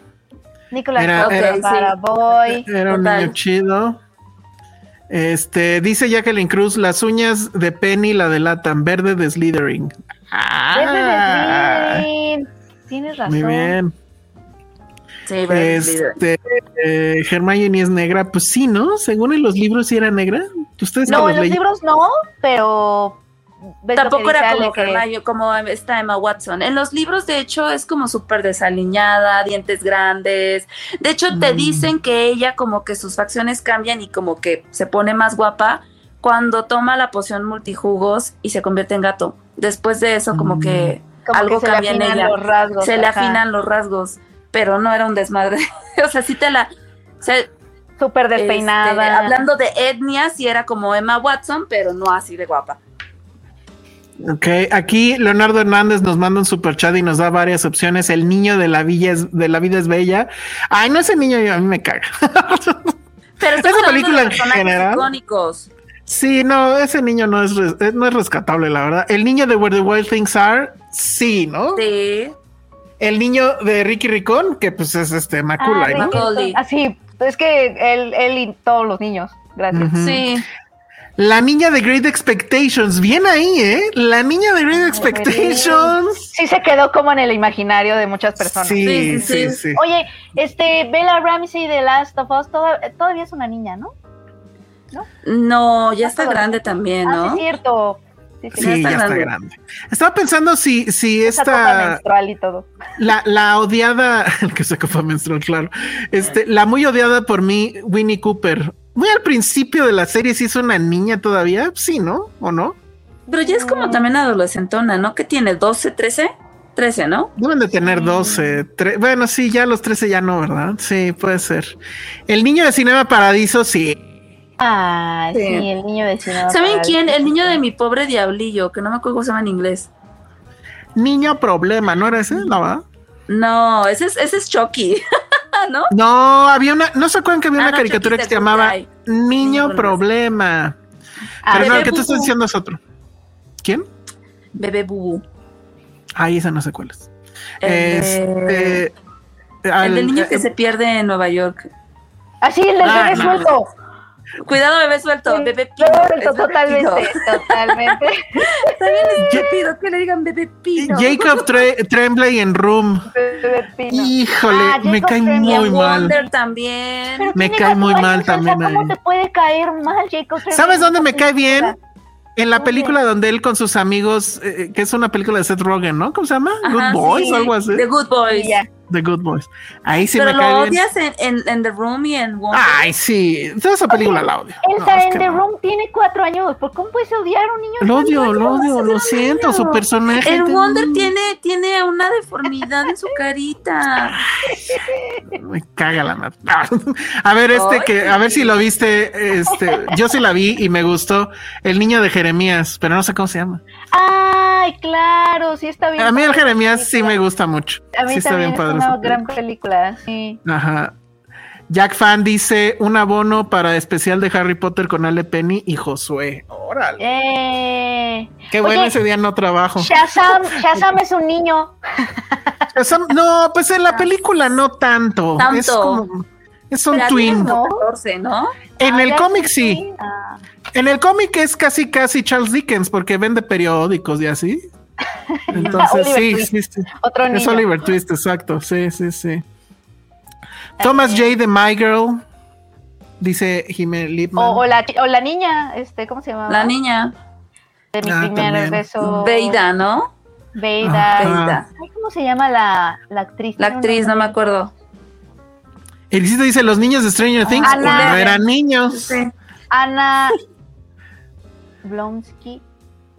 Nicolás Era- Cage era- para Boy. Era un Total. niño chido. Este, dice Jacqueline Cruz, las uñas de Penny la delatan, verde de Slithering. Ah, es Slytherin. Tienes razón. muy bien. Sí. Este, eh, Hermione es negra, pues sí, ¿no? Según en los libros sí era negra. Ustedes No, en los libros no, pero. Tampoco era como que- Hermione, como está Emma Watson. En los libros, de hecho, es como súper desaliñada, dientes grandes. De hecho, te Mm. dicen que ella como que sus facciones cambian y como que se pone más guapa cuando toma la poción multijugos y se convierte en gato. Después de eso, como que como algo que le cambia en ella. rasgos. se le afinan los rasgos, pero no era un desmadre. o sea, sí te la... o sea, Súper este, despeinada. hablando de etnia, sí era como Emma Watson, pero no así de guapa. Ok, aquí Leonardo Hernández nos manda un super chat y nos da varias opciones. El niño de la villa es, de la vida es bella. Ay, no ese niño a mí me caga. Pero Esa película de en personajes general. icónicos. sí, no, ese niño no es, res- eh, no es rescatable, la verdad. El niño de Where the Wild Things Are, sí, ¿no? Sí. El niño de Ricky Ricón, que pues es este Ah, Macula, ¿no? Ricón. Ah, sí, es que él, él y todos los niños. Gracias. Sí. La niña de Great Expectations, bien ahí, ¿eh? La niña de Great Expectations. Sí se quedó como en el imaginario de muchas personas. Sí, Sí, sí, sí, sí. sí. Oye, este, Bella Ramsey de Last of Us toda- todavía es una niña, ¿no? No, ya está grande también, Ah, sí, ¿no? es cierto. Sí, sí, Sí, Ya ya está está grande. grande. Estaba pensando si, si Esa copa esta, menstrual y todo. la, la odiada, que se copa menstrual, claro. Este, la muy odiada por mí, Winnie Cooper. Muy al principio de la serie, si es una niña todavía, sí, ¿no? ¿O no? Pero ya es como también adolescentona, ¿no? ¿Qué tiene? ¿12, 13? 13, ¿no? Deben de tener 12. tre- bueno, sí, ya los 13 ya no, ¿verdad? Sí, puede ser. El niño de Cinema Paradiso, sí. Ah, sí, Sí. el niño de Cinema ¿Saben quién? El niño de mi pobre diablillo, que no me acuerdo cómo se llama en inglés. Niño problema, ¿no era ese? No, ¿verdad? No, ese es, ese es Chucky, ¿no? No, había una, no se acuerdan que había Ah, una no, caricatura que se llamaba. Niño Problema. Ah, Pero no, el que tú estás diciendo es otro. ¿Quién? Bebé Bubu. Ay, esa no sé cuál es. Este. el al- del niño que eh, se pierde en Nueva York. Ah, sí, el del Ah, bebé no. suelto. Cuidado, bebé suelto. Sí, Bebé pino. suelto, totalmente, pino. totalmente. Está bien estúpido que le digan bebé pino. Jacob Tre- Tremblay en Room. Bebé pino. Híjole, Ah, me cae Tremblay. muy mal. También. Pero Me cae muy mal también ¿Cómo ahí. te puede caer mal, Jacob Tremblay? ¿Sabes dónde me cae bien? En la película donde él con sus amigos, eh, que es una película de Seth Rogen, ¿no? ¿Cómo se llama? Ajá, Good Boys sí, o algo así. The Good Boys. Ya. The Good Boys. Ahí sí Pero me cae lo bien. odias en, en, en The Room y en Wonder. Ay, sí. Toda esa película la odio. No, es en The no. Room tiene cuatro años. ¿Por cómo puedes odiar a un niño? Lo odio, lo odio, lo siento. Su personaje. El Wonder tiene, tiene una deformidad en su carita. Me caga la madre. A ver, este que, a ver si lo viste. Este, yo sí la vi y me gustó. El niño de Jeremías, pero no sé cómo se llama. Ay, claro, sí está bien. A mí el Jeremías sí me gusta mucho. A mí sí está también bien es una gran película. película, sí. Ajá. Jack Fan dice un abono para especial de Harry Potter con Ale Penny y Josué. Órale. Eh, Qué bueno, Oye, ese día no trabajo. Shazam, Shazam es un niño. Shazam- no, pues en la película no tanto. Tanto. Es como. Es un Pero twin. tiene como 14, ¿no? En Ah, el ya cómic sí. Ah, En el cómic es casi casi Charles Dickens porque vende periódicos y así. Entonces sí, Twist. sí, sí. otro Es niño. Oliver Twist, exacto. Sí, sí, sí. Thomas J. de My Girl, dice Jiménez Lipman. O, o la, o la niña, este, ¿cómo se llama? La niña. De mi Ah, primer beso. Veida, ¿no? Veida. Ay, ¿Cómo se llama la, la actriz? La actriz, no me acuerdo. Elisito dice los niños de Stranger Things Ana. cuando eran niños. Ana Blonsky.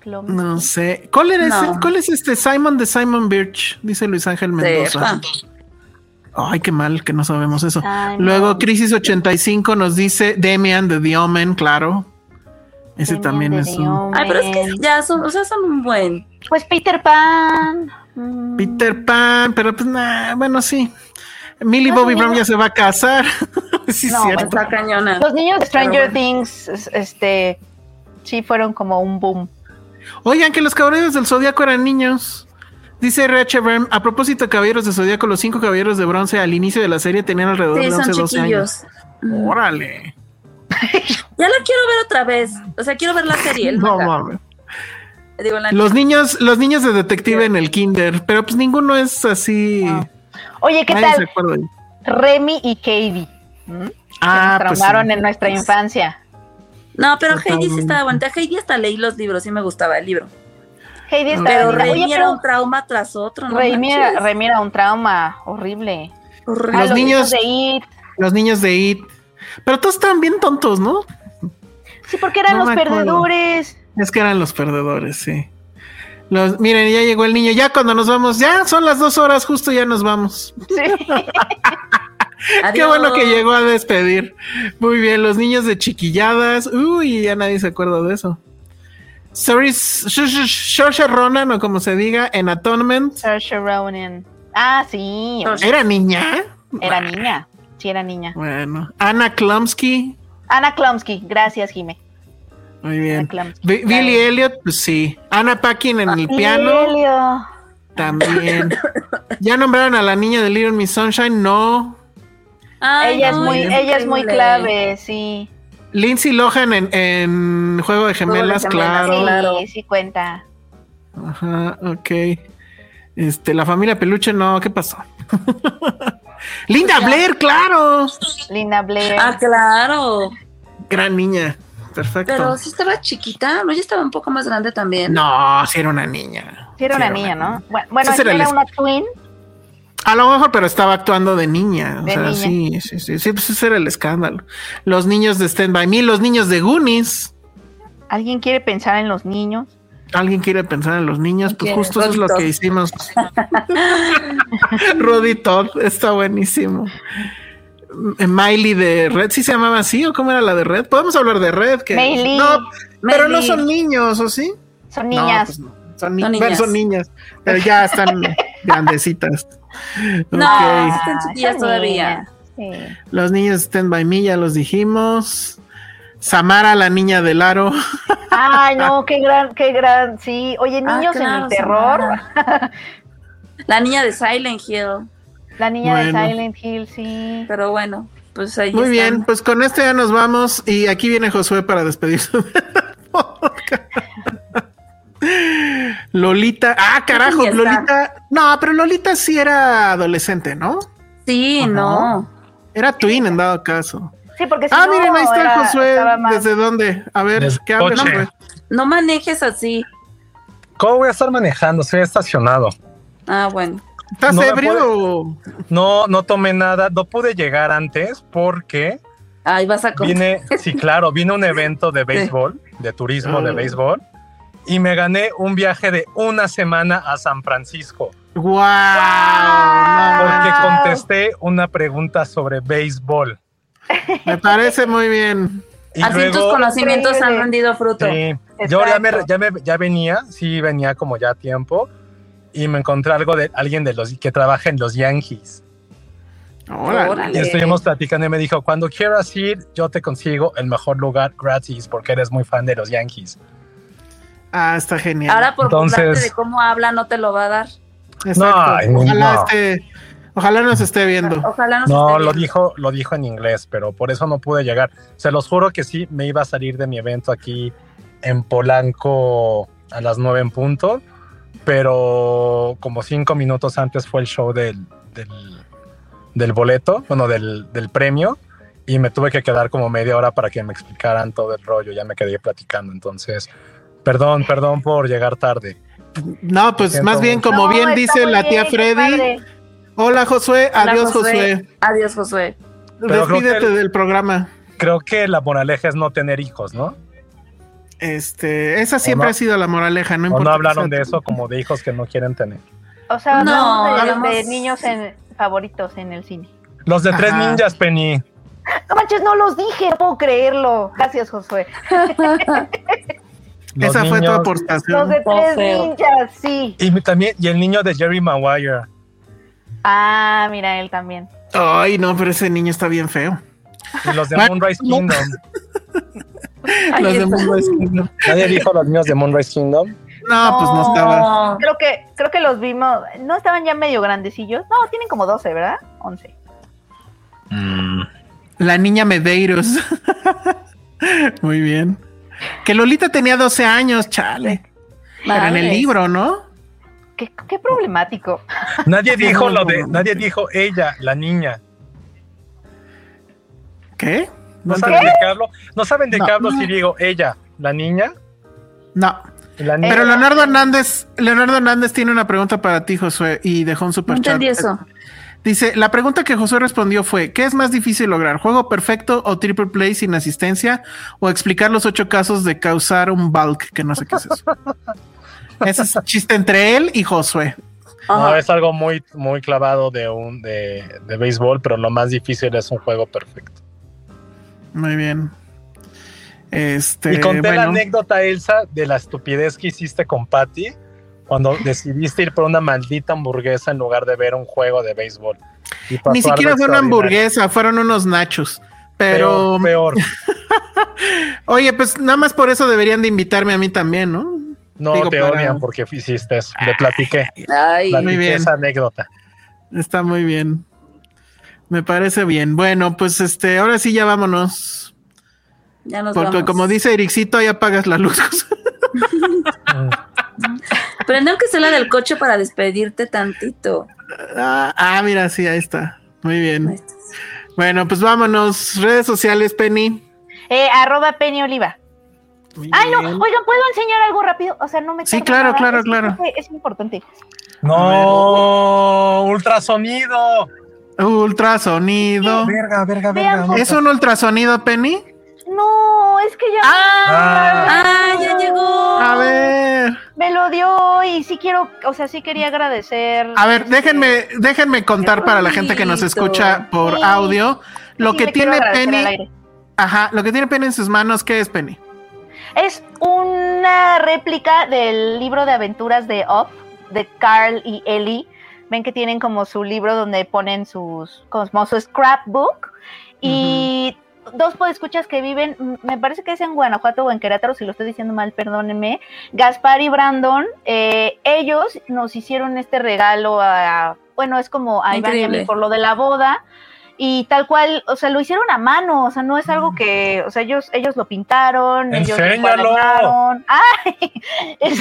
Blonsky. No sé. ¿Cuál, era No. ese? ¿Cuál es este Simon de Simon Birch? Dice Luis Ángel Mendoza. Sepa. Ay, qué mal que no sabemos eso. Ay, no. Luego Crisis 85 nos dice Demian de The Omen, claro. Ese Demian también es un Omen. Ay, pero es que ya son, o sea, son un buen. Pues Peter Pan. Mm. Peter Pan, pero pues nada, bueno, sí. Millie No, Bobby. Brown ya se va a casar. sí, No, cierto. Está cañona. Los niños de Stranger bueno. Things, es- este, sí fueron como un boom. Oigan, que los caballeros del Zodíaco eran niños. Dice RH Byrne, a propósito de caballeros de Zodíaco, los cinco caballeros de bronce al inicio de la serie tenían alrededor Sí, de son 11, 12 años. Órale. Ya la quiero ver otra vez. O sea, quiero ver la serie. el No mames. Digo, la Los niños, los niños de detective en el kinder, pero pues ninguno es así. Oye, ¿qué Nadie se tal? acuerda. Remy y. Que Ah, nos pues traumaron sí. en nuestra infancia. No, pero Heidi sí Totalmente. estaba aguanta. Heidi hasta leí los libros, sí me gustaba el libro. Heidi está Pero. Remy Oye, era un trauma tras otro. ¿no? Remy era, manches. Remy era un trauma horrible. Horrible. Los niños- de It. Los niños de It. Pero todos estaban bien tontos, ¿no? Sí, porque eran No los perdedores. Es que eran los perdedores, sí. Los, miren, ya llegó el niño. Ya cuando nos vamos, ya son las dos horas, justo ya nos vamos. Sí. Qué bueno que llegó a despedir. Muy bien, los niños de chiquilladas. Uy, ya nadie se acuerda de eso. Saoirse Ronan, o como se diga, en Atonement. Saoirse Ronan. Ah, sí. ¿Era niña? Era niña. Sí, era niña. Bueno, Anna Klumsky. Ana Klumsky. Gracias, Jime. Muy bien. Billy Elliot, pues sí. Anna Paquin en el piano. Elio. También. ¿Ya nombraron a la niña de Little Miss Sunshine? No. Ay, ella es muy, ella es muy clave, sí. Lindsay Lohan en, en Juego de Gemelas, Gemelas, claro. Sí, Claro. sí cuenta. Ajá, ok. Este, la familia Peluche, no, ¿qué pasó? Linda Blair, claro. Linda Blair. Ah, claro. Gran niña. Perfecto. Pero sí estaba chiquita, ¿no? Ya estaba un poco más grande también. No, sí era una niña. sí, era una niña, ¿no? Bueno, bueno era una twin. A lo mejor, pero estaba actuando de niña. O De sea, niña. sí, sí, sí, sí, pues ese era el escándalo. Los niños de Stand By Me, los niños de Goonies. ¿Alguien quiere pensar en los niños? ¿Alguien quiere pensar en los niños? Pues justo eso es lo que hicimos. Roddy Todd, está buenísimo. Eh, Miley de Red, ¿sí se llamaba así o cómo era la de Red? Podemos hablar de Red. Que, Miley. No, pero no son niños, ¿o sí? Son No, niñas. pues no. Son, ni- Son bueno, niñas. son niñas, pero ya están grandecitas. No, están chiquillas son todavía. niñas, sí. Los niños de Stand By Me, ya los dijimos. Samara, la niña del aro. Ay, no, qué gran, qué gran, sí. Oye, Ah, niños claro, en el terror. Samara. La niña de Silent Hill. La niña Bueno. de Silent Hill, sí. Pero bueno, pues ahí Muy están. bien, pues con esto ya nos vamos y aquí viene Josué para despedirse. Lolita, ah, carajo. Lolita. No, pero Lolita sí era adolescente, ¿no? Sí, no. Era twin en dado caso. Sí, porque si ah, no, miren, ahí está era- Josué. ¿Desde dónde? A ver, Desde ¿qué habla coche. Josué? No manejes así. ¿Cómo voy a estar manejando? Estoy estacionado. Ah, bueno. ¿Estás No ebrio? No, no tomé nada. No pude llegar antes porque Ahí vas a contar. vine, sí, claro, vine a un evento de béisbol, de turismo de Ah. béisbol, y me gané un viaje de una semana a San Francisco ¡Guau! porque contesté una pregunta sobre béisbol. me parece muy bien. Y Así tus luego, conocimientos han rendido fruto. sí, yo ya, me, ya, me- ya venía, sí venía como ya a tiempo, y me encontré algo de alguien de los que trabaja en los Yankees. Órale. Y estuvimos platicando y me dijo, cuando quieras ir, yo te consigo el mejor lugar gratis porque eres muy fan de los Yankees. Ah, está genial. Ahora por Entonces- de cómo habla no te lo va a dar. Exacto. No, ay, no. ojalá esté, ojalá nos esté viendo. Ojalá no, lo dijo, lo dijo en inglés, pero por eso no pude llegar. Se los juro que sí, me iba a salir de mi evento aquí en Polanco a las nueve en punto, pero como cinco minutos antes fue el show del, del, del boleto, bueno, del, del premio, y me tuve que quedar como media hora para que me explicaran todo el rollo, ya me quedé platicando, entonces, perdón, perdón por llegar tarde. No, pues más bien, mucho. como No, bien dice la tía Freddy. Hola, Josué. Hola, Adiós, Josué. Adiós, Josué. Pero creo que Despídete el- del programa. Creo que la moraleja es no tener hijos, ¿no? Este, esa siempre no- ha sido la moraleja, no o importa. no hablaron de eso como de hijos que no quieren tener. O sea, No, de, hablamos- de niños en, favoritos en el cine. Los de tres ninjas, Penny. No manches, no los dije, no puedo creerlo. Gracias, Josué. Esa fue tu aportación. Los de tres ninjas, sí. Y también, y el niño de Jerry Maguire. Ah, mira, él también. Ay, no, pero ese niño está bien feo. Y los de Moonrise. Kingdom. Los de. Moonrise Kingdom. Nadie dijo los niños de Moonrise Kingdom. No, pues no estaba. No. Creo que, creo que los vimos. No estaban ya medio grandecillos. No, tienen como 12, ¿verdad? 11. La niña Medeiros. Muy bien. Que Lolita tenía 12 años, chale. Pero en el libro, ¿no? Qué, qué problemático. Nadie dijo lo de, nadie dijo ella, la niña. ¿Qué? ¿No saben de qué hablo? ¿No saben de No. qué hablo si digo ella, la niña? no. La niña. Pero Leonardo Hernández, Leonardo Hernández tiene una pregunta para ti, Josué, y dejó un superchat. entendí eso. Dice, la pregunta que Josué respondió fue, ¿qué es más difícil lograr? ¿Juego perfecto o triple play sin asistencia? ¿O explicar los ocho casos de causar un bulk? Que no sé qué es eso. Ese es chiste entre él y Josué. No, es algo muy, muy clavado de un de, de béisbol, pero lo más difícil es un juego perfecto. Muy bien. Este, y conté la bueno, anécdota, Elsa, de la estupidez que hiciste con Patty cuando decidiste ir por una maldita hamburguesa en lugar de ver un juego de béisbol. Ni siquiera fue una hamburguesa, fueron unos nachos. Pero, Peor, peor. oye, pues nada más por eso deberían de invitarme a mí también, ¿no? No Digo, te para- odian porque hiciste eso. Le platiqué. Ay, Platiqué bien. esa anécdota. Está muy bien. Me parece bien. Bueno, pues este, ahora sí ya vámonos. ya nos Porque vamos. como dice Ericito, ahí apagas la luz. Prende aunque sea la del coche para despedirte tantito. ah, ah, mira, sí, ahí está. Muy bien. está. Bueno, pues vámonos. Redes sociales, Penny. Eh, arroba Penny Oliva. Muy Ay, no, oigan, ¿puedo enseñar algo rápido? O sea, no me Sí, claro, nada. claro, Es que claro. que Es importante. No, ultrasonido. Ultrasonido. Verga, verga, verga. ¿Es un ultrasonido, Penny? No, es que ya Ah, ya llegó. A ver. me lo dio y sí quiero, o sea, sí quería agradecer. A ver, déjenme, déjenme contar para la gente que nos escucha por Sí. audio. Lo sí que tiene Penny. Ajá, lo que tiene Penny en sus manos, ¿qué es Penny? Es una réplica del libro de aventuras de Up, de Carl y Ellie. Ven que tienen como su libro donde ponen sus, como su scrapbook. Y dos podescuchas que viven, me parece que es en Guanajuato o en Querétaro, si lo estoy diciendo mal, perdónenme. Gaspar y Brandon, eh, ellos nos hicieron este regalo a, bueno, es como a Iván y a mí Increíble. por lo de la boda. Y tal cual, o sea, lo hicieron a mano, o sea, no es algo que, o sea, ellos, ellos lo pintaron, ellos lo Enséñalo. ¡Ay! Es,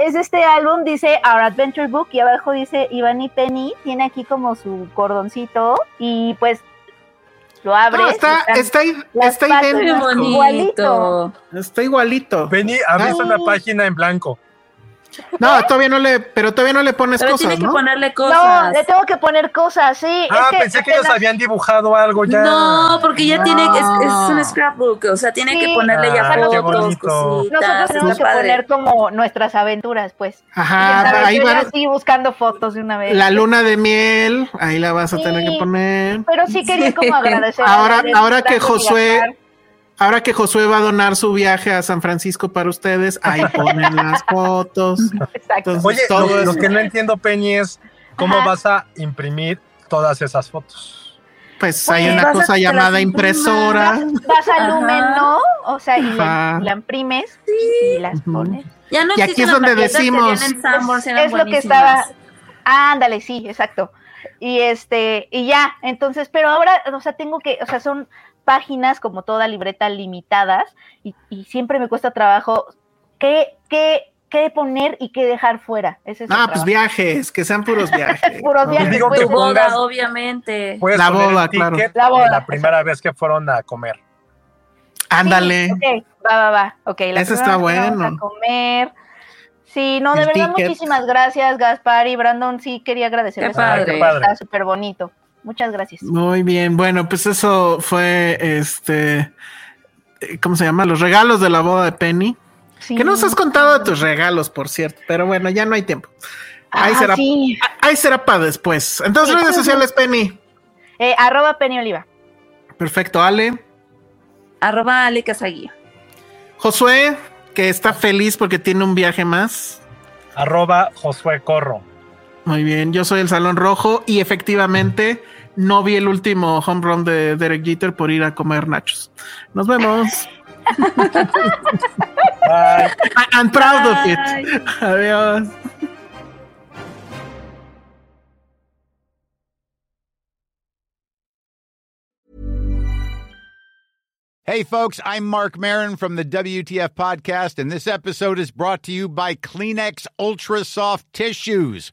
es este álbum, dice Our Adventure Book, y abajo dice Iván y Penny, tiene aquí como su cordoncito, y pues lo abres. No, y está, está, está idéntico. Igualito. Está igualito. Vení, abriste Ay. una página en blanco. No, todavía no le, pero todavía no le pones Pero tiene cosas, que ¿no? ponerle No, cosas. le tengo que poner cosas, sí. Ah, es que pensé que ellos habían dibujado algo ya. No, porque ya No. tiene, es, es un scrapbook, o sea, tiene Sí. que ponerle ya Ah, fotos, cositas, Nosotros tenemos que padre. poner como nuestras aventuras, pues. Ajá, ahí va estoy buscando fotos de una vez. la luna de miel, ahí la vas a Sí. tener que poner. Pero sí quería como agradecer. a Ahora- ahora que Josué-. Ahora que Josué va a donar su viaje a San Francisco para ustedes, ahí ponen las fotos. Exacto. Entonces, Oye, todo lo, lo eso. que no entiendo, Penny, es cómo Ajá. vas a imprimir todas esas fotos. Pues hay una cosa llamada impresora. Vas a Ajá. Lumen, ¿no? O sea, y la, imprimes y las pones. Ya no Y aquí es donde decimos- en es lo que estaba. Ándale, sí, exacto. Y este, y ya, entonces, pero ahora, o sea, tengo que, o sea, son páginas como toda libreta limitadas y, y siempre me cuesta trabajo qué, qué, qué poner y qué dejar fuera. Ese es Ah, pues trabajo. viajes, que sean puros viajes. Puros No, viajes, digo pues. Tu boda, pongas- obviamente. La boda, claro. La boda, la primera vez que fueron a comer. Ándale. Ok, va, va, va. Ok, la primera está vez que vamos bueno. A comer. Sí, no, de El verdad, ticket. muchísimas gracias, Gaspar y Brandon. Sí, quería agradecerles. Qué padre. Qué padre. Está súper bonito. Muchas gracias. Muy bien, bueno, pues eso fue este. ¿Cómo se llama? Los regalos de la boda de Penny. Sí. Que nos has contado de tus regalos, por cierto, pero bueno, ya no hay tiempo. Ahí Ah, será, sí. ahí será para después. Entonces, redes sociales, Penny. Eh, arroba Penny Oliva. Perfecto, Ale. Arroba Ale Casagui. Josué, que está feliz porque tiene un viaje más. Arroba Josué Corro. Muy bien, yo soy el Salón Rojo y efectivamente no vi el último home run de Derek Jeter por ir a comer nachos. Nos vemos. Bye. I'm proud of it. Adiós. Hey, folks, I'm Mark Marin from the WTF Podcast, and this episode is brought to you by Kleenex Ultra Soft Tissues,